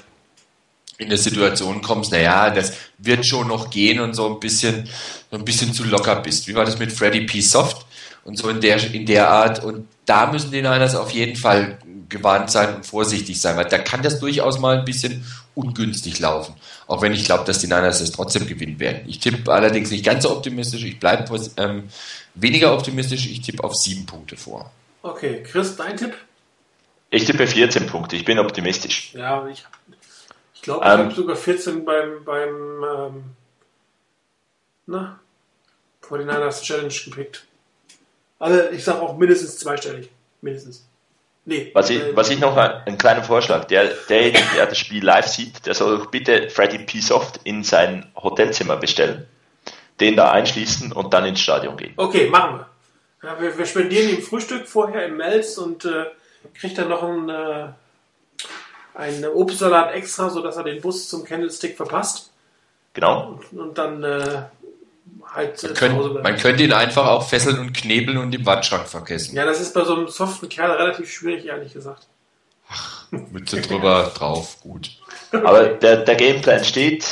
in der Situation kommst, naja, das wird schon noch gehen und so ein bisschen, so ein bisschen zu locker bist. Wie war das mit Freddy P. Soft? und so in der, in der Art. Und da müssen die Niners auf jeden Fall gewarnt sein und vorsichtig sein, weil da kann das durchaus mal ein bisschen ungünstig laufen. Auch wenn ich glaube, dass die Niners es trotzdem gewinnen werden. Ich tippe allerdings nicht ganz so optimistisch. Ich bleibe ähm, weniger optimistisch. Ich tippe auf sieben Punkte vor. Okay, Chris, dein Tipp? Ich tippe 14 Punkte. Ich bin optimistisch. Ja, ich, ich glaube, ich ähm, habe sogar 14 beim, beim ähm, na, 49ers Challenge gepickt. Also ich sage auch mindestens zweistellig. Mindestens. Nee. Was ich, äh, was ich noch einen kleinen Vorschlag, der, derjenige, der das Spiel live sieht, der soll doch bitte Freddy P. Soft in sein Hotelzimmer bestellen, den da einschließen und dann ins Stadion gehen. Okay, machen wir. Ja, wir, wir spendieren ihm Frühstück vorher im Melz und äh, kriegt dann noch einen, äh, einen Obstsalat extra, sodass er den Bus zum Candlestick verpasst. Genau. Und, und dann äh, halt man, könnt, man könnte ihn einfach auch fesseln und knebeln und im Wandschrank vergessen. Ja, das ist bei so einem soften Kerl relativ schwierig, ehrlich gesagt. Ach, Mütze drüber, <laughs> drauf, gut. Aber der, der Gameplan steht,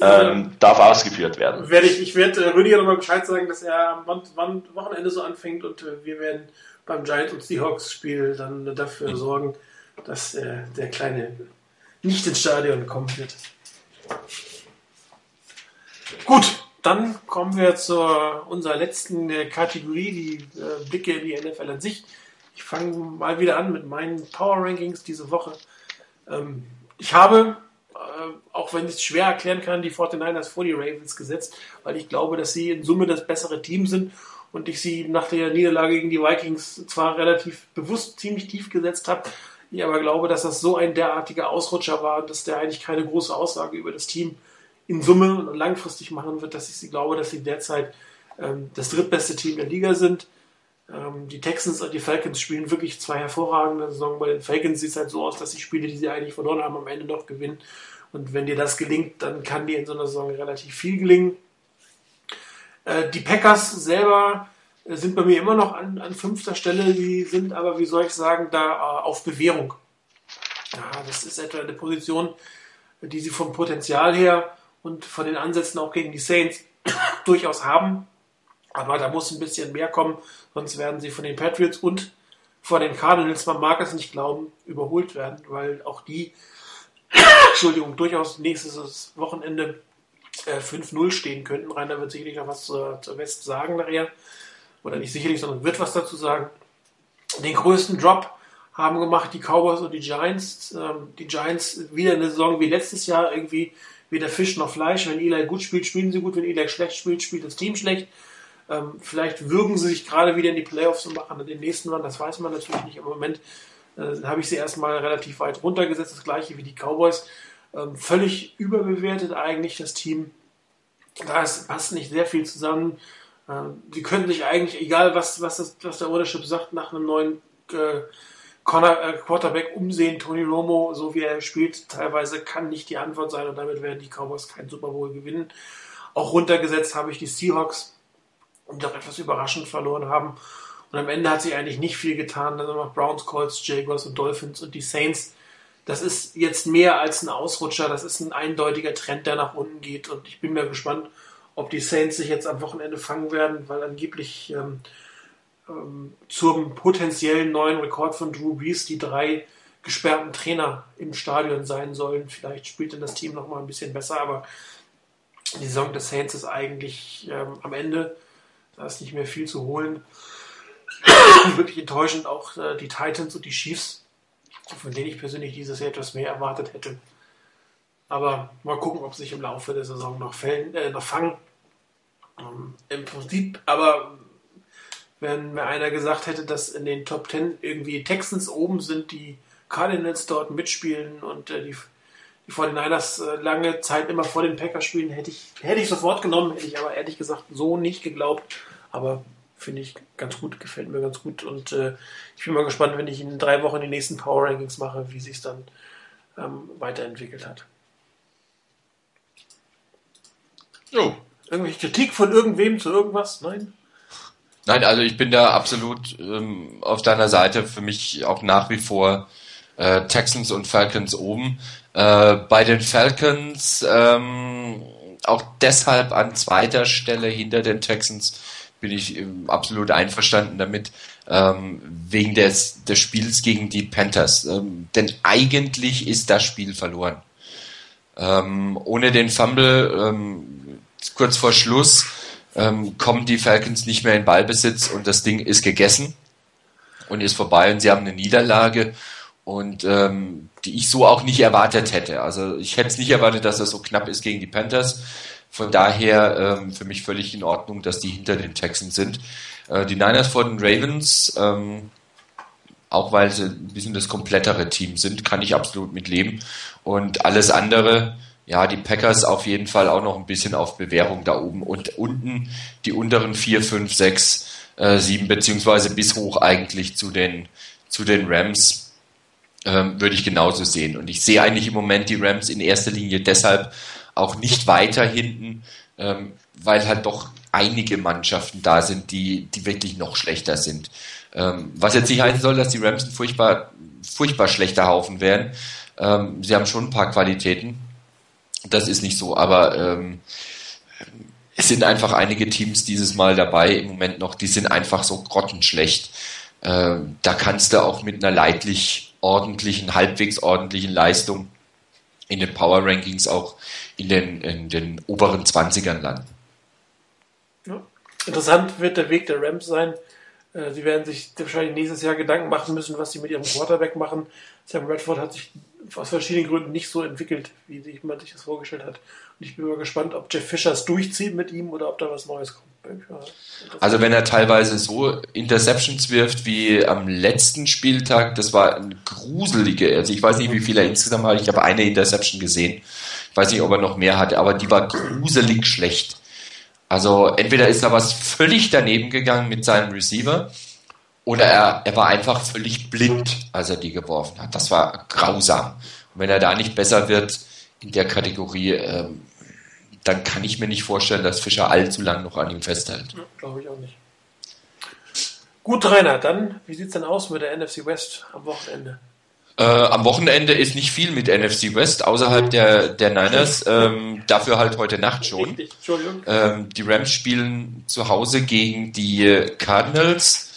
ähm, darf ausgeführt werden. Werde ich ich werde äh, Rüdiger nochmal Bescheid sagen, dass er am Wochenende so anfängt und äh, wir werden beim Giants und Seahawks Spiel dann dafür mhm. sorgen, dass äh, der Kleine nicht ins Stadion kommen wird. Gut, dann kommen wir zu unserer letzten äh, Kategorie, die äh, Blicke in die NFL an sich. Ich fange mal wieder an mit meinen Power Rankings diese Woche. Ähm, ich habe, äh, auch wenn ich es schwer erklären kann, die 49ers vor die Ravens gesetzt, weil ich glaube, dass sie in Summe das bessere Team sind und ich sie nach der Niederlage gegen die Vikings zwar relativ bewusst ziemlich tief gesetzt habe, ich aber glaube, dass das so ein derartiger Ausrutscher war, dass der eigentlich keine große Aussage über das Team in Summe und langfristig machen wird, dass ich sie glaube, dass sie derzeit ähm, das drittbeste Team der Liga sind. Ähm, die Texans und die Falcons spielen wirklich zwei hervorragende Saison. Bei den Falcons sieht es halt so aus, dass die Spiele, die sie eigentlich verloren haben, am Ende noch gewinnen. Und wenn dir das gelingt, dann kann dir in so einer Saison relativ viel gelingen. Äh, die Packers selber sind bei mir immer noch an, an fünfter Stelle. Die sind aber, wie soll ich sagen, da äh, auf Bewährung. Ja, das ist etwa eine Position, die sie vom Potenzial her und von den Ansätzen auch gegen die Saints <coughs> durchaus haben. Aber da muss ein bisschen mehr kommen, sonst werden sie von den Patriots und von den Cardinals, man mag es nicht glauben, überholt werden, weil auch die, <coughs> Entschuldigung, durchaus nächstes Wochenende äh, 5-0 stehen könnten. Rainer wird sicherlich noch was zur, zur West sagen nachher. Oder nicht sicherlich, sondern wird was dazu sagen. Den größten Drop haben gemacht die Cowboys und die Giants. Ähm, die Giants wieder eine Saison wie letztes Jahr irgendwie weder Fisch noch Fleisch. Wenn Eli gut spielt, spielen sie gut. Wenn Eli schlecht spielt, spielt das Team schlecht. Ähm, vielleicht würgen sie sich gerade wieder in die Playoffs und machen den nächsten Run. Das weiß man natürlich nicht. Im Moment äh, habe ich sie erstmal relativ weit runtergesetzt. Das gleiche wie die Cowboys. Ähm, völlig überbewertet eigentlich das Team. Da passt nicht sehr viel zusammen. Ähm, sie können sich eigentlich, egal was, was, das, was der Ownership sagt, nach einem neuen äh, äh, Quarterback umsehen. Tony Romo, so wie er spielt, teilweise kann nicht die Antwort sein und damit werden die Cowboys keinen Super Bowl gewinnen. Auch runtergesetzt habe ich die Seahawks, die doch etwas überraschend verloren haben. Und am Ende hat sich eigentlich nicht viel getan. Dann noch Browns, Colts, Jaguars und Dolphins und die Saints. Das ist jetzt mehr als ein Ausrutscher. Das ist ein eindeutiger Trend, der nach unten geht. Und ich bin mir gespannt, ob die Saints sich jetzt am Wochenende fangen werden, weil angeblich ähm, ähm, zum potenziellen neuen Rekord von Drew Brees die drei gesperrten Trainer im Stadion sein sollen. Vielleicht spielt dann das Team noch mal ein bisschen besser, aber die Saison des Saints ist eigentlich ähm, am Ende. Da ist nicht mehr viel zu holen. <coughs> Wirklich enttäuschend auch äh, die Titans und die Chiefs, von denen ich persönlich dieses Jahr etwas mehr erwartet hätte. Aber mal gucken, ob sich im Laufe der Saison noch, fällen, äh, noch fangen. Ähm, Im Prinzip, aber wenn mir einer gesagt hätte, dass in den Top Ten irgendwie Texans oben sind, die Cardinals dort mitspielen und äh, die, die 49ers äh, lange Zeit immer vor den Packers spielen, hätte ich, hätte ich sofort genommen, hätte ich aber ehrlich gesagt so nicht geglaubt. Aber finde ich ganz gut, gefällt mir ganz gut und äh, ich bin mal gespannt, wenn ich in drei Wochen die nächsten Power Rankings mache, wie sich es dann ähm, weiterentwickelt hat. Jo. Irgendwelche Kritik von irgendwem zu irgendwas? Nein? Nein, also ich bin da absolut ähm, auf deiner Seite. Für mich auch nach wie vor äh, Texans und Falcons oben. Äh, bei den Falcons ähm, auch deshalb an zweiter Stelle hinter den Texans bin ich ähm, absolut einverstanden damit, ähm, wegen des, des Spiels gegen die Panthers. Ähm, denn eigentlich ist das Spiel verloren. Ähm, ohne den Fumble ähm, kurz vor Schluss ähm, kommen die Falcons nicht mehr in Ballbesitz und das Ding ist gegessen und ist vorbei und sie haben eine Niederlage und ähm, die ich so auch nicht erwartet hätte. Also ich hätte es nicht erwartet, dass das so knapp ist gegen die Panthers. Von daher ähm, für mich völlig in Ordnung, dass die hinter den Texans sind. Äh, die Niners vor den Ravens, ähm, auch weil sie ein bisschen das komplettere Team sind, kann ich absolut mitleben. Und alles andere, ja, die Packers auf jeden Fall auch noch ein bisschen auf Bewährung da oben und unten die unteren vier, fünf, sechs, äh, sieben beziehungsweise bis hoch eigentlich zu den zu den Rams ähm, würde ich genauso sehen. Und ich sehe eigentlich im Moment die Rams in erster Linie deshalb auch nicht weiter hinten, ähm, weil halt doch einige Mannschaften da sind, die, die wirklich noch schlechter sind. Ähm, was jetzt nicht heißen soll, dass die Rams ein furchtbar, furchtbar schlechter Haufen wären. Ähm, sie haben schon ein paar Qualitäten, das ist nicht so, aber ähm, es sind einfach einige Teams dieses Mal dabei im Moment noch, die sind einfach so grottenschlecht. Ähm, da kannst du auch mit einer leidlich ordentlichen, halbwegs ordentlichen Leistung in den Power Rankings auch in den, in den oberen 20ern landen. Ja. Interessant wird der Weg der Rams sein. Äh, sie werden sich wahrscheinlich nächstes Jahr Gedanken machen müssen, was sie mit ihrem Quarterback machen. Sam Redford hat sich aus verschiedenen Gründen nicht so entwickelt, wie sich man sich das vorgestellt hat. Und ich bin mal gespannt, ob Jeff Fischer es durchzieht mit ihm oder ob da was Neues kommt. Also wenn er teilweise so Interceptions wirft wie am letzten Spieltag, das war ein gruselige, also ich weiß nicht, wie viel er insgesamt hat, ich habe eine Interception gesehen. Ich weiß nicht, ob er noch mehr hatte, aber die war gruselig schlecht. Also entweder ist da was völlig daneben gegangen mit seinem Receiver oder er, er war einfach völlig blind, als er die geworfen hat. Das war grausam. Und wenn er da nicht besser wird in der Kategorie, ähm, dann kann ich mir nicht vorstellen, dass Fischer allzu lang noch an ihm festhält. Ja, Glaube ich auch nicht. Gut, Rainer, dann, wie sieht es denn aus mit der NFC West am Wochenende? Äh, am Wochenende ist nicht viel mit NFC West außerhalb der, der Niners. Ähm, dafür halt heute Nacht schon. Ähm, die Rams spielen zu Hause gegen die Cardinals.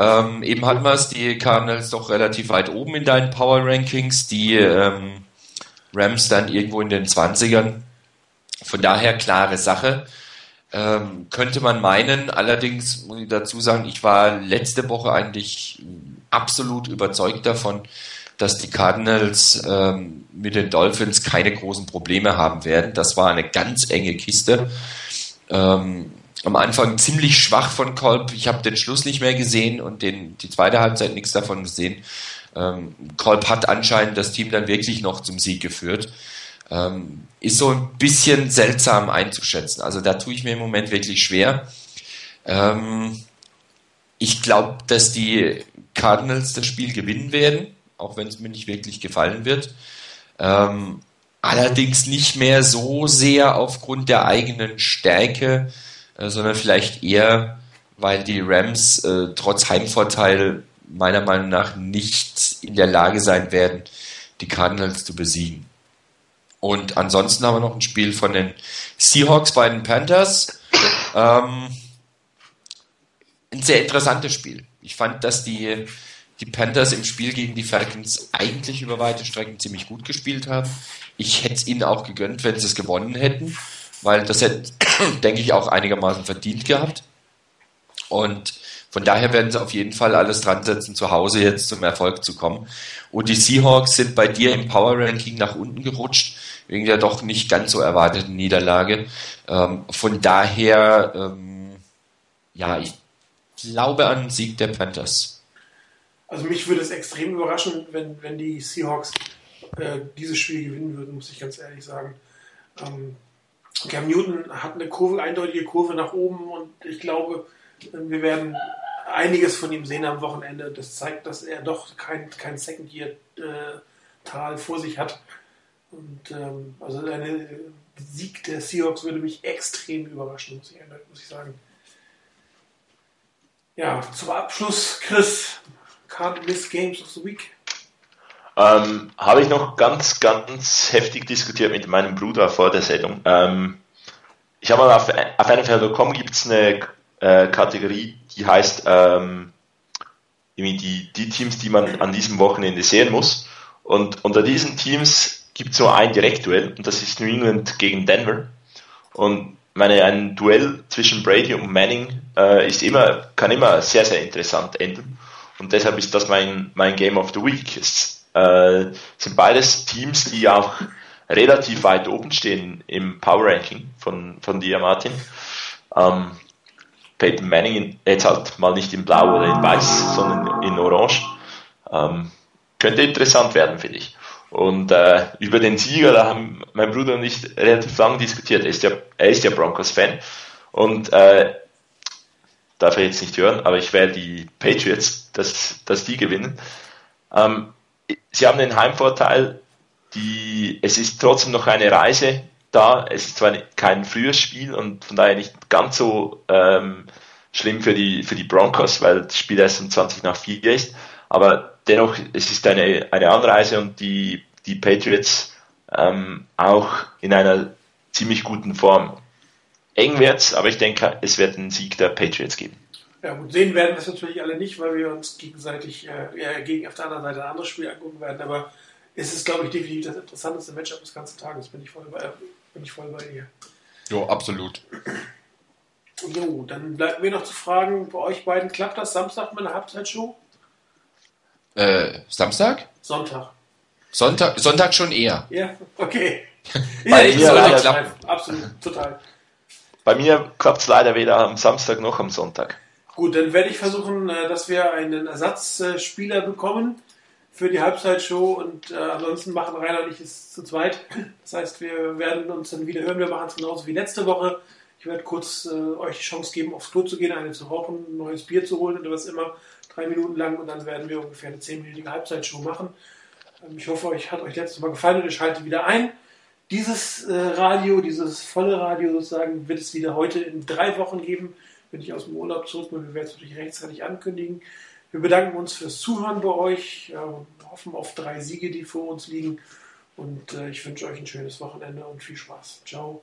Ähm, eben hatten wir es, die Cardinals doch relativ weit oben in deinen Power Rankings, die ähm, Rams dann irgendwo in den 20ern. Von daher klare Sache. Ähm, könnte man meinen, allerdings muss ich dazu sagen, ich war letzte Woche eigentlich absolut überzeugt davon, dass die Cardinals ähm, mit den Dolphins keine großen Probleme haben werden. Das war eine ganz enge Kiste. Ähm, am Anfang ziemlich schwach von Kolb. Ich habe den Schluss nicht mehr gesehen und den, die zweite Halbzeit nichts davon gesehen. Ähm, Kolb hat anscheinend das Team dann wirklich noch zum Sieg geführt. Ähm, ist so ein bisschen seltsam einzuschätzen. Also da tue ich mir im Moment wirklich schwer. Ähm, ich glaube, dass die Cardinals das Spiel gewinnen werden, auch wenn es mir nicht wirklich gefallen wird. Ähm, allerdings nicht mehr so sehr aufgrund der eigenen Stärke, sondern vielleicht eher, weil die Rams äh, trotz Heimvorteil meiner Meinung nach nicht in der Lage sein werden, die Cardinals zu besiegen. Und ansonsten haben wir noch ein Spiel von den Seahawks bei den Panthers. Ähm, ein sehr interessantes Spiel. Ich fand, dass die, die Panthers im Spiel gegen die Falcons eigentlich über weite Strecken ziemlich gut gespielt haben. Ich hätte es ihnen auch gegönnt, wenn sie es gewonnen hätten, weil das hätte, <clears throat> denke ich, auch einigermaßen verdient gehabt. Und von daher werden sie auf jeden Fall alles dran setzen, zu Hause jetzt zum Erfolg zu kommen. Und die Seahawks sind bei dir im Power Ranking nach unten gerutscht, wegen der doch nicht ganz so erwarteten Niederlage. Ähm, von daher, ähm, ja, ich glaube an den Sieg der Panthers. Also mich würde es extrem überraschen, wenn, wenn die Seahawks äh, dieses Spiel gewinnen würden, muss ich ganz ehrlich sagen. Ähm, Cam Newton hat eine Kurve, eindeutige Kurve nach oben und ich glaube, wir werden einiges von ihm sehen am Wochenende. Das zeigt, dass er doch kein, kein Second-Year-Tal vor sich hat. Und ähm, also ein Sieg der Seahawks würde mich extrem überraschen, muss ich, muss ich sagen. Ja, zum Abschluss, Chris, Can't Miss Games of the Week. Ähm, Habe ich noch ganz, ganz heftig diskutiert mit meinem Bruder vor der Sendung. Ähm, ich habe mal auf, auf NFL.com gibt es eine äh, Kategorie, die heißt ähm, die, die Teams, die man an diesem Wochenende sehen muss. Und unter diesen Teams gibt es nur ein Direktduell und das ist New England gegen Denver. Und meine, ein Duell zwischen Brady und Manning äh, ist immer, kann immer sehr, sehr interessant enden. Und deshalb ist das mein, mein Game of the Week. Es äh, sind beides Teams, die auch relativ weit oben stehen im Power Ranking von, von dir, Martin. Ähm, Peyton Manning jetzt halt mal nicht in Blau oder in Weiß, sondern in Orange. Ähm, könnte interessant werden, finde ich. Und äh, über den Sieger, da haben mein Bruder und ich relativ lang diskutiert. Er ist ja, er ist ja Broncos-Fan. Und äh, darf er jetzt nicht hören, aber ich werde die Patriots, dass, dass die gewinnen. Ähm, sie haben den Heimvorteil, die, es ist trotzdem noch eine Reise da. Es ist zwar kein frühes Spiel und von daher nicht ganz so ähm, schlimm für die, für die Broncos, weil das Spiel erst um 20 nach 4 ist. Aber dennoch, es ist eine, eine Anreise und die, die Patriots ähm, auch in einer ziemlich guten Form. Eng wird's, aber ich denke, es wird einen Sieg der Patriots geben. Ja, gut, sehen werden wir es natürlich alle nicht, weil wir uns gegenseitig äh, gegen auf der anderen Seite ein anderes Spiel angucken werden. Aber es ist, glaube ich, definitiv das interessanteste Matchup des ganzen Tages. Bin ich voll bei, äh, bin ich voll bei dir. Jo, absolut. Jo, dann bleibt mir noch zu fragen, bei euch beiden klappt das Samstag mit einer Halbzeitshow? Äh, Samstag? Sonntag. Sonntag, Sonntag schon eher. Ja, okay. <laughs> Bei ja, mir leider- klappen. Absolut, total. Bei mir klappt es leider weder am Samstag noch am Sonntag. Gut, dann werde ich versuchen, äh, dass wir einen Ersatzspieler bekommen für die Halbzeitshow und äh, ansonsten machen Rainer und ich es zu zweit. Das heißt, wir werden uns dann wieder hören. Wir machen es genauso wie letzte Woche. Ich werde kurz äh, euch die Chance geben, aufs Klo zu gehen, eine zu rauchen, ein neues Bier zu holen oder was immer, drei Minuten lang und dann werden wir ungefähr eine zehnminütige Halbzeitshow machen. Ähm, ich hoffe, euch hat euch letztes Mal gefallen und ihr schaltet wieder ein. Dieses äh, Radio, dieses volle Radio sozusagen, wird es wieder heute in drei Wochen geben, wenn ich aus dem Urlaub zurück bin. Wir werden es natürlich rechtzeitig ankündigen. Wir bedanken uns fürs Zuhören bei euch, äh, hoffen auf drei Siege, die vor uns liegen und äh, ich wünsche euch ein schönes Wochenende und viel Spaß. Ciao.